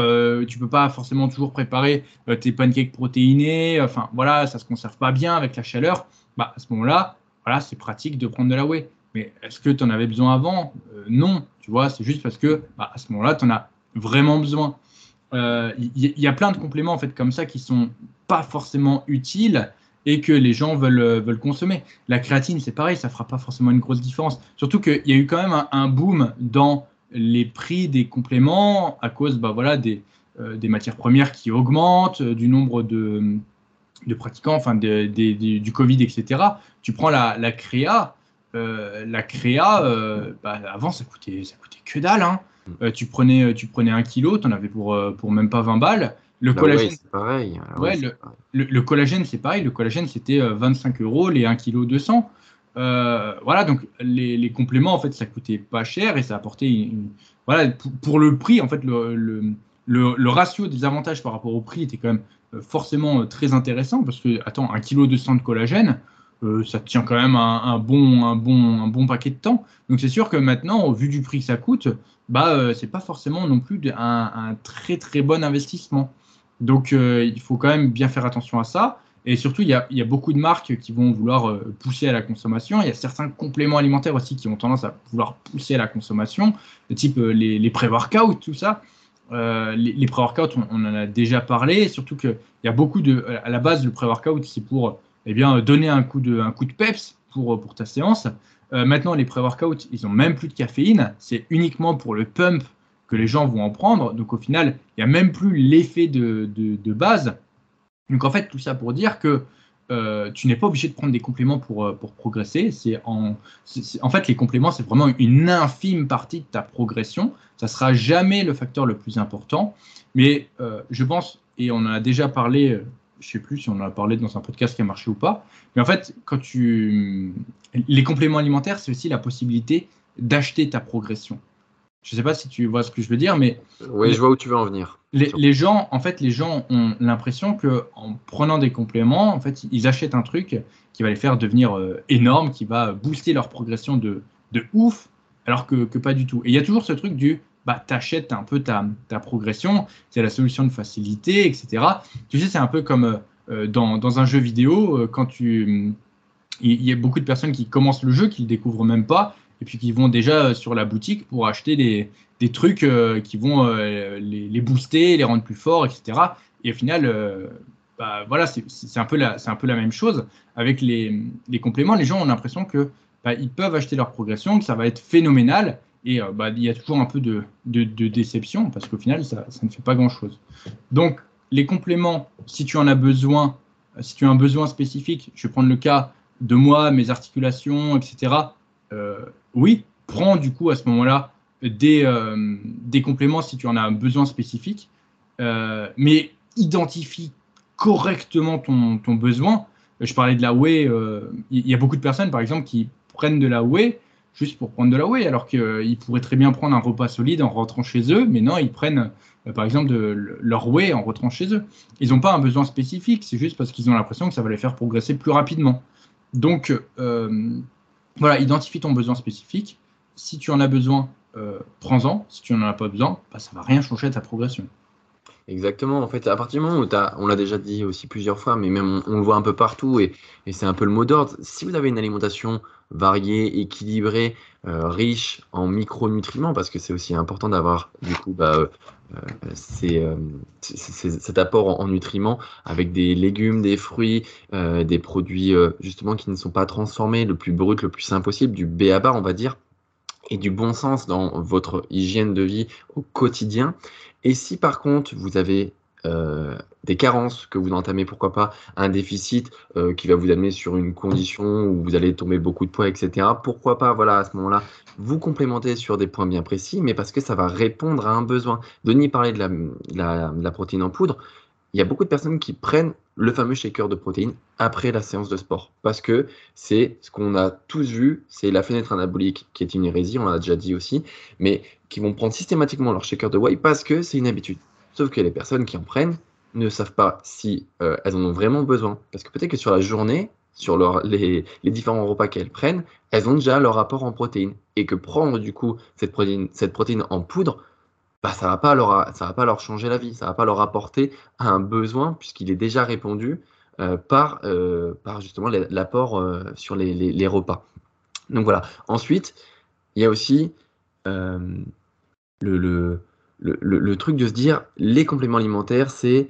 tu peux pas forcément toujours préparer tes pancakes protéinés, enfin voilà, ça se conserve pas bien avec la chaleur. Bah, à ce moment-là, voilà, c'est pratique de prendre de la whey. Mais est-ce que tu en avais besoin avant? Euh, Non, tu vois, c'est juste parce que bah, à ce moment-là, tu en as vraiment besoin. Il euh, y, a plein de compléments en fait comme ça qui sont pas forcément utiles et que les gens veulent, euh, veulent consommer. La créatine, c'est pareil, ça fera pas forcément une grosse différence. Surtout qu'il y a eu quand même un, boom dans les prix des compléments à cause bah, voilà, des, des matières premières qui augmentent, du nombre de, de pratiquants, enfin du Covid, etc. Tu prends la, la créa, euh, la créa, euh, bah, avant ça coûtait, ça coûtait que dalle. Hein. Mm. Euh, tu, prenais, tu prenais un kilo, tu en avais pour, pour même pas 20 balles. Le bah collagène, c'est pareil. Ouais, le, collagène, c'est pareil. Le collagène, c'était 25 euros, les 1 kg 200. voilà, donc les, les, compléments, en fait, ça coûtait pas cher et ça apportait une, voilà, pour, le prix, en fait, le, le, le, ratio des avantages par rapport au prix était quand même euh, forcément euh, très intéressant parce que, attends, un kilo de collagène, euh, ça tient quand même un, bon, un, bon, un bon paquet de temps. Donc c'est sûr que maintenant, au vu du prix que ça coûte, bah, c'est pas forcément non plus un, très très bon investissement. Donc il faut quand même bien faire attention à ça. Et surtout, il y, a, beaucoup de marques qui vont vouloir pousser à la consommation. Il y a certains compléments alimentaires aussi qui ont tendance à vouloir pousser à la consommation, type les, les pré-workouts, tout ça. Euh, les, pré-workouts, on, en a déjà parlé, surtout qu'il y a beaucoup de. À la base, le pré-workout, c'est pour eh bien, donner un coup de, un coup de peps pour, pour ta séance. Euh, maintenant, les pré-workouts, ils n'ont même plus de caféine. C'est uniquement pour le pump que les gens vont en prendre. Donc, au final, il n'y a même plus l'effet de, de, base. Donc, en fait, tout ça pour dire que euh, tu n'es pas obligé de prendre des compléments pour, euh, pour progresser. C'est en, en fait, les compléments, c'est vraiment une infime partie de ta progression. Ça sera jamais le facteur le plus important. Mais euh, je pense, et on en a déjà parlé, je sais plus si on en a parlé dans un podcast qui a marché ou pas, mais en fait, quand tu. Les compléments alimentaires, c'est aussi la possibilité d'acheter ta progression. Je ne sais pas si tu vois ce que je veux dire, mais. Oui, je vois où tu veux en venir. Les, gens, en fait, les gens ont l'impression que en prenant des compléments, en fait, ils achètent un truc qui va les faire devenir euh, énorme, qui va booster leur progression de, de ouf, alors que, que, pas du tout. Et il y a toujours ce truc du bah, t'achètes un peu ta, ta progression, c'est la solution de facilité, etc. Tu sais, c'est un peu comme euh, dans, dans, un jeu vidéo, euh, quand tu. Il y a beaucoup de personnes qui commencent le jeu, qui ne le découvrent même pas, et puis qui vont déjà sur la boutique pour acheter des, des trucs euh, qui vont euh, les, booster, les rendre plus forts, etc. Et au final, euh, bah, voilà, c'est un, peu la, un peu la même chose. Avec les, les compléments, les gens ont l'impression que bah, ils peuvent acheter leur progression, que ça va être phénoménal. Et bah, il y a toujours un peu de, déception parce qu'au final, ça, ne fait pas grand-chose. Donc, les compléments, si tu en as besoin, si tu as un besoin spécifique, je vais prendre le cas de moi, mes articulations, etc. oui, prends du coup à ce moment-là des, des compléments si tu en as un besoin spécifique. mais identifie correctement ton, ton, besoin. Je parlais de la whey. Euh, il y a beaucoup de personnes, par exemple, qui prennent de la whey juste pour prendre de la whey, alors qu'ils pourraient très bien prendre un repas solide en rentrant chez eux, mais non, ils prennent, euh, par exemple, de, leur whey en rentrant chez eux. Ils n'ont pas un besoin spécifique, c'est juste parce qu'ils ont l'impression que ça va les faire progresser plus rapidement. Donc, euh, voilà, identifie ton besoin spécifique. Si tu en as besoin, prends-en. Si tu n'en as pas besoin, bah, ça ne va rien changer à ta progression. Exactement. En fait, à partir du moment où as, on l'a déjà dit aussi plusieurs fois, mais même on, le voit un peu partout et, c'est un peu le mot d'ordre. Si vous avez une alimentation variée, équilibrée, euh, riche en micronutriments, parce que c'est aussi important d'avoir du coup bah, euh, euh, cet apport en, nutriments avec des légumes, des fruits, des produits justement qui ne sont pas transformés, le plus brut, le plus simple possible, du B à bas, on va dire et du bon sens dans votre hygiène de vie au quotidien, et si par contre vous avez euh, des carences, que vous entamez pourquoi pas un déficit euh, qui va vous amener sur une condition où vous allez tomber beaucoup de poids, etc. Pourquoi pas, voilà, à ce moment-là, vous complémenter sur des points bien précis, mais parce que ça va répondre à un besoin. Denis parlait de la, la protéine en poudre il y a beaucoup de personnes qui prennent le fameux shaker de protéines après la séance de sport. Parce que c'est ce qu'on a tous vu, c'est la fenêtre anabolique qui est une hérésie, on l'a déjà dit aussi, mais qui vont prendre systématiquement leur shaker de whey parce que c'est une habitude. Sauf que les personnes qui en prennent ne savent pas si euh, elles en ont vraiment besoin. Parce que peut-être que sur la journée, sur les, différents repas qu'elles prennent, elles ont déjà leur apport en protéines. Et que prendre du coup cette protéine, cette protéine en poudre bah, ça ne va, pas leur, va pas leur changer la vie, ça ne va pas leur apporter un besoin puisqu'il est déjà répondu euh, par, euh, par justement l'apport sur les, les, repas. Donc voilà. Ensuite, il y a aussi le, le, le, le, truc de se dire les compléments alimentaires, c'est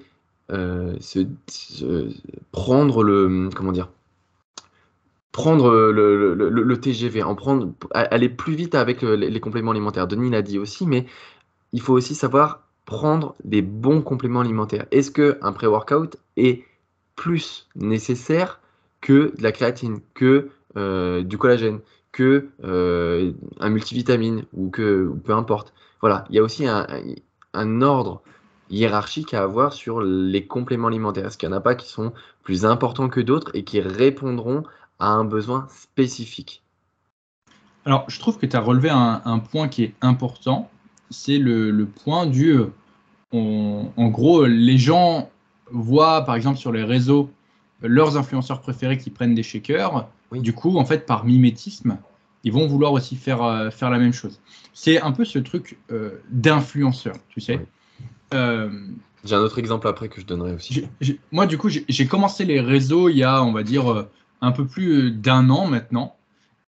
se, prendre le comment dire prendre le, le, TGV, en prendre, aller plus vite avec les, les compléments alimentaires. Denis l'a dit aussi, mais il faut aussi savoir prendre des bons compléments alimentaires. Est-ce qu'un pré-workout est plus nécessaire que de la créatine, que euh, du collagène, que euh, un multivitamine ou que peu importe? Voilà, il y a aussi un, un, ordre hiérarchique à avoir sur les compléments alimentaires. Est-ce qu'il n'y en a pas qui sont plus importants que d'autres et qui répondront à un besoin spécifique? Alors, je trouve que tu as relevé un, un, point qui est important c'est le, point du. Euh, en gros, les gens voient, par exemple, sur les réseaux, leurs influenceurs préférés qui prennent des shakers. Du coup, en fait, par mimétisme, ils vont vouloir aussi faire, euh, faire la même chose. C'est un peu ce truc euh, d'influenceur, tu sais. j'ai un autre exemple après que je donnerai aussi. moi, du coup, j'ai commencé les réseaux il y a, on va dire, un peu plus d'un an maintenant.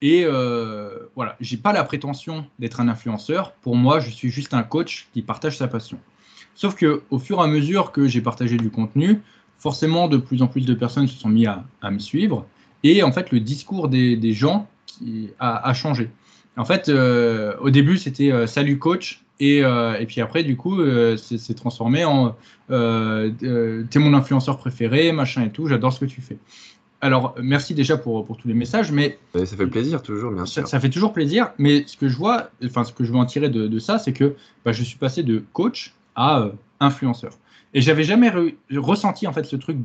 Et euh, voilà, j'ai pas la prétention d'être un influenceur. Pour moi, je suis juste un coach qui partage sa passion. Sauf que au fur et à mesure que j'ai partagé du contenu, forcément, de plus en plus de personnes se sont mis à, me suivre. Et en fait, le discours des, gens qui a, changé. En fait, euh, au début, c'était euh, salut coach. Et, euh, et, puis après, du coup, c'est transformé en t'es mon influenceur préféré, machin et tout, j'adore ce que tu fais alors, merci déjà pour, pour, tous les messages, mais ça fait plaisir toujours, bien sûr. Ça, fait toujours plaisir, mais ce que je vois, enfin ce que je veux en tirer de, ça, c'est que bah, je suis passé de coach à influenceur. Et j'avais jamais ressenti en fait ce truc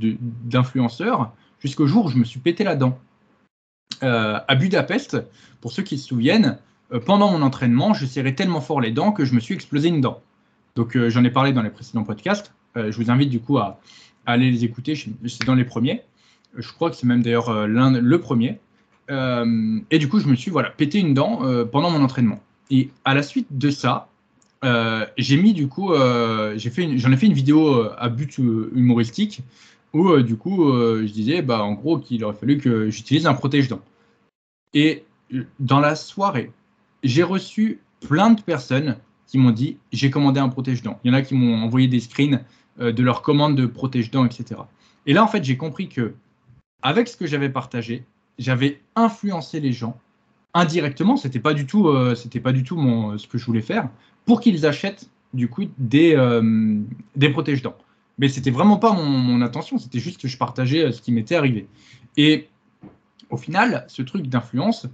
d'influenceur jusqu'au jour où je me suis pété la dent. Euh, à Budapest, pour ceux qui se souviennent, euh, pendant mon entraînement, je serrais tellement fort les dents que je me suis explosé une dent. Donc j'en ai parlé dans les précédents podcasts. je vous invite du coup à, aller les écouter. C'est dans les premiers. Je crois que c'est même d'ailleurs euh, le premier. Euh, et du coup, je me suis voilà pété une dent euh, pendant mon entraînement. Et à la suite de ça, j'ai mis du coup, fait, j'en ai fait une vidéo à but humoristique où du coup, je disais, bah en gros, qu'il aurait fallu que j'utilise un protège-dents. Et dans la soirée, j'ai reçu plein de personnes qui m'ont dit, j'ai commandé un protège-dents. Il y en a qui m'ont envoyé des screens de leur commande de protège-dents, etc. Et là, en fait, j'ai compris que avec ce que j'avais partagé, j'avais influencé les gens indirectement, c'était pas du tout, c'était pas du tout ce que je voulais faire, pour qu'ils achètent du coup des, des protège-dents. Mais c'était vraiment pas mon, mon intention, c'était juste que je partageais ce qui m'était arrivé. Et au final, ce truc d'influence,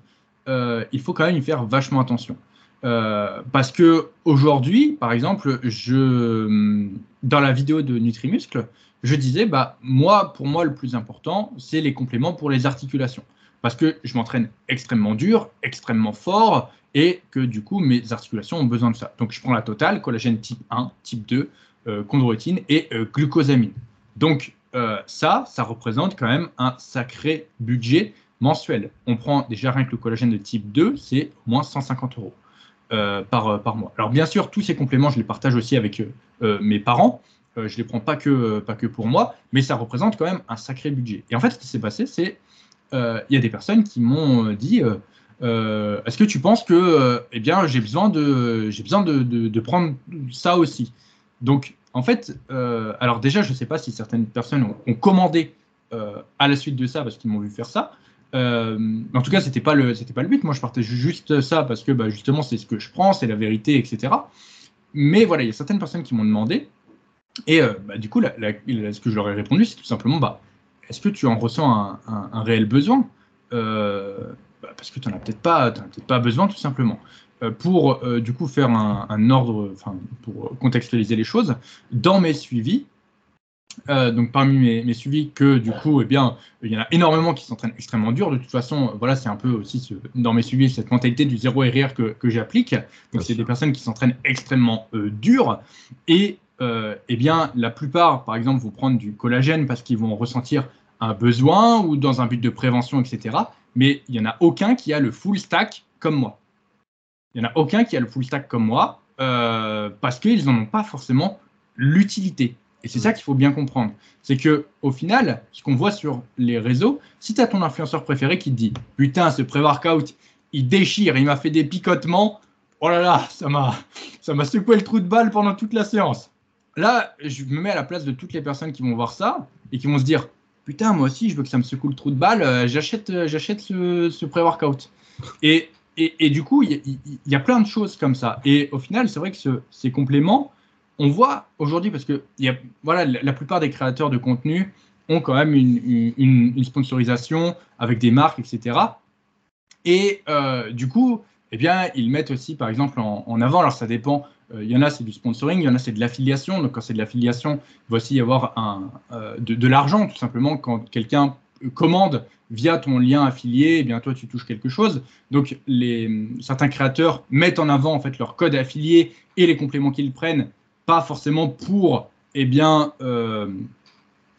il faut quand même y faire vachement attention. Euh, parce que aujourd'hui, par exemple, je, dans la vidéo de Nutrimuscle, je disais, bah, moi, pour moi, le plus important, c'est les compléments pour les articulations. Parce que je m'entraîne extrêmement dur, extrêmement fort, et que du coup, mes articulations ont besoin de ça. Donc, je prends la totale, collagène type 1, type 2, euh, chondroïtine et euh, glucosamine. Donc, euh, ça, ça représente quand même un sacré budget mensuel. On prend déjà rien que le collagène de type 2, c'est au moins 150 euros. Euh, par, euh, mois. Alors bien sûr, tous ces compléments, je les partage aussi avec euh, mes parents. je ne les prends pas que, pas que pour moi, mais ça représente quand même un sacré budget. Et en fait, ce qui s'est passé, c'est il y a des personnes qui m'ont dit Est-ce que tu penses que eh j'ai besoin, de, prendre ça aussi? Donc, en fait, alors déjà, je ne sais pas si certaines personnes ont, commandé à la suite de ça parce qu'ils m'ont vu faire ça. Euh, en tout cas, c'était pas pas le but. Moi, je partage juste ça parce que bah, justement, c'est ce que je prends, c'est la vérité, etc. Mais voilà, il y a certaines personnes qui m'ont demandé, et euh, bah, du coup, ce que je leur ai répondu, c'est tout simplement, bah, est-ce que tu en ressens un, réel besoin? Euh, bah, Parce que tu n'en as peut-être pas, peut pas besoin, tout simplement. Pour du coup faire un, un ordre, pour contextualiser les choses, dans mes suivis, euh, donc parmi mes, suivis que du coup, eh bien, il y en a énormément qui s'entraînent extrêmement dur. De toute façon, voilà, c'est un peu aussi dans mes suivis cette mentalité du zéro RR que, que j'applique. Donc c'est des personnes qui s'entraînent extrêmement euh, dur et euh, eh bien, la plupart, par exemple, vont prendre du collagène parce qu'ils vont ressentir un besoin ou dans un but de prévention, etc. Mais il n'y en a aucun qui a le full stack comme moi. Il n'y en a aucun qui a le full stack comme moi parce qu'ils n'en ont pas forcément l'utilité. Et c'est ça qu'il faut bien comprendre. C'est que au final, ce qu'on voit sur les réseaux, si tu as ton influenceur préféré qui te dit Putain, ce pré-workout, il déchire, il m'a fait des picotements. Oh là là, ça m'a, ça m'a secoué le trou de balle pendant toute la séance. Là, je me mets à la place de toutes les personnes qui vont voir ça et qui vont se dire Putain, moi aussi, je veux que ça me secoue le trou de balle, euh, j'achète, euh, j'achète ce, ce pré-workout. Et, et, du coup, il y, a plein de choses comme ça. Et au final, c'est vrai que ce, ces compléments, on voit aujourd'hui, parce que voilà, la plupart des créateurs de contenu ont quand même une, sponsorisation avec des marques, etc. Et euh, du coup, eh bien, ils mettent aussi, par exemple, en, avant, alors ça dépend, euh, il y en a c'est du sponsoring, il y en a c'est de l'affiliation. Donc quand c'est de l'affiliation, il va aussi y avoir un, euh, de, l'argent, tout simplement, quand quelqu'un commande via ton lien affilié, eh bien toi tu touches quelque chose. Donc les, certains créateurs mettent en avant en fait leur code affilié et les compléments qu'ils prennent pas forcément pour eh bien, euh,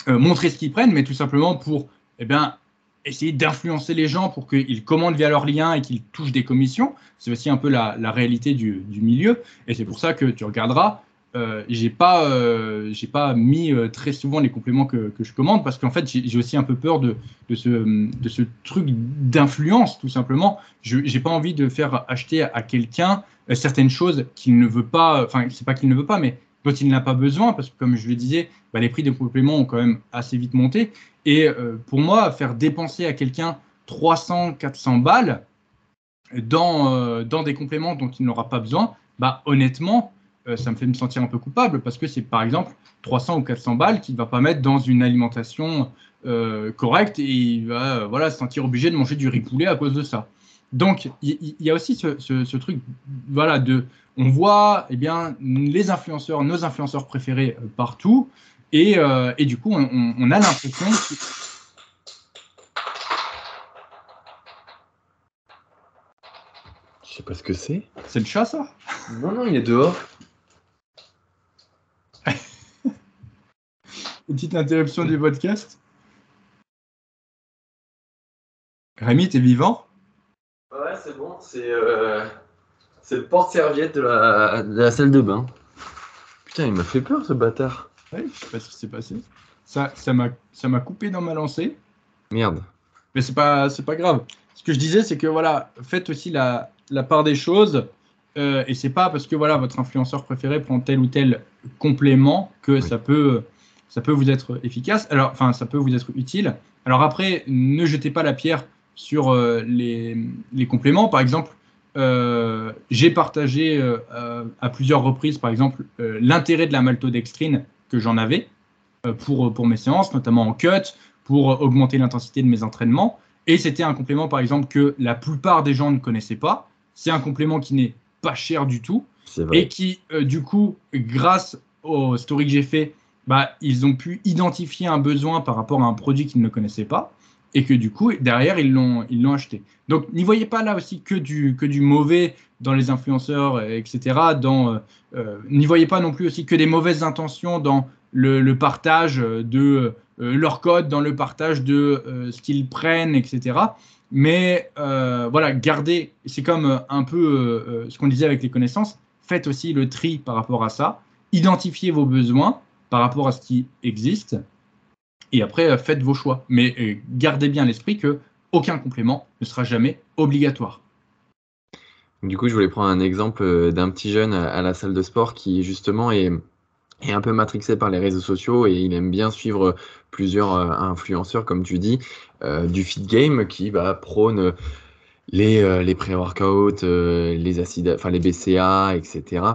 euh, montrer ce qu'ils prennent, mais tout simplement pour eh bien, essayer d'influencer les gens pour qu'ils commandent via leur lien et qu'ils touchent des commissions. C'est aussi un peu la, réalité du, milieu. Et c'est pour ça que tu regarderas. Euh, j'ai pas, euh, j'ai pas mis très souvent les compléments que, que je commande parce qu'en fait j'ai aussi un peu peur de, de, ce, de ce truc d'influence tout simplement. Je j'ai pas envie de faire acheter à quelqu'un euh, certaines choses qu'il ne veut pas, enfin, c'est pas qu'il ne veut pas, mais dont il n'a pas besoin, parce que comme je le disais, bah, les prix des compléments ont quand même assez vite monté. Et euh, pour moi, faire dépenser à quelqu'un 300, 400 balles dans, euh, dans des compléments dont il n'aura pas besoin, bah, honnêtement, ça me fait me sentir un peu coupable parce que c'est par exemple 300 ou 400 balles qu'il ne va pas mettre dans une alimentation correcte et il va voilà, se sentir obligé de manger du riz poulet à cause de ça. Donc, il y, a aussi ce, truc, voilà, de, on voit, eh bien, les influenceurs, nos influenceurs préférés euh, partout, et, euh, et, du coup, on, a l'impression que... Je sais pas ce que c'est. C'est le chat, ça? Non, non, il est dehors. Petite interruption du podcast. Rémi, t'es vivant? C'est bon. Euh, c'est le porte-serviette de la, de la salle de bain. Putain, il m'a fait peur ce bâtard. Ouais, je sais pas ce qui s'est passé. Ça, m'a, ça coupé dans ma lancée. Merde. Mais c'est pas, pas grave. Ce que je disais, c'est que voilà, faites aussi la, la part des choses. Euh, et c'est pas parce que voilà votre influenceur préféré prend tel ou tel complément que ça peut, ça peut vous être efficace. Alors, enfin, ça peut vous être utile. Alors après, ne jetez pas la pierre sur les, les, compléments. Par exemple, j'ai partagé à plusieurs reprises, par exemple, l'intérêt de la maltodextrine que j'en avais pour, pour mes séances, notamment en cut, pour augmenter l'intensité de mes entraînements. Et c'était un complément, par exemple, que la plupart des gens ne connaissaient pas. C'est un complément qui n'est pas cher du tout et qui, euh, du coup, grâce au story que j'ai fait, bah, ils ont pu identifier un besoin par rapport à un produit qu'ils ne connaissaient pas et que du coup, derrière, ils l'ont, acheté. Donc, n'y voyez pas là aussi que du, que du mauvais dans les influenceurs, etc. Dans, euh, euh, n'y voyez pas non plus aussi que des mauvaises intentions dans le partage de leur code, dans le partage de ce qu'ils prennent, etc. Mais voilà, gardez, c'est comme un peu ce qu'on disait avec les connaissances, faites aussi le tri par rapport à ça, identifiez vos besoins par rapport à ce qui existe, et après euh, faites vos choix. Mais euh, gardez bien l'esprit que aucun complément ne sera jamais obligatoire. Du coup, je voulais prendre un exemple euh, d'un petit jeune à la salle de sport qui justement est, un peu matrixé par les réseaux sociaux et il aime bien suivre plusieurs influenceurs, comme tu dis, du fit game qui bah, prône les, les pré-workouts, les acides, enfin les BCA, etc.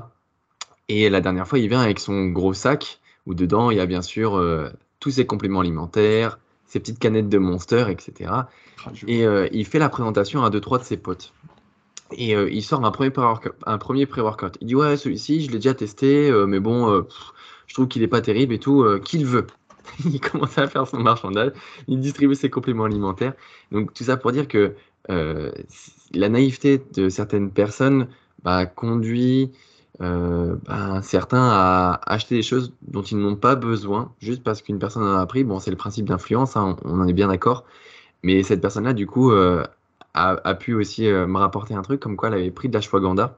Et la dernière fois, il vient avec son gros sac où dedans il y a bien sûr euh, tous ses compléments alimentaires, ses petites canettes de Monster, etc. Et ah, il fait la présentation à deux trois de ses potes. Et il sort un premier pré-workout. il dit ouais celui-ci je l'ai déjà testé, mais bon je trouve qu'il n'est pas terrible et tout. qu'il veut il commence à faire son marchandage, il distribue ses compléments alimentaires. Donc tout ça pour dire que euh, la naïveté de certaines personnes bah, conduit euh, bah, certains à acheter des choses dont ils n'ont pas besoin, juste parce qu'une personne en a pris. Bon, c'est le principe d'influence, hein, on, en est bien d'accord. Mais cette personne-là, du coup, euh, a, pu aussi me rapporter un truc comme quoi elle avait pris de l'ashwagandha.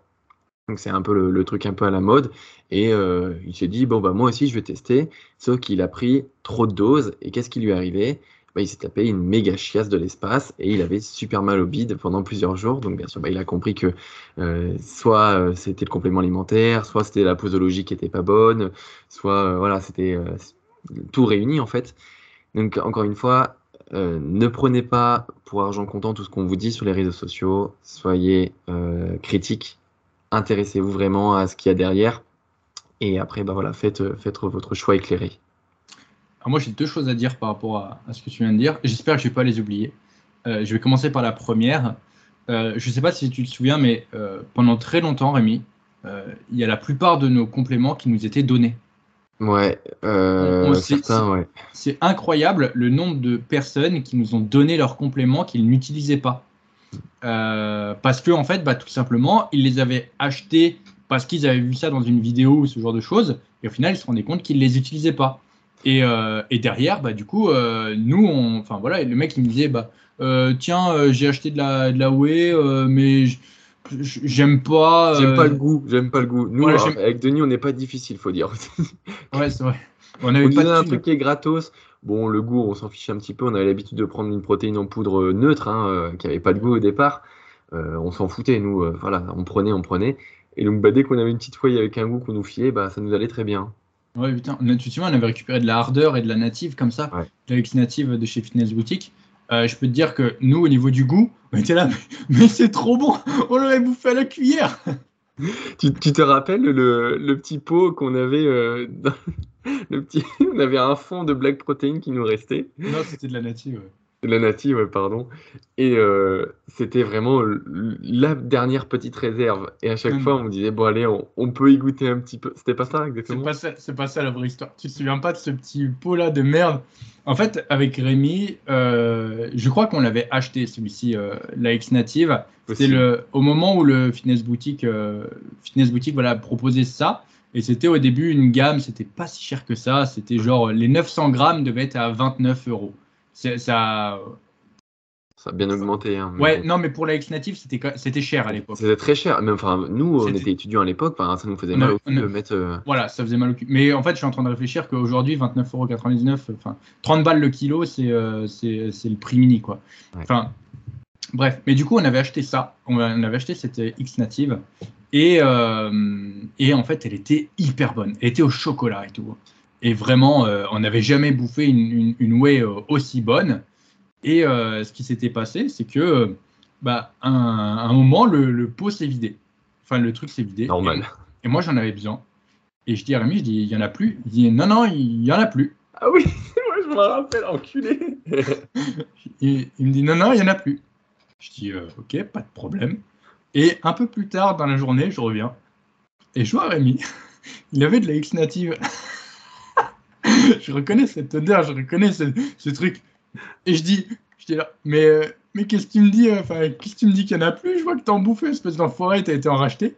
Donc c'est un peu le, truc un peu à la mode. Et il s'est dit, bon, bah moi aussi, je vais tester. Sauf qu'il a pris trop de doses. Et qu'est-ce qui lui est arrivé? Bah, il s'est tapé une méga chiasse de l'espace et il avait super mal au bide pendant plusieurs jours. Donc bien sûr, bah, il a compris que euh, soit euh, c'était le complément alimentaire, soit c'était la posologie qui était pas bonne, soit euh, voilà, c'était tout réuni en fait. Donc encore une fois, ne prenez pas pour argent comptant tout ce qu'on vous dit sur les réseaux sociaux. Soyez critiques, intéressez-vous vraiment à ce qu'il y a derrière. Et après, bah voilà, faites votre choix éclairé moi, j'ai deux choses à dire par rapport à, ce que tu viens de dire. J'espère que je ne vais pas les oublier. Euh, je vais commencer par la première. Euh, je ne sais pas si tu te souviens, mais euh, pendant très longtemps, Rémi, il y a la plupart de nos compléments qui nous étaient donnés. Ouais, c'est incroyable le nombre de personnes qui nous ont donné leurs compléments qu'ils n'utilisaient pas. parce que, en fait, bah, tout simplement, ils les avaient achetés parce qu'ils avaient vu ça dans une vidéo ou ce genre de choses, et au final, ils se rendaient compte qu'ils ne les utilisaient pas. Et, euh, et, derrière, bah, du coup, euh, nous, on, enfin voilà, le mec il me disait, bah, euh, tiens, j'ai acheté de la, de la whey, mais j'aime pas. J'aime pas le goût, j'aime pas le goût. Nous, avec Denis, on n'est pas difficile, faut dire. ouais, c'est vrai. On avait pas un truc qui est gratos. Bon, le goût, on s'en fiche un petit peu. On avait l'habitude de prendre une protéine en poudre neutre, hein, qui avait pas de goût au départ. on s'en foutait, nous. voilà, on prenait, on prenait. Et donc, bah, dès qu'on avait une petite feuille avec un goût qu'on nous fiait, bah, ça nous allait très bien. Ouais, putain. Tu on avait récupéré de la hardeur et de la native comme ça, de la native de chez Fitness Boutique. Euh, je peux te dire que nous, au niveau du goût, on était là, mais, c'est trop bon, on l'aurait bouffé à la cuillère. Tu, te rappelles le, petit pot qu'on avait euh, le petit, On avait un fond de black protein qui nous restait? Non, c'était de la native. La native, pardon. Et euh, c'était vraiment la dernière petite réserve. Et à chaque fois, on me disait, bon, allez, on, peut y goûter un petit peu. C'était pas ça, exactement? C'est pas ça, la vraie histoire. Tu te souviens pas de ce petit pot-là de merde? En fait, avec Rémi, euh, je crois qu'on l'avait acheté, celui-ci, euh, la X Native. C'était le, au moment où le Fitness Boutique, Fitness Boutique voilà, proposait ça. Et c'était au début une gamme, c'était pas si cher que ça. C'était genre, les 900 grammes devaient être à 29 euros ça. Ça a bien augmenté. Hein, ouais, non, mais pour la X native, c'était cher à l'époque. C'était très cher. Mais enfin, nous, on était étudiants à l'époque, ça nous faisait mal au cul de mettre. Euh, voilà, ça faisait mal au cul. Mais en fait, je suis en train de réfléchir qu'aujourd'hui, 29,99€, enfin, 30 balles le kilo, euh, c'est c'est le prix mini, quoi. Enfin, bref. Mais du coup, on avait acheté ça. On avait acheté cette X native. Et, euh, et en fait, elle était hyper bonne. Elle était au chocolat et tout. Et vraiment, euh, on n'avait jamais bouffé une, whey euh, aussi bonne. Et euh, ce qui s'était passé, c'est que bah, un, un moment, le, le pot s'est vidé. Enfin, le truc s'est vidé. Normal. Et, et moi, j'en avais besoin. Et je dis à Rémi, je dis, il n'y en a plus. Il dit, non, non, il n'y en a plus. Ah oui, moi je me rappelle, enculé. Et il me dit, non, non, il n'y en a plus. Je dis, ok, pas de problème. Et un peu plus tard dans la journée, je reviens. Et je vois Rémi. Il avait de la X native. je reconnais cette odeur, je reconnais ce, ce truc. Et je dis, je dis là, mais, euh, mais qu'est-ce que tu me dis euh, Enfin, qu'est-ce que tu me dis qu'il n'y en a plus? Je vois que t'en bouffais, espèce d'enfoiré, t'as été en racheté.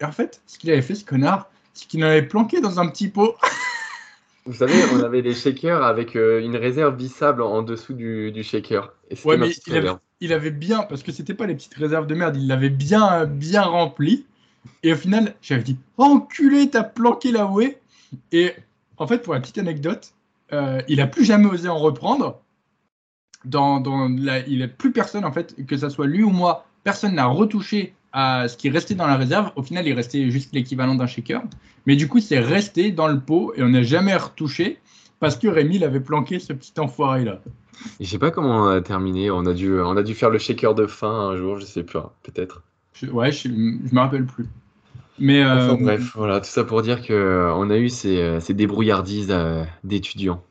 Et en fait, ce qu'il avait fait, ce connard, c'est qu'il en avait planqué dans un petit pot. Vous savez, on avait des shakers avec euh, une réserve vissable en dessous du, du shaker. Et Ouais, ma mais il avait, il avait bien, parce que c'était pas les petites réserves de merde, il l'avait bien, bien rempli. Et au final, j'avais dit, enculé, t'as planqué la whey. Et en fait, pour la petite anecdote, euh, il a plus jamais osé en reprendre. Dans, dans la- il a plus personne, en fait, que ça soit lui ou moi, personne n'a retouché à ce qui restait dans la réserve. Au final, il restait juste l'équivalent d'un shaker. Mais du coup, c'est resté dans le pot et on n'a jamais retouché parce que Rémi l'avait planqué, ce petit enfoiré-là. Je sais pas comment on a terminé. On a dû, on a dû faire le shaker de fin un jour, je sais plus, peut-être. Je- ouais, je, je me rappelle plus. Mais euh, Enfin, bref, voilà, tout ça pour dire que euh, on a eu ces, euh, ces débrouillardises euh, d'étudiants.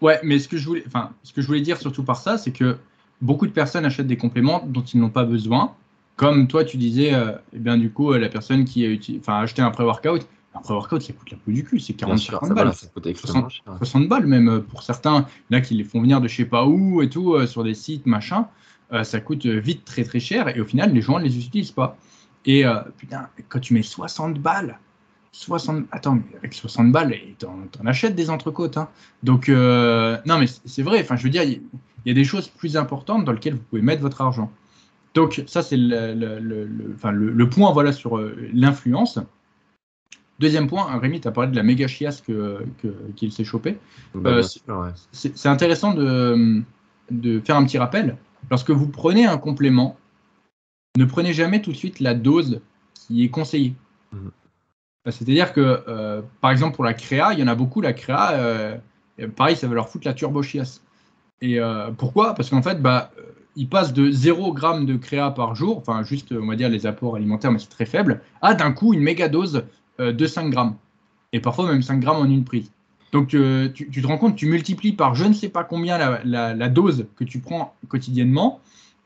ouais, mais ce que je voulais, enfin, ce que je voulais dire surtout par ça, c'est que beaucoup de personnes achètent des compléments dont ils n'ont pas besoin. Comme toi, tu disais, euh, eh bien du coup, euh, la personne qui a, enfin, acheté un pré-workout, un pré-workout, ça coûte la peau du cul, c'est Bien 40 sûr, 50 ça, balles. voilà, ça coûte extrêmement cher. 60 balles même euh, pour certains, là qui les font venir de je sais pas où et tout, euh, sur des sites, machin, euh, ça coûte euh, vite très très cher et au final les gens ne les utilisent pas. Et euh, putain, quand tu mets 60 balles, 60, attends, mais avec 60 balles, t'en, achètes des entrecôtes. Hein. Donc, euh, non mais c'est- vrai, enfin je veux dire, il y, a des choses plus importantes dans lesquelles vous pouvez mettre votre argent. Donc ça c'est le, le, le- le- enfin, le- le point voilà, sur euh, l'influence. Deuxième point, Rémi, tu as parlé de la méga chiasse que- qu'il s'est chopé Bah, Euh, c'est- ouais. intéressant de, de faire un petit rappel. Lorsque vous prenez un complément, ne prenez jamais tout de suite la dose qui est conseillée. Mhm. C'est-à-dire que, euh, par exemple, pour la créa, il y en a beaucoup, la créa, euh, pareil, ça va leur foutre la turbo-chiasse. Et euh, pourquoi? Parce qu'en fait, bah, ils passent de 0 g de créa par jour, enfin juste, on va dire, les apports alimentaires, mais c'est très faible, à d'un coup une méga dose de 5 grammes. Et parfois même 5 grammes en une prise. Donc tu, tu te rends compte, tu multiplies par je ne sais pas combien la, la- la dose que tu prends quotidiennement,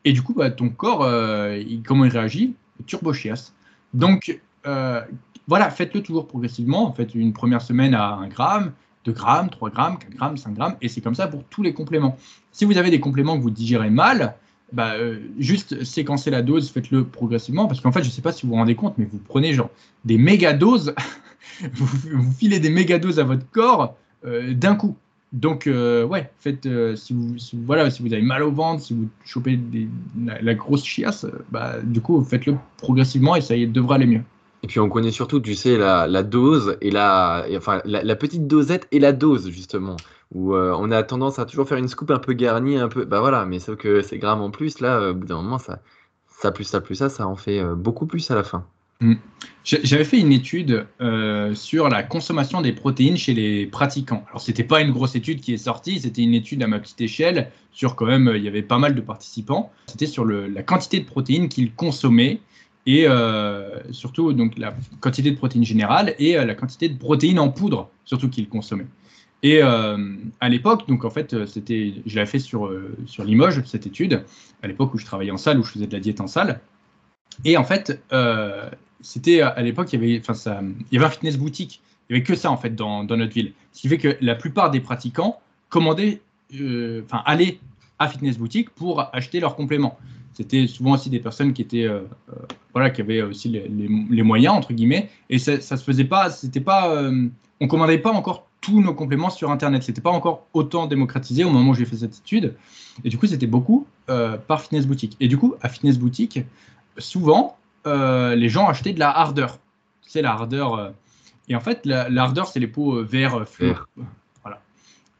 et du coup, bah, ton corps, euh, comment il réagit? Turbo chiasse. Donc euh, voilà, faites-le toujours progressivement. Faites une première semaine à 1 gramme, 2 grammes, 3 grammes, 4 grammes, 5 grammes, et c'est comme ça pour tous les compléments. Si vous avez des compléments que vous digérez mal, bah, euh, juste séquencez la dose, faites-le progressivement, parce qu'en fait, je ne sais pas si vous vous rendez compte, mais vous prenez genre des méga doses, vous, filez des méga doses à votre corps d'un coup. Donc, euh, ouais, faites, euh, si, vous, voilà, si vous avez mal au ventre, si vous chopez la, grosse chiasse, euh, bah, du coup, faites-le progressivement et ça y devrait aller mieux. Et puis on connaît surtout, tu sais, la, dose et la, enfin, la, petite dosette et la dose, justement. Où on a tendance à toujours faire une scoop un peu garnie, un peu. Bah voilà, mais sauf que ces grammes en plus, là, au bout d'un moment, ça, ça plus ça plus ça, ça en fait beaucoup plus à la fin. J'ai- J'avais fait une étude euh, sur la consommation des protéines chez les pratiquants. Alors, c'était pas une grosse étude qui est sortie, c'était une étude à ma petite échelle sur quand même, il y avait pas mal de participants. C'était sur la quantité de protéines qu'ils consommaient et euh, surtout donc la quantité de protéines générales et euh, la quantité de protéines en poudre surtout qu'ils consommaient. Et euh, à l'époque, donc en fait, euh, c'était, je l'avais fait sur, euh, sur Limoges, cette étude, à l'époque où je travaillais en salle, où je faisais de la diète en salle. Et en fait, euh, c'était à l'époque, il y avait, il y avait un fitness boutique. Il n'y avait que ça en fait dans, dans notre ville. Ce qui fait que la plupart des pratiquants commandaient, euh, allaient à fitness boutique pour acheter leurs compléments. C'était souvent aussi des personnes qui étaient, euh, euh, voilà, qui avaient aussi les, les- moyens entre guillemets. Et ça, ça se faisait pas, c'était pas, euh, on commandait pas encore tous nos compléments sur Internet. C'était pas encore autant démocratisé au moment où j'ai fait cette étude. Et du coup, c'était beaucoup euh, par fitness boutique. Et du coup, à fitness boutique, souvent, euh, les gens achetaient de la hardeur. C'est la hardeur. euh, et en fait, la, la hardeur, c'est les pots euh, verts fluo. Vert. Voilà.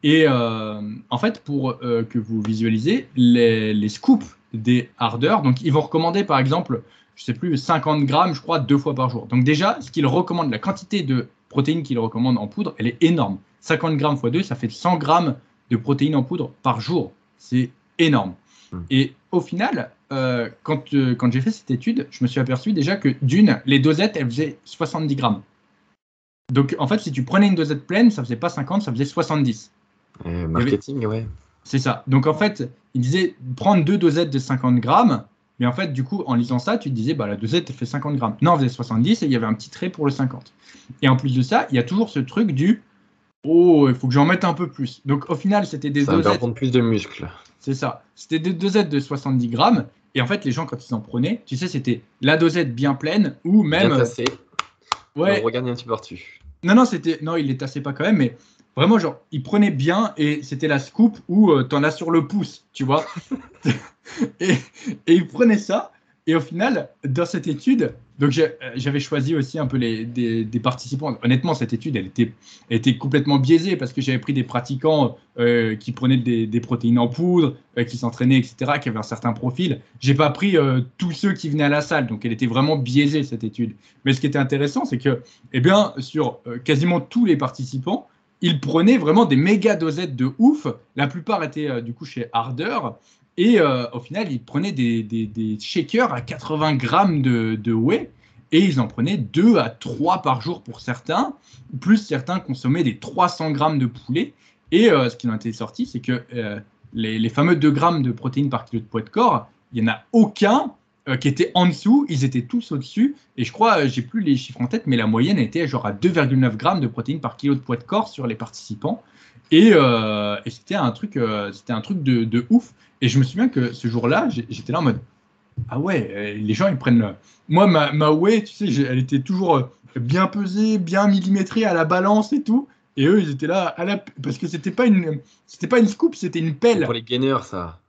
Et en fait, pour que vous visualisez, les, les scoops des hardeurs, donc ils vont recommander par exemple, je sais plus, 50 grammes, je crois, deux fois par jour. Donc déjà, ce qu'ils recommandent, la quantité de protéines qu'ils recommandent en poudre, elle est énorme. 50 grammes x 2, ça fait 100 grammes de protéines en poudre par jour. C'est énorme. Hmm. Et au final, euh, quand, euh, quand j'ai fait cette étude, je me suis aperçu déjà que d'une, les dosettes, elles faisaient 70 grammes. Donc en fait, si tu prenais une dosette pleine, ça faisait pas 50, ça faisait 70. Euh, marketing, ouais. C'est ça. Donc en fait, il disait prendre deux dosettes de 50 grammes, mais en fait, du coup, en lisant ça, tu te disais, bah, la dosette, elle fait 50 grammes. Non, elle faisait 70 et il y avait un petit trait pour le 50. Et en plus de ça, il y a toujours ce truc du, oh, il faut que j'en mette un peu plus. Donc au final, c'était des Ça dosettes. prendre plus de muscles. C'est ça. C'était des dosettes de 70 grammes. Et en fait, les gens, quand ils en prenaient, tu sais, c'était la dosette bien pleine ou même. Bien tassé. ouais, On regarde un petit peu par-dessus. non, non, c'était. Non, il les tassait pas quand même, mais vraiment, genre, ils prenaient bien et c'était la scoop où tu t'en as sur le pouce, tu vois. et, et ils prenaient ça. Et au final, dans cette étude, donc euh, j'avais choisi aussi un peu les, des, participants. Honnêtement, cette étude, elle était, complètement biaisée parce que j'avais pris des pratiquants euh, qui prenaient des, protéines en poudre, euh, qui s'entraînaient, etc., qui avaient un certain profil. J'ai pas pris tous ceux qui venaient à la salle, donc elle était vraiment biaisée cette étude. Mais ce qui était intéressant, c'est que, eh bien, sur quasiment tous les participants, ils prenaient vraiment des méga dosettes de ouf. La plupart étaient du coup chez Harder. Et euh, au final, ils prenaient des, shakers à 80 grammes de, de whey. Et ils en prenaient 2 à 3 par jour pour certains. Plus certains consommaient des 300 grammes de poulet. Et euh, ce qui en était sorti, c'est que euh, les, fameux 2 grammes de protéines par kilo de poids de corps, il n'y en a aucun qui était en dessous. Ils étaient tous au-dessus. Et je crois, j'ai plus les chiffres en tête, mais la moyenne était genre à 2,9 grammes de protéines par kilo de poids de corps sur les participants. Et, euh, et c'était un truc, euh, c'était un truc de, de ouf. Et je me souviens que ce jour-là, j'étais là en mode Ah ouais, euh, les gens ils prennent. Moi, ma, ma whey, tu sais, elle était toujours bien pesée, bien millimétrée à la balance et tout. Et eux, ils étaient là à la. Parce que c'était pas une, c'était pas une scoop, c'était une pelle. Pour les gainers, ça.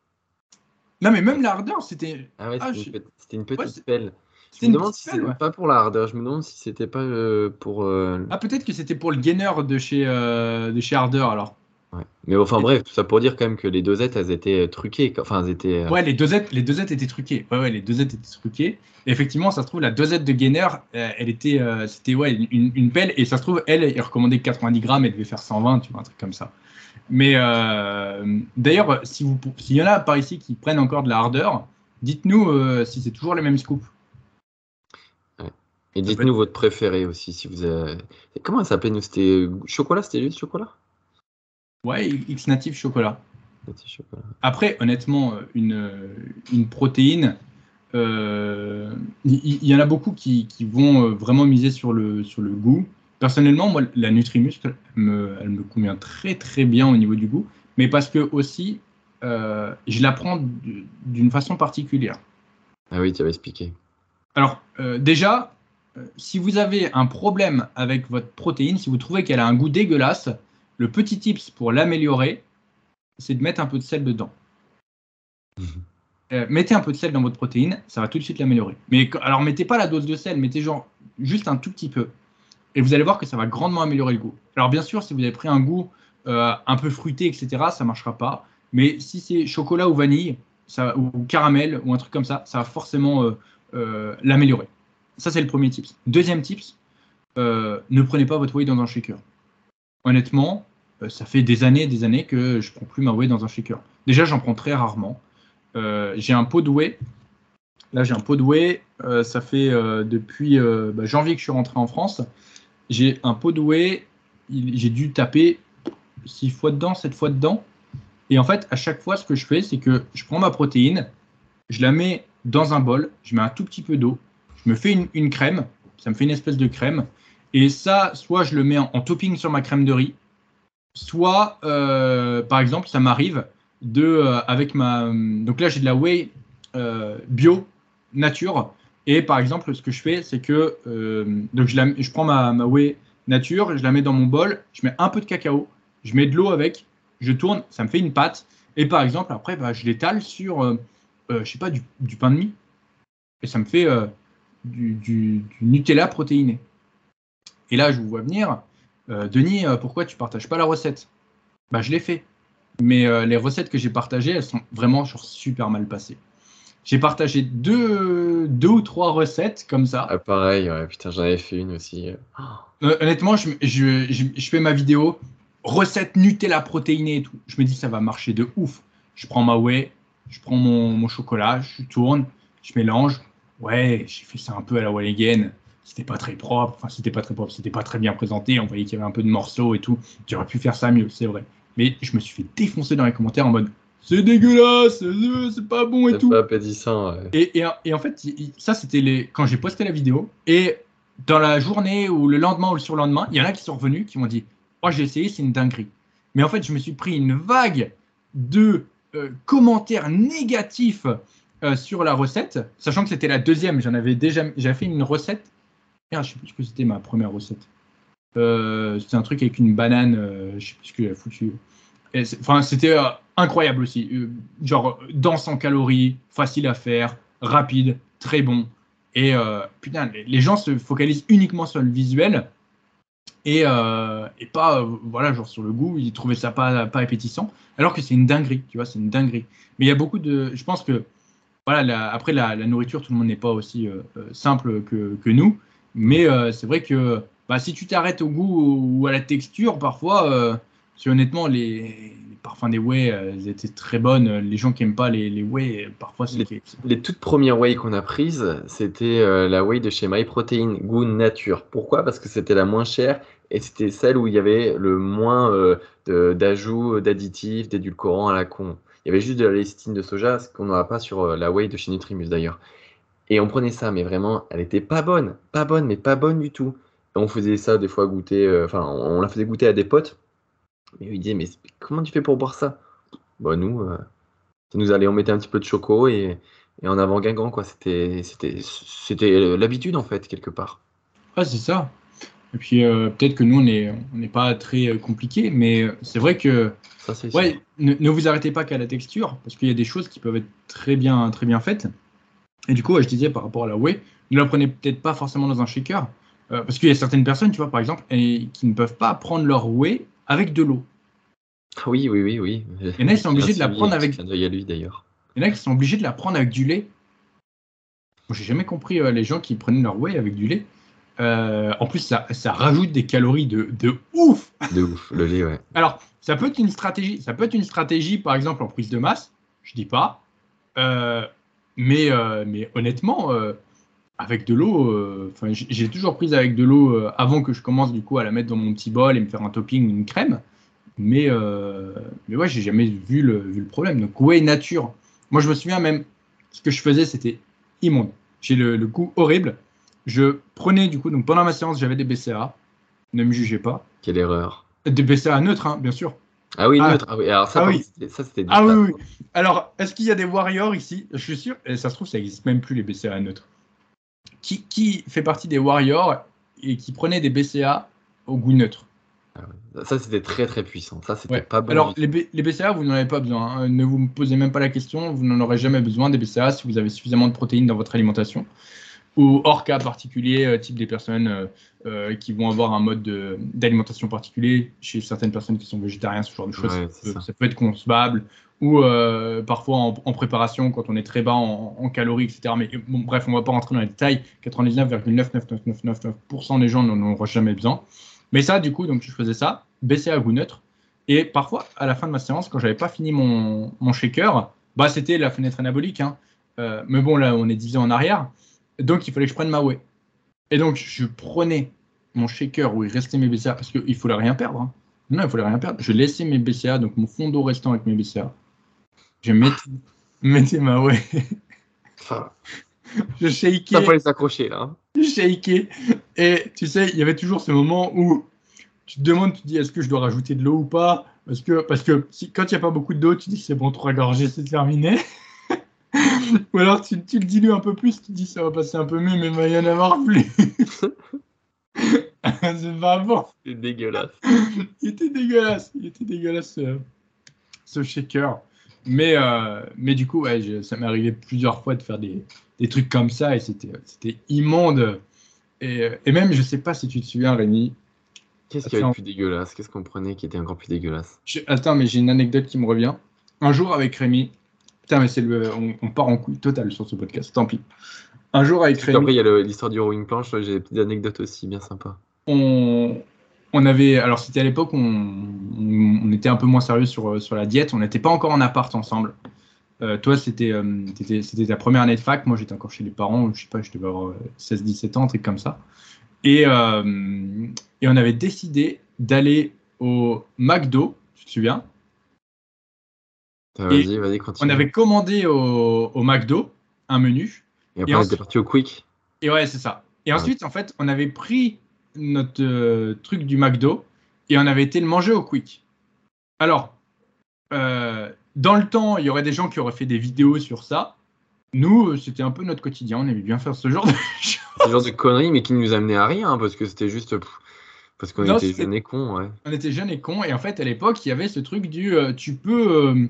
Non, mais même la hardeur, c'était. Ah ouais, Ah, c'était je- une, pe- c'était une petite Ouais, pelle. Je me demande si c'était ouais. pas pour la hardeur. Je me demande si c'était pas euh, pour. euh, Ah, peut-être que c'était pour le gainer de chez, euh, de chez Harder alors. ouais. Mais enfin bref, tout ça pour dire quand même que les dosettes, elles étaient euh, truquées. Enfin, elles étaient. euh, Ouais, les dosettes, les dosettes étaient truquées. Ouais, ouais, les dosettes étaient truquées. Et effectivement, ça se trouve, la dosette de gainer, euh, elle était, euh, c'était ouais, une, une pelle. Et ça se trouve, elle, elle recommandait 90 grammes, elle devait faire 120, tu vois, un truc comme ça. Mais euh, d'ailleurs, si vous, s'il y en a par ici qui prennent encore de la hardeur, dites-nous euh, si c'est toujours les mêmes scoops. Et dites-nous votre préféré aussi. Si vous avez... Comment elle s'appelait nous C'était chocolat C'était juste chocolat? Ouais, X native chocolat. Après, honnêtement, euh, une, euh, une protéine, euh, il y, en a beaucoup qui, qui vont vraiment miser sur le, sur le goût. Personnellement, moi, la Nutrimuscle, elle me, elle me convient très très bien au niveau du goût, mais parce que aussi, euh, je la prends d'une façon particulière. Ah oui, tu avais expliqué. Alors, euh, déjà, si vous avez un problème avec votre protéine, si vous trouvez qu'elle a un goût dégueulasse, le petit tips pour l'améliorer, c'est de mettre un peu de sel dedans. Mhm. Euh, mettez un peu de sel dans votre protéine, ça va tout de suite l'améliorer. Mais alors, mettez pas la dose de sel, mettez genre juste un tout petit peu. Et vous allez voir que ça va grandement améliorer le goût. Alors, bien sûr, si vous avez pris un goût euh, un peu fruité, etc., ça marchera pas. Mais si c'est chocolat ou vanille, ça, ou caramel, ou un truc comme ça, ça va forcément euh, euh, l'améliorer. Ça, c'est le premier tips. Deuxième tips, euh, ne prenez pas votre whey dans un shaker. Honnêtement, euh, ça fait des années et des années que je prends plus ma whey dans un shaker. Déjà, j'en prends très rarement. Euh, j'ai un pot de whey. Là, j'ai un pot de whey. ça fait depuis bah, janvier que je suis rentré en France. J'ai un pot de whey. J'ai dû taper six fois dedans, sept fois dedans. Et en fait, à chaque fois, ce que je fais, c'est que je prends ma protéine, je la mets dans un bol, je mets un tout petit peu d'eau, je me fais une, crème, ça me fait une espèce de crème. Et ça, soit je le mets en, topping sur ma crème de riz, soit, euh, par exemple, ça m'arrive de, euh, avec ma. Donc là, j'ai de la whey euh, bio, nature. Et par exemple, ce que je fais, c'est que donc je, je prends ma, ma whey nature, je la mets dans mon bol, je mets un peu de cacao, je mets de l'eau avec, je tourne, ça me fait une pâte. Et par exemple, après, bah, je l'étale sur, euh, euh, je sais pas, du, pain de mie. Et ça me fait du, du- du Nutella protéiné. Et là, je vous vois venir. Euh, Denis, euh, pourquoi tu partages pas la recette? Bah, je l'ai fait. Mais euh, les recettes que j'ai partagées, elles sont vraiment genre, super mal passées. J'ai partagé deux, deux ou trois recettes comme ça. Ah, pareil, ouais, putain, j'en avais fait une aussi. Euh, honnêtement, je, je- je- je fais ma vidéo recette Nutella protéinée et tout. Je me dis ça va marcher de ouf. Je prends ma whey, je prends mon, mon chocolat, je tourne, je mélange. Ouais, j'ai fait ça un peu à la Walligan. C'était pas très propre, enfin, c'était pas très propre, c'était pas très bien présenté. On voyait qu'il y avait un peu de morceaux et tout. J'aurais pu faire ça mieux, c'est vrai. Mais je me suis fait défoncer dans les commentaires en mode c'est dégueulasse, euh, c'est pas bon et C'est tout. pas appétissant. ouais. Et, et, et en fait, ça, c'était les... quand j'ai posté la vidéo. Et dans la journée ou le lendemain ou le surlendemain, il y en a qui sont revenus qui m'ont dit Oh, j'ai essayé, c'est une dinguerie. Mais en fait, je me suis pris une vague de euh, commentaires négatifs euh, sur la recette, sachant que c'était la deuxième. J'en avais déjà j'avais fait une recette. Merde, je sais plus que c'était ma première recette. Euh, c'était un truc avec une banane, euh, je sais plus ce que j'avais foutu. Enfin, c'était euh, incroyable aussi. Genre, dense en calories, facile à faire, rapide, très bon. Et putain, les, gens se focalisent uniquement sur le visuel et, pas, voilà, genre sur le goût. Ils trouvaient ça pas, pas appétissant. Alors que c'est une dinguerie, tu vois, c'est une dinguerie. Mais il y a beaucoup de. Je pense que, voilà, la- après la, la nourriture, tout le monde n'est pas aussi euh, euh, simple que, que nous. Mais euh, c'est vrai que bah, si tu t'arrêtes au goût ou à la texture, parfois, euh, si honnêtement, les, les parfums des whey, étaient très bonnes. Les gens qui aiment pas les, les whey, parfois, c'est Les- Les toutes premières whey qu'on a prises, c'était la whey de chez MyProtein, goût nature. Pourquoi? Parce que c'était la moins chère et c'était celle où il y avait le moins d'ajouts, d'additifs, d'édulcorants à la con. Il y avait juste de la lécithine de soja, ce qu'on n'aura pas sur euh, la whey de chez Nutrimus d'ailleurs. Et on prenait ça, mais vraiment, elle était pas bonne, pas bonne, mais pas bonne du tout. Et on faisait ça des fois goûter, euh, enfin, on la faisait goûter à des potes. Mais ils disaient, mais comment tu fais pour boire ça? Bah nous, euh, nous allait, on mettait un petit peu de choco et, en avant Guingamp, quoi. C'était, l'habitude en fait quelque part. Ouais, c'est ça. Et puis euh, peut-être que nous, on n'est on pas très euh, compliqué, mais euh, c'est vrai que Ça ouais, ne, ne vous arrêtez pas qu'à la texture, parce qu'il y a des choses qui peuvent être très bien, très bien faites. Et du coup, ouais, je disais par rapport à la whey, ne la prenez peut-être pas forcément dans un shaker, euh, parce qu'il y a certaines personnes, tu vois, par exemple, et, qui ne peuvent pas prendre leur whey avec de l'eau. Oui, oui, oui, oui. Il y en a qui sont obligés de la prendre avec- lui d'ailleurs. Il y en a qui sont obligés de la prendre avec du lait. J'ai jamais compris euh, les gens qui prenaient leur whey avec du lait. Euh, en plus, ça, ça rajoute des calories de, de ouf. De ouf, le lait, ouais. Alors, ça peut être une stratégie. Ça peut être une stratégie, par exemple, en prise de masse. Je dis pas. Euh, mais, euh, mais honnêtement, avec de l'eau, j'ai toujours prise avec de l'eau avant que je commence du coup à la mettre dans mon petit bol et me faire un topping, une crème. Mais, mais ouais, j'ai jamais vu le, vu le problème. Donc, whey nature. Moi, je me souviens même, ce que je faisais, c'était immonde. J'ai le, le goût horrible. Je prenais du coup, donc pendant ma séance, j'avais des BCA. Ne me jugez pas. Quelle erreur. Des BCA neutres, hein, bien sûr. Ah oui, Ah. neutre. Ah oui, alors ça, Ah oui. c'était- ça c'était du Ah oui, oui. Alors, est-ce qu'il y a des warriors ici? Je suis sûr, et ça se trouve, ça n'existe même plus les BCA neutres. Qui, qui fait partie des warriors et qui prenait des BCA au goût neutre? Ça c'était très très puissant. Ça c'était Ouais. pas bon. Alors, les, B- les BCA, vous n'en avez pas besoin. hein. Ne vous posez même pas la question. Vous n'en aurez jamais besoin des BCA si vous avez suffisamment de protéines dans votre alimentation. Ou hors cas particulier, euh, type des personnes euh, euh, qui vont avoir un mode de- d'alimentation particulier. Chez certaines personnes qui sont végétariens, ce genre de choses, Ouais, ça, peut, ça. ça peut être concevable. Ou euh, parfois en, en préparation, quand on est très bas en, en calories, etc. Mais bon, bref, on ne va pas rentrer dans les détails. 99,99999% des gens n'en auront jamais besoin. Mais ça, du coup, donc je faisais ça, baisser à goût neutre. Et parfois, à la fin de ma séance, quand j'avais pas fini mon, mon shaker, bah c'était la fenêtre anabolique. hein. Euh, mais bon, là, on est 10 ans en arrière. Donc, il fallait que je prenne ma whey. Et donc, je prenais mon shaker où il restait mes BCA parce qu'il ne fallait rien perdre. hein. Non, il fallait rien perdre. Je laissais mes BCA, donc mon fond d'eau restant avec mes BCA. Je mettais, mettais ma whey. Enfin, Je shakeais. ça faut les accrocher là. hein. shaké. Et tu sais, il y avait toujours ce moment où tu te demandes, tu te dis, est-ce que je dois rajouter de l'eau ou pas? Parce que, parce que si, quand il n'y a pas beaucoup d'eau, tu dis, c'est bon, trois gorgées, c'est terminé. ou alors tu, tu le dilues un peu plus, tu dis, ça va passer un peu mieux, mais il va y en avoir plus. c'est pas bon. C'est dégueulasse. Il était dégueulasse. Il était dégueulasse, ce, ce shaker. Mais, euh, mais du coup, ouais, je- ça m'est arrivé plusieurs fois de faire des, des trucs comme ça et c'était immonde. Et, euh, et même, je sais pas si tu te souviens, Rémi. Qu'est-ce qu'il y avait de plus dégueulasse? Qu'est-ce qu'on prenait qui était encore plus dégueulasse? Je- attends, mais j'ai une anecdote qui me revient. Un jour avec Rémi. Putain, mais c'est le, on, on part en couille totale sur ce podcast. Tant pis. Un jour avec Rémi. Après, il y a l'histoire du rowing planche. J'ai des petites anecdotes aussi bien sympas. on, on avait, alors c'était à l'époque on, on- était un peu moins sérieux sur, sur la diète, on n'était pas encore en appart ensemble. Euh, toi, c'était euh, c'était ta première année de fac. Moi, j'étais encore chez les parents. Je sais pas, je devais avoir 16-17 ans, un truc comme ça. Et, euh, et on avait décidé d'aller au McDo, tu te souviens? Vas-y, vas-y, continue. On avait commandé au, au McDo un menu. Et après, on était parti au Quick. Et ouais, c'est ça. Et Ouais. ensuite, en fait, on avait pris notre euh, truc du McDo et on avait été le manger au Quick. Alors, euh, dans le temps, il y aurait des gens qui auraient fait des vidéos sur ça. Nous, euh, c'était un peu notre quotidien. On aimait bien faire ce genre de choses. Ce genre de conneries, mais qui nous amenait à rien, hein, parce que c'était juste. parce qu'on était jeunes et cons, ouais. On était jeunes et cons. Et en fait, à l'époque, il y avait ce truc du euh, tu peux.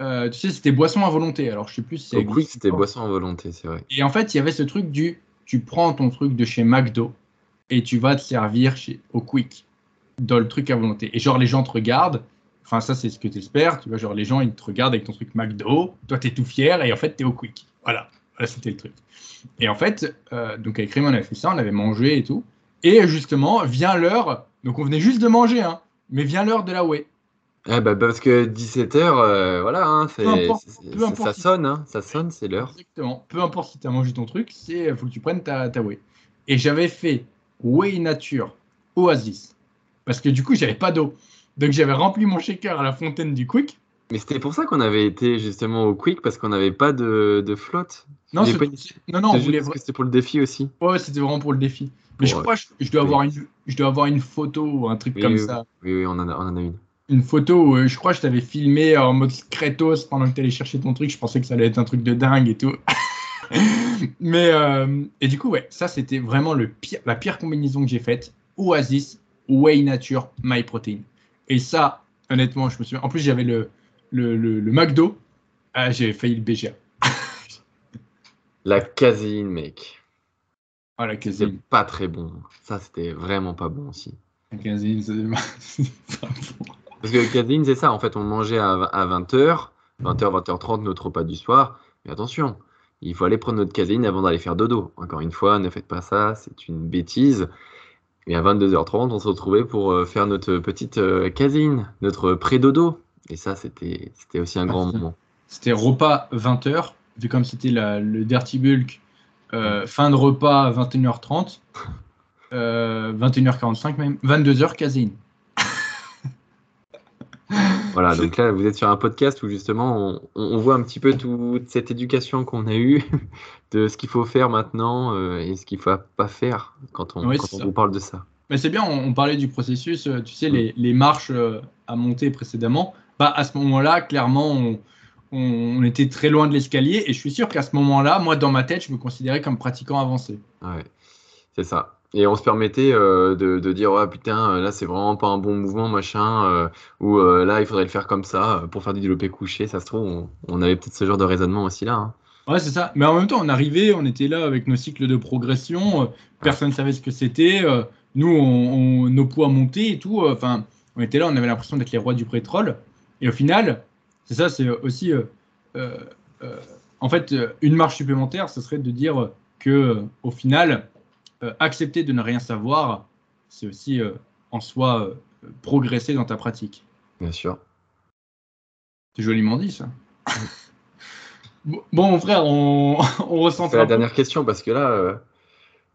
Euh, tu sais, c'était boisson à volonté. Alors, je sais plus si existe Quick, c'était boisson en volonté, c'est vrai. Et en fait, il y avait ce truc du tu prends ton truc de chez McDo et tu vas te servir chez, au Quick dans le truc à volonté. Et genre, les gens te regardent. Enfin, ça, c'est ce que tu espères. Tu vois, genre, les gens, ils te regardent avec ton truc McDo. Toi, tu es tout fier et en fait, tu es au Quick. Voilà. Voilà, c'était le truc. Et en fait, euh, donc avec Raymond, on avait fait ça, on avait mangé et tout. Et justement, vient l'heure. Donc, on venait juste de manger, hein. Mais vient l'heure de la way. Ah bah parce que 17h, voilà, hein, c'est, Peu importe- c'est- peu c'est- importe ça si- sonne, hein, ça sonne, c'est l'heure. Exactement. Peu importe si tu as mangé ton truc, c'est faut que tu prennes ta, ta whey. Et j'avais fait whey nature Oasis parce que du coup j'avais pas d'eau. Donc j'avais rempli mon shaker à la fontaine du Quick. Mais c'était pour ça qu'on avait été justement au Quick, parce qu'on n'avait pas de, de flotte. Non, pas- non, non, on voulait. c'était pour le défi aussi. Ouais, c'était vraiment pour le défi. Mais je crois que je, je dois oui. avoir une, je dois avoir une photo ou un truc Oui, comme oui, ça. Oui, oui, on en a, on en a une. Une photo où euh, je crois que je t'avais filmé en mode Kratos pendant que tu allais chercher ton truc. Je pensais que ça allait être un truc de dingue et tout. Mais euh, et du coup, ouais, ça c'était vraiment le pire, la pire combinaison que j'ai faite. Oasis, Whey Nature, My Protein. Et ça, honnêtement, je me souviens. En plus, j'avais le, le, le, le McDo. Ah, j'ai failli le BGA. La caséine, mec. Ah, la C'était pas très bon. Ça, c'était vraiment pas bon aussi. La caséine, c'est pas bon. Parce que la caséine, c'est ça. En fait, on mangeait à, à 20h, 20h, 20h30, notre repas du soir. Mais attention, il faut aller prendre notre caséine avant d'aller faire dodo. Encore une fois, ne faites pas ça, c'est une bêtise. Et à 22h30, on se retrouvait pour euh, faire notre petite euh, caséine, notre pré-dodo. Et ça, c'était aussi un Ah, grand moment. C'était repas 20h, vu comme c'était le Dirty Bulk, euh, fin de repas 21h30, euh, 21h45 même, 22h caséine. Voilà, donc là, vous êtes sur un podcast où justement, on, on voit un petit peu toute cette éducation qu'on a eue, de ce qu'il faut faire maintenant euh, et ce qu'il ne faut pas faire quand on, Oui, quand on vous parle de ça. Mais c'est bien, on, on parlait du processus, euh, tu sais, les, les marches euh, à monter précédemment. Bah, à ce moment-là, clairement, on, on- on était très loin de l'escalier et je suis sûr qu'à ce moment-là, moi, dans ma tête, je me considérais comme pratiquant avancé. Ouais, c'est ça. Et on se permettait euh, de, de dire, ouais, putain, euh, là, c'est vraiment pas un bon mouvement, machin, euh, ou euh, là, il faudrait le faire comme ça pour faire du développé couché. Ça se trouve, on, on avait peut-être ce genre de raisonnement aussi là. hein. Ouais, c'est ça. Mais en même temps, on arrivait, on était là avec nos cycles de progression. personne ne savait ce que c'était. nous, on, on- nos poids montaient et tout. Enfin, on était là, on avait l'impression d'être les rois du pétrole. Et au final, c'est ça, c'est aussi. en fait, une marche supplémentaire, ce serait de dire que, au final, accepter de ne rien savoir, c'est aussi euh, en soi euh, progresser dans ta pratique. Bien sûr. C'est joliment dit, ça. Bon, mon frère, on, on ressent C'est la dernière question parce que là, euh,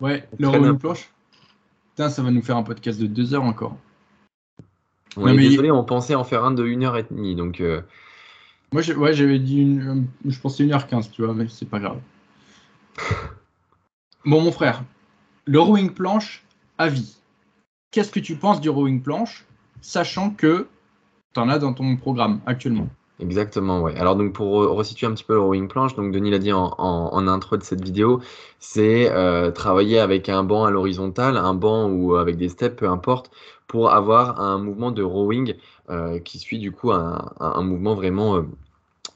Ouais, le peu. planche. Putain, ça va nous faire un podcast de deux heures encore. on Non, est mais- désolé, on pensait en faire un de 1h30. Donc, euh, Moi, je- ouais, j'avais dit une, je pensais 1h15, tu vois, mais c'est pas grave. Bon, mon frère, le rowing planche à vie. Qu'est-ce que tu penses du rowing planche, sachant que tu en as dans ton programme actuellement? Exactement, ouais. Alors donc pour re- resituer un petit peu le rowing planche, donc Denis l'a dit en, intro de cette vidéo, c'est euh, travailler avec un banc à l'horizontale, un banc ou avec des steps, peu importe, pour avoir un mouvement de rowing euh, qui suit du coup un, mouvement vraiment euh,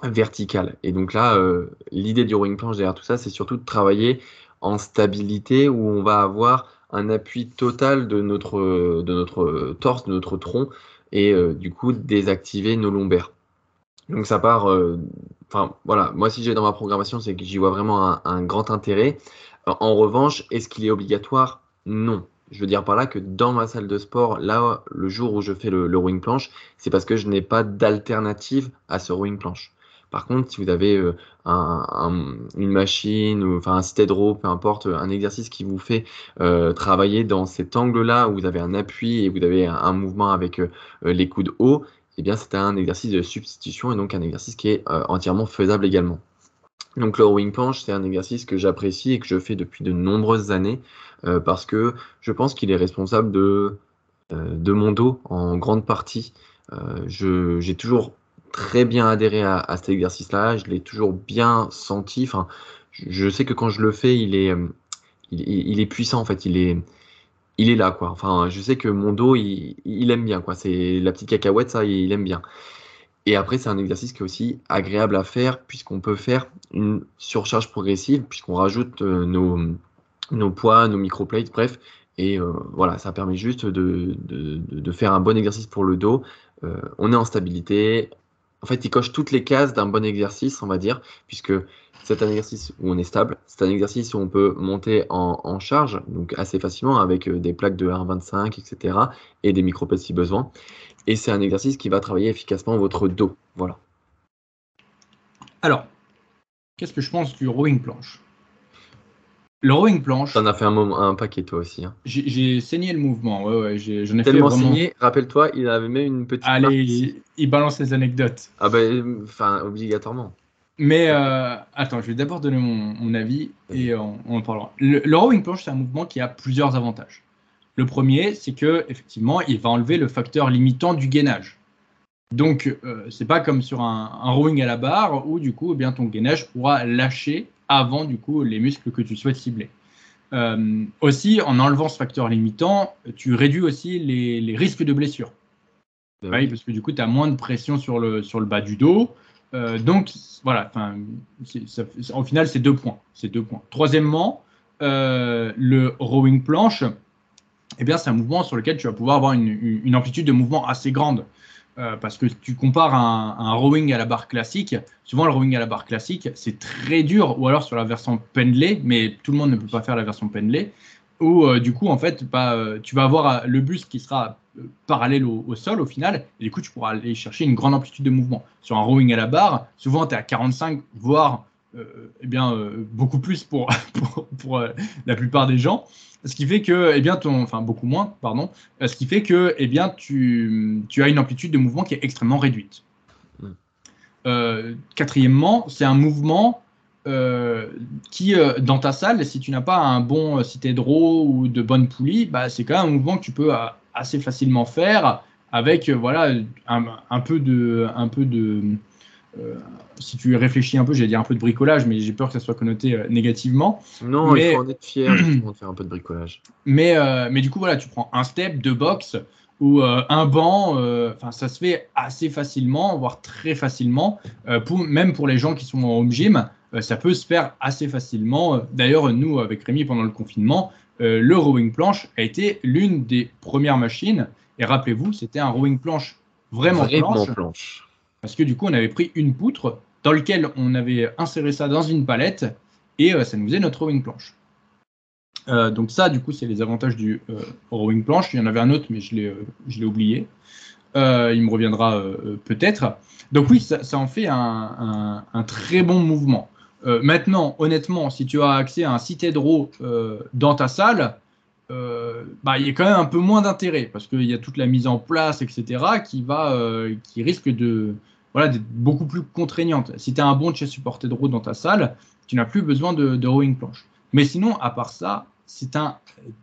vertical. Et donc là, euh, l'idée du rowing planche derrière tout ça, c'est surtout de travailler en stabilité où on va avoir un appui total de notre, de notre torse, de notre tronc, et euh, du coup désactiver nos lombaires. Donc ça part, euh, enfin voilà, moi si j'ai dans ma programmation, c'est que j'y vois vraiment un, grand intérêt. En revanche, est-ce qu'il est obligatoire? Non. Je veux dire par là que dans ma salle de sport, là, le jour où je fais le, le rowing planche, c'est parce que je n'ai pas d'alternative à ce rowing planche. Par contre, si vous avez euh, une machine, enfin un stead row, peu importe, un exercice qui vous fait euh, travailler dans cet angle-là où vous avez un appui et vous avez un, mouvement avec les coudes hauts, eh bien c'est un exercice de substitution et donc un exercice qui est entièrement faisable également. Donc le rowing planche, c'est un exercice que j'apprécie et que je fais depuis de nombreuses années parce que je pense qu'il est responsable de, de mon dos en grande partie. Euh, j'ai toujours très bien adhéré à, cet exercice-là, je l'ai toujours bien senti. Enfin, je sais que quand je le fais, il est, euh, il, est puissant en fait, il est, il est là quoi. Enfin, je sais que mon dos, il, aime bien quoi. C'est la petite cacahuète, ça, il aime bien. Et après, c'est un exercice qui est aussi agréable à faire puisqu'on peut faire une surcharge progressive puisqu'on rajoute euh, nos, nos poids, nos microplates, bref. Et voilà, ça permet juste de, de, faire un bon exercice pour le dos euh, on est en stabilité. En fait, il coche toutes les cases d'un bon exercice, on va dire, puisque c'est un exercice où on est stable, c'est un exercice où on peut monter en, charge, donc assez facilement avec euh, des plaques de 1,25, etc. et des micro si besoin. Et c'est un exercice qui va travailler efficacement votre dos. Voilà. Alors, qu'est-ce que je pense du rowing planche? Le rowing planche. T'en as fait un, un paquet toi aussi. Hein. J'ai saigné le mouvement. Ouais, ouais, j'en ai, Tellement fait saigné. Rappelle-toi, il avait même une petite. Allez, il, balance les anecdotes. Ah ben, enfin, obligatoirement. Mais euh, attends, je vais d'abord donner mon, avis et on, en parlera. Le, rowing planche, c'est un mouvement qui a plusieurs avantages. Le premier, c'est que effectivement, il va enlever le facteur limitant du gainage. Donc, euh, c'est pas comme sur un, rowing à la barre où du coup, eh bien, ton gainage pourra lâcher avant du coup les muscles que tu souhaites cibler. Euh, aussi, en enlevant ce facteur limitant, tu réduis aussi les, risques de blessure. Ben oui. parce que du coup, tu as moins de pression sur le, sur le bas du dos. Euh, donc, voilà, au final, c'est deux points. C'est deux points. Troisièmement, euh, le rowing planche, eh bien, c'est un mouvement sur lequel tu vas pouvoir avoir une, une amplitude de mouvement assez grande. Euh, parce que tu compares un, rowing à la barre classique, souvent le rowing à la barre classique, c'est très dur, ou alors sur la version pendlée, mais tout le monde ne peut pas faire la version pendlée, où euh, du coup, en fait, bah, euh, tu vas avoir le buste qui sera parallèle au, sol au final, et du coup, tu pourras aller chercher une grande amplitude de mouvement. Sur un rowing à la barre, souvent, tu es à 45, voire eh bien, beaucoup plus pour, pour la plupart des gens ce qui fait que, eh bien, ton, enfin beaucoup moins, pardon, euh, ce qui fait que, eh bien, tu, tu as une amplitude de mouvement qui est extrêmement réduite. Hmm. Euh, quatrièmement, c'est un mouvement euh, qui, dans ta salle, si tu n'as pas un bon cité draw ou de bonne poulie, bah, c'est quand même un mouvement que tu peux assez facilement faire avec voilà un, un peu de, un peu de si tu réfléchis un peu, j'allais dire un peu de bricolage, mais j'ai peur que ça soit connoté euh, négativement. Non, il faut en être fier de faire un peu de bricolage. Mais, euh, mais du coup, voilà, tu prends un step, deux box ou un banc, enfin ça se fait assez facilement, voire très facilement, pour, même pour les gens qui sont en home gym, ça peut se faire assez facilement. D'ailleurs, nous, avec Rémi, pendant le confinement, le rowing planche a été l'une des premières machines. Et rappelez-vous, c'était un rowing planche vraiment, vraiment planche parce que du coup, on avait pris une poutre dans laquelle on avait inséré ça dans une palette et euh, ça nous faisait notre rowing planche. Euh, donc ça, du coup, c'est les avantages du euh, rowing planche. Il y en avait un autre, mais je l'ai oublié. il me reviendra peut-être. Donc oui, ça, en fait un, très bon mouvement. maintenant, honnêtement, si tu as accès à un site row dans ta salle, bah, il y a quand même un peu moins d'intérêt parce qu'il y a toute la mise en place, etc., qui, va, qui risque de, voilà, beaucoup plus contraignante. Si tu as un bon chest supporté de roue dans ta salle, tu n'as plus besoin de, rowing planche. Mais sinon, à part ça, c'est un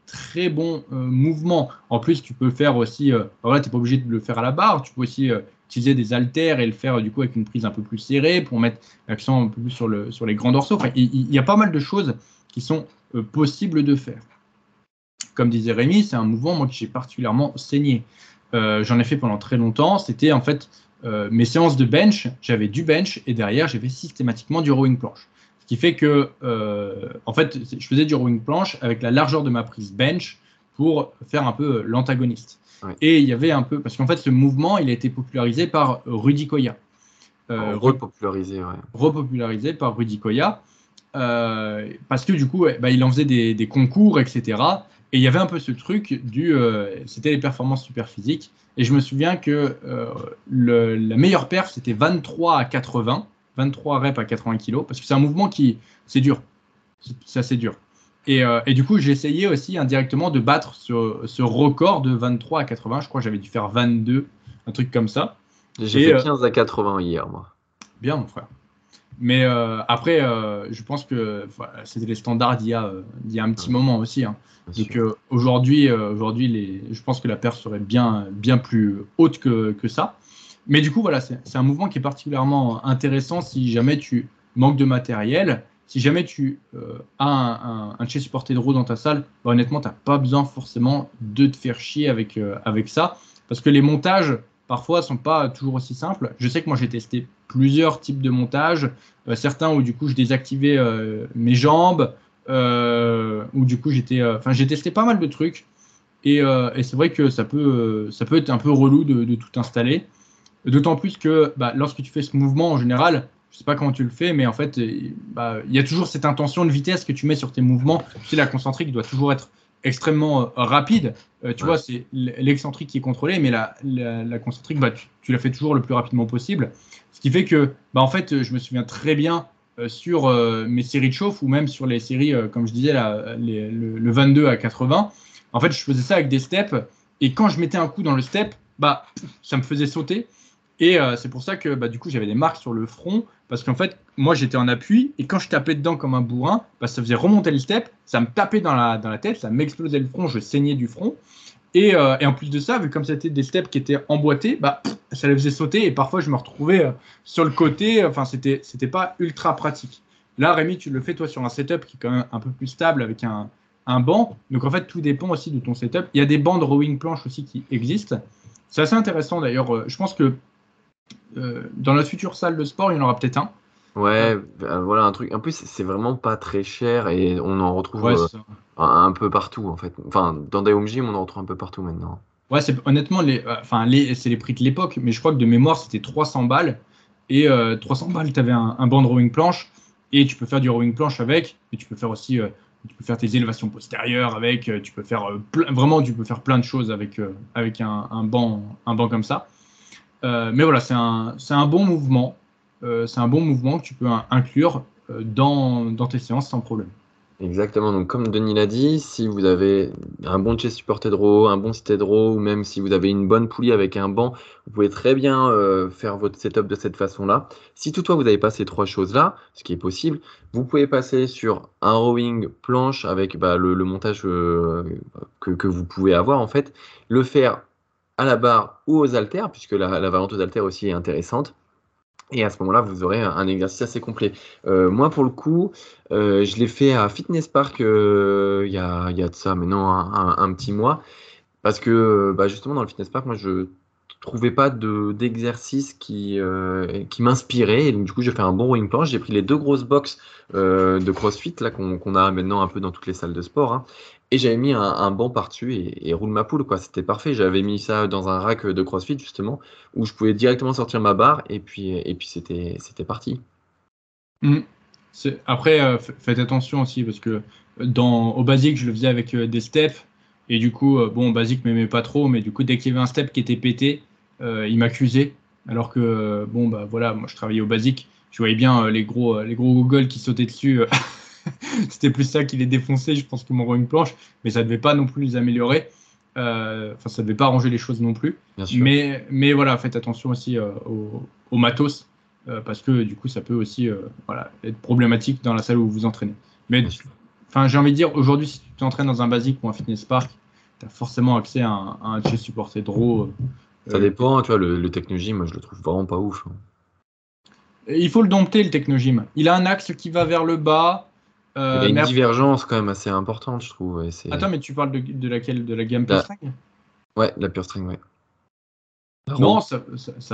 très bon euh, mouvement. En plus, tu peux faire aussi, euh, voilà, tu n'es pas obligé de le faire à la barre, tu peux aussi euh, utiliser des haltères et le faire du coup avec une prise un peu plus serrée pour mettre l'accent un peu plus sur, le, sur les grands dorsaux. il, y a pas mal de choses qui sont possibles de faire. Comme disait Rémi, c'est un mouvement que j'ai particulièrement saigné. J'en ai fait pendant très longtemps. C'était en fait euh, mes séances de bench, j'avais du bench et derrière, j'avais systématiquement du rowing planche. Ce qui fait que, euh, en fait, je faisais du rowing planche avec la largeur de ma prise bench pour faire un peu l'antagoniste. Et il y avait un peu, parce qu'en fait, ce mouvement, il a été popularisé par Rudy Koya. Euh, repopularisé, ouais. Repopularisé par Rudy Koya. parce que du coup, bah, il en faisait des, des, concours, etc. Et il y avait un peu ce truc du. C'était les performances super physiques. Et je me souviens que euh, la meilleure perf, c'était 23 à 80. 23 reps à 80 kg, parce que c'est un mouvement qui, c'est dur. C'est assez dur. Et, euh, et, du coup, essayé aussi indirectement de battre ce, ce, record de 23 à 80. Je crois que j'avais dû faire 22, un truc comme ça. J'ai fait 15 à 80 hier, moi. Bien, mon frère. Mais euh, après, euh, je pense que c'était les standards d'il y, a, il y a un petit moment aussi. Hein. Donc aujourd'hui, aujourd'hui les, je pense que la perte serait bien, bien plus haute que, que ça. Mais du coup, voilà, c'est un mouvement qui est particulièrement intéressant si jamais tu manques de matériel. Si jamais tu as un, un, chest supporté de roue dans ta salle, bah, honnêtement, tu n'as pas besoin forcément de te faire chier avec, avec ça. Parce que les montages, parfois sont pas toujours aussi simples. Je sais que moi j'ai testé plusieurs types de montages, euh, certains où du coup je désactivais euh, mes jambes, euh, où du coup j'étais, enfin j'ai testé pas mal de trucs et, c'est vrai que ça peut, ça peut être un peu relou de, tout installer. D'autant plus que bah, lorsque tu fais ce mouvement en général, je sais pas comment tu le fais, mais en fait, bah, il y a toujours cette intention de vitesse que tu mets sur tes mouvements. Tu sais, la concentrique doit toujours être extrêmement euh, rapide. Euh, tu vois, c'est l'excentrique qui est contrôlé, mais la, la, concentrique, bah, tu, la fais toujours le plus rapidement possible. Ce qui fait que, bah, en fait, je me souviens très bien euh, sur mes séries de chauffe ou même sur les séries, comme je disais, le, 22 à 80. En fait, je faisais ça avec des steps et quand je mettais un coup dans le step, bah, ça me faisait sauter. Et c'est pour ça que bah, du coup j'avais des marques sur le front parce qu'en fait moi j'étais en appui et quand je tapais dedans comme un bourrin, bah, ça faisait remonter le step, ça me tapait dans la, dans la tête, ça m'explosait le front, je saignais du front. Et, euh, en plus de ça, vu comme c'était des steps qui étaient emboîtés, bah, ça les faisait sauter et parfois je me retrouvais euh, sur le côté. Enfin, c'était, c'était pas ultra pratique. Là, Rémi, tu le fais toi sur un setup qui est quand même un peu plus stable avec un, un banc. Donc en fait, tout dépend aussi de ton setup. Il y a des bancs de rowing planche aussi qui existent. C'est assez intéressant d'ailleurs. Euh, je pense que dans notre future salle de sport, il y en aura peut-être un. Ouais, bah, voilà un truc. En plus, c'est vraiment pas très cher et on en retrouve euh, un, peu partout en fait. Enfin, dans des home gym, on en retrouve un peu partout maintenant. Ouais, c'est honnêtement les, euh, enfin les, c'est les prix de l'époque, mais je crois que de mémoire c'était 300 balles et 300 euh, balles, tu avais un, un, banc de rowing planche et tu peux faire du rowing planche avec, et tu peux faire aussi, tu peux faire tes élévations postérieures avec, tu peux faire vraiment, tu peux faire plein de choses avec avec un, un banc, un banc comme ça. mais voilà, c'est un, c'est un bon mouvement. Euh, c'est un bon mouvement que tu peux inclure euh, dans, tes séances sans problème. Exactement. Donc, comme Denis l'a dit, si vous avez un bon chest supporté row, un bon cité row, ou même si vous avez une bonne poulie avec un banc, vous pouvez très bien euh, faire votre setup de cette façon-là. Si toutefois vous n'avez pas ces trois choses-là, ce qui est possible, vous pouvez passer sur un rowing planche avec bah, le, montage que, que, vous pouvez avoir en fait, le faire à la barre ou aux haltères, puisque la, la variante aux haltères aussi est intéressante. Et à ce moment-là, vous aurez un, exercice assez complet. Euh, moi, pour le coup, euh, je l'ai fait à Fitness Park euh, il y, a, y, a, de ça maintenant un, petit mois. Parce que bah, justement, dans le Fitness Park, moi, je trouvais pas d'exercice qui, qui m'inspirait. Et donc, du coup, j'ai fait un bon rowing planche. J'ai pris les deux grosses box de CrossFit qu'on a maintenant un peu dans toutes les salles de sport. Hein. Et j'avais mis un, banc par-dessus et, roule ma poule, quoi. C'était parfait. J'avais mis ça dans un rack de CrossFit, justement, où je pouvais directement sortir ma barre et puis, et puis c'était, parti. Mmh. Après, euh, faites attention aussi parce que dans, au basique, je le faisais avec euh, des steps. Et du coup, euh, bon, basique m'aimait pas trop, mais du coup, dès qu'il y avait un step qui était pété, il m'accusait. Alors que, bon, bah voilà, moi je travaillais au basique. Je voyais bien les gros, les gros qui sautaient dessus. C'était plus ça qui les défonçait, je pense, que mon rowing planche, mais ça ne devait pas non plus les améliorer. Euh, enfin, ça ne devait pas arranger les choses non plus. Mais, mais voilà, faites attention aussi euh, au, matos, euh, parce que du coup, ça peut aussi voilà, être problématique dans la salle où vous vous entraînez. Mais enfin, j'ai envie de dire, aujourd'hui, si tu t'entraînes dans un basique ou un fitness park, tu as forcément accès à un, à un chest supporté draw. ça dépend, tu vois, le, le technologie, moi je le trouve vraiment pas ouf. Hein. Il faut le dompter, le technogym. Il a un axe qui va vers le bas, euh, il y a une divergence quand même assez importante, je trouve. Attends, mais tu parles de, laquelle De la gamme Pure String? Ouais, la Pure String, ouais. Non, ça,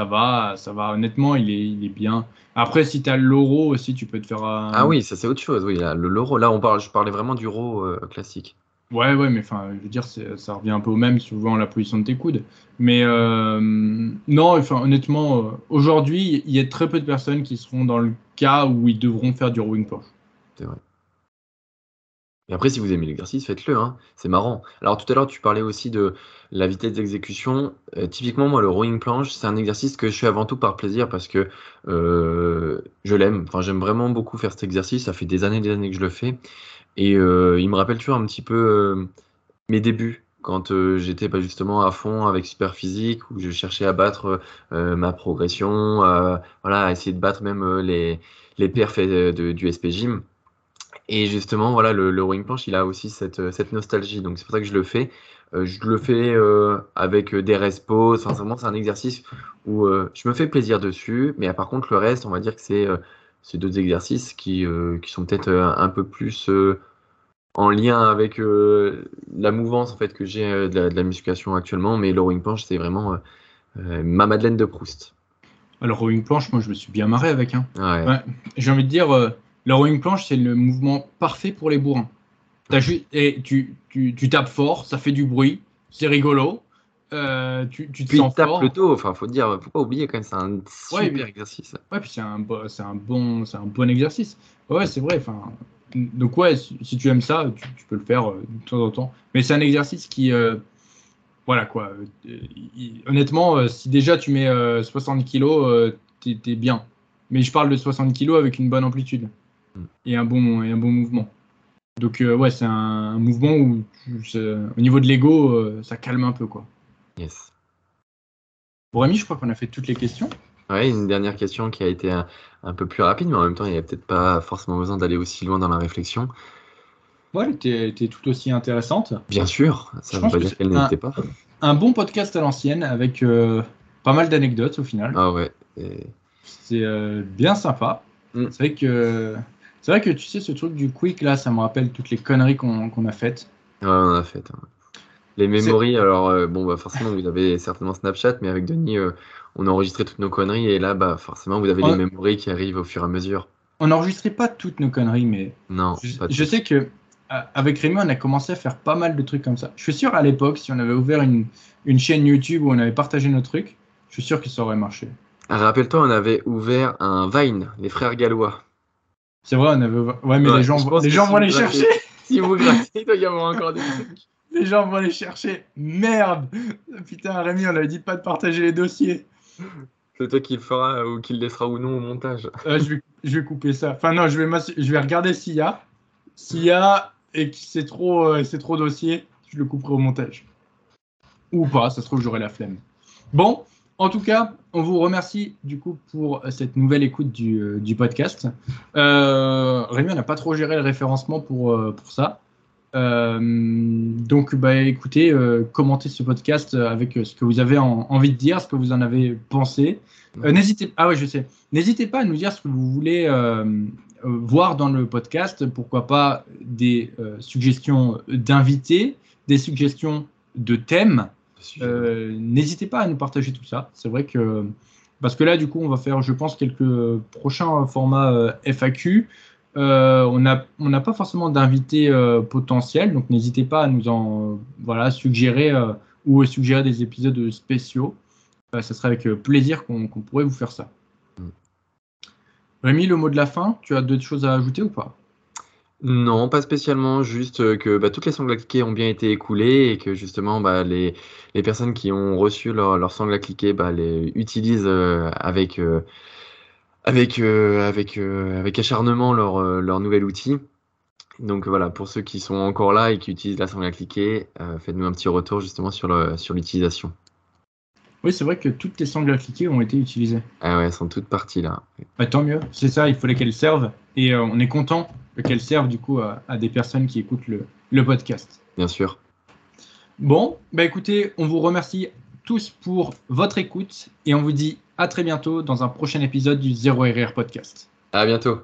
va, ça va. Honnêtement, il est, il est bien. Après, si tu as l'euro aussi, tu peux te faire. Un... Ah oui, ça c'est autre chose. Oui, le l'euro. Là, on parle, je parlais vraiment du euro euh, classique. Ouais, ouais, mais enfin, je veux dire, ça revient un peu au même suivant la position de tes coudes. Mais euh, non, enfin, honnêtement, aujourd'hui, il y a très peu de personnes qui seront dans le cas où ils devront faire du rowing planche. C'est vrai. Et après, si vous aimez l'exercice, faites-le. Hein. C'est marrant. Alors, tout à l'heure, tu parlais aussi de la vitesse d'exécution. Euh, typiquement, moi, le rowing planche, c'est un exercice que je fais avant tout par plaisir parce que euh, je l'aime. Enfin, j'aime vraiment beaucoup faire cet exercice. Ça fait des années et des années que je le fais. Et euh, il me rappelle toujours un petit peu mes débuts quand j'étais pas justement à fond avec Super Physique, où je cherchais à battre ma progression, voilà, à essayer de battre même les, les perfs du SP Gym. Et justement, voilà, le, le rowing planche, il a aussi cette, cette nostalgie. Donc c'est pour ça que je le fais. Euh, je le fais euh, avec des respos. Enfin, c'est un exercice où euh, je me fais plaisir dessus. Mais par contre, le reste, on va dire que c'est c'est d'autres exercices qui, qui sont peut-être un peu plus en lien avec la mouvance en fait que j'ai de, la musculation actuellement. Mais le rowing planche, c'est vraiment ma Madeleine de Proust. Alors, rowing planche, moi, je me suis bien marré avec. Hein. Ouais. J'ai envie de dire le rowing planche, c'est le mouvement parfait pour les bourrins. et tu, tu, tapes fort, ça fait du bruit, c'est rigolo. Euh, tu, tu te puis sens tape le dos, enfin faut dire, faut pas oublier quand même, c'est un super exercice. Ouais, puis c'est un, c'est un bon, c'est un bon exercice. Ouais, c'est vrai. Enfin, donc ouais, si, tu aimes ça, tu, peux le faire euh, de temps en temps. Mais c'est un exercice qui, euh, voilà quoi. honnêtement, si déjà tu mets 60 kilos, t'es es bien. Mais je parle de 60 kilos avec une bonne amplitude et un bon, et un bon mouvement. Donc euh, ouais, c'est un, mouvement où au niveau de l'ego, euh, ça calme un peu quoi. Yes. Bon Rémi, je crois qu'on a fait toutes les questions. Ouais, une dernière question qui a été un, peu plus rapide, mais en même temps, il n'y a peut-être pas forcément besoin d'aller aussi loin dans la réflexion. Ouais, elle était, tout aussi intéressante. Bien sûr, ça ne veut pas dire qu'elle n'était pas. Un bon podcast à l'ancienne avec euh, pas mal d'anecdotes au final. Ah ouais. C'est bien sympa. Mm. C'est vrai que c'est vrai que tu sais, ce truc du quick, là, ça me rappelle toutes les conneries qu'on a faites. Ouais, on a fait. Hein. Les memories, alors, euh, bon, bah, forcément, vous avez certainement Snapchat, mais avec Denis, euh, on a enregistré toutes nos conneries, et là, bah, forcément, vous avez les memories qui arrivent au fur et à mesure. On n'enregistrait pas toutes nos conneries, mais. Non. Je, sais que avec Rémi, on a commencé à faire pas mal de trucs comme ça. Je suis sûr, à l'époque, si on avait ouvert une, une, chaîne YouTube où on avait partagé nos trucs, je suis sûr que ça aurait marché. Rappelle-toi, on avait ouvert un Vine, les frères gallois. C'est vrai, on avait. Ouais, mais les gens, les gens vont les chercher. Si vous grattez, il doit y avoir encore des trucs. Les gens vont les chercher. Merde Putain, Rémi, on avait dit pas de partager les dossiers. C'est toi qui le fera ou qui le laissera ou non au montage. Euh, je, vais, je, vais, couper ça. Enfin, non, je vais, je vais regarder s'il y a. S'il y a et que c'est trop, euh, c'est trop dossier, je le couperai au montage. Ou pas, ça se trouve, j'aurai la flemme. Bon, en tout cas, on vous remercie du coup pour cette nouvelle écoute du, euh, podcast. Euh, Rémi, on n'a pas trop géré le référencement pour, euh, pour ça. donc, bah, écoutez, commentez ce podcast avec ce que vous avez envie de dire, ce que vous en avez pensé. n'hésitez, ah ouais, je sais. N'hésitez pas à nous dire ce que vous voulez voir dans le podcast. Pourquoi pas des suggestions d'invités, des suggestions de thèmes. Euh, n'hésitez pas à nous partager tout ça. C'est vrai que parce que là, du coup, on va faire, je pense, quelques prochains formats euh, FAQ. Euh, on n'a on pas forcément d'invités potentiels, donc n'hésitez pas à nous en voilà, suggérer ou suggérer des épisodes spéciaux. ça serait avec plaisir qu'on pourrait vous faire ça. Mm. Rémi, le mot de la fin, tu as d'autres choses à ajouter ou pas? Non, pas spécialement, juste euh, que bah, toutes les sangles à cliquer ont bien été écoulées et que justement bah, les, les personnes qui ont reçu leur, leur sangle à cliquer bah, les utilisent euh, avec, euh, avec, avec, avec acharnement leur, leur nouvel outil. Donc voilà, pour ceux qui sont encore là et qui utilisent la sangle à cliquer, faites-nous un petit retour justement sur l'utilisation. Oui, c'est vrai que toutes les sangles à cliquer ont été utilisées. Ah ouais, elles sont toutes parties là. Bah, tant mieux, c'est ça, il fallait qu'elles servent et on est content qu'elles servent du coup à, des personnes qui écoutent le, podcast. Bien sûr. Bon, bah écoutez, on vous remercie tous pour votre écoute et on vous dit à très bientôt dans un prochain épisode du Zero RR Podcast. À bientôt.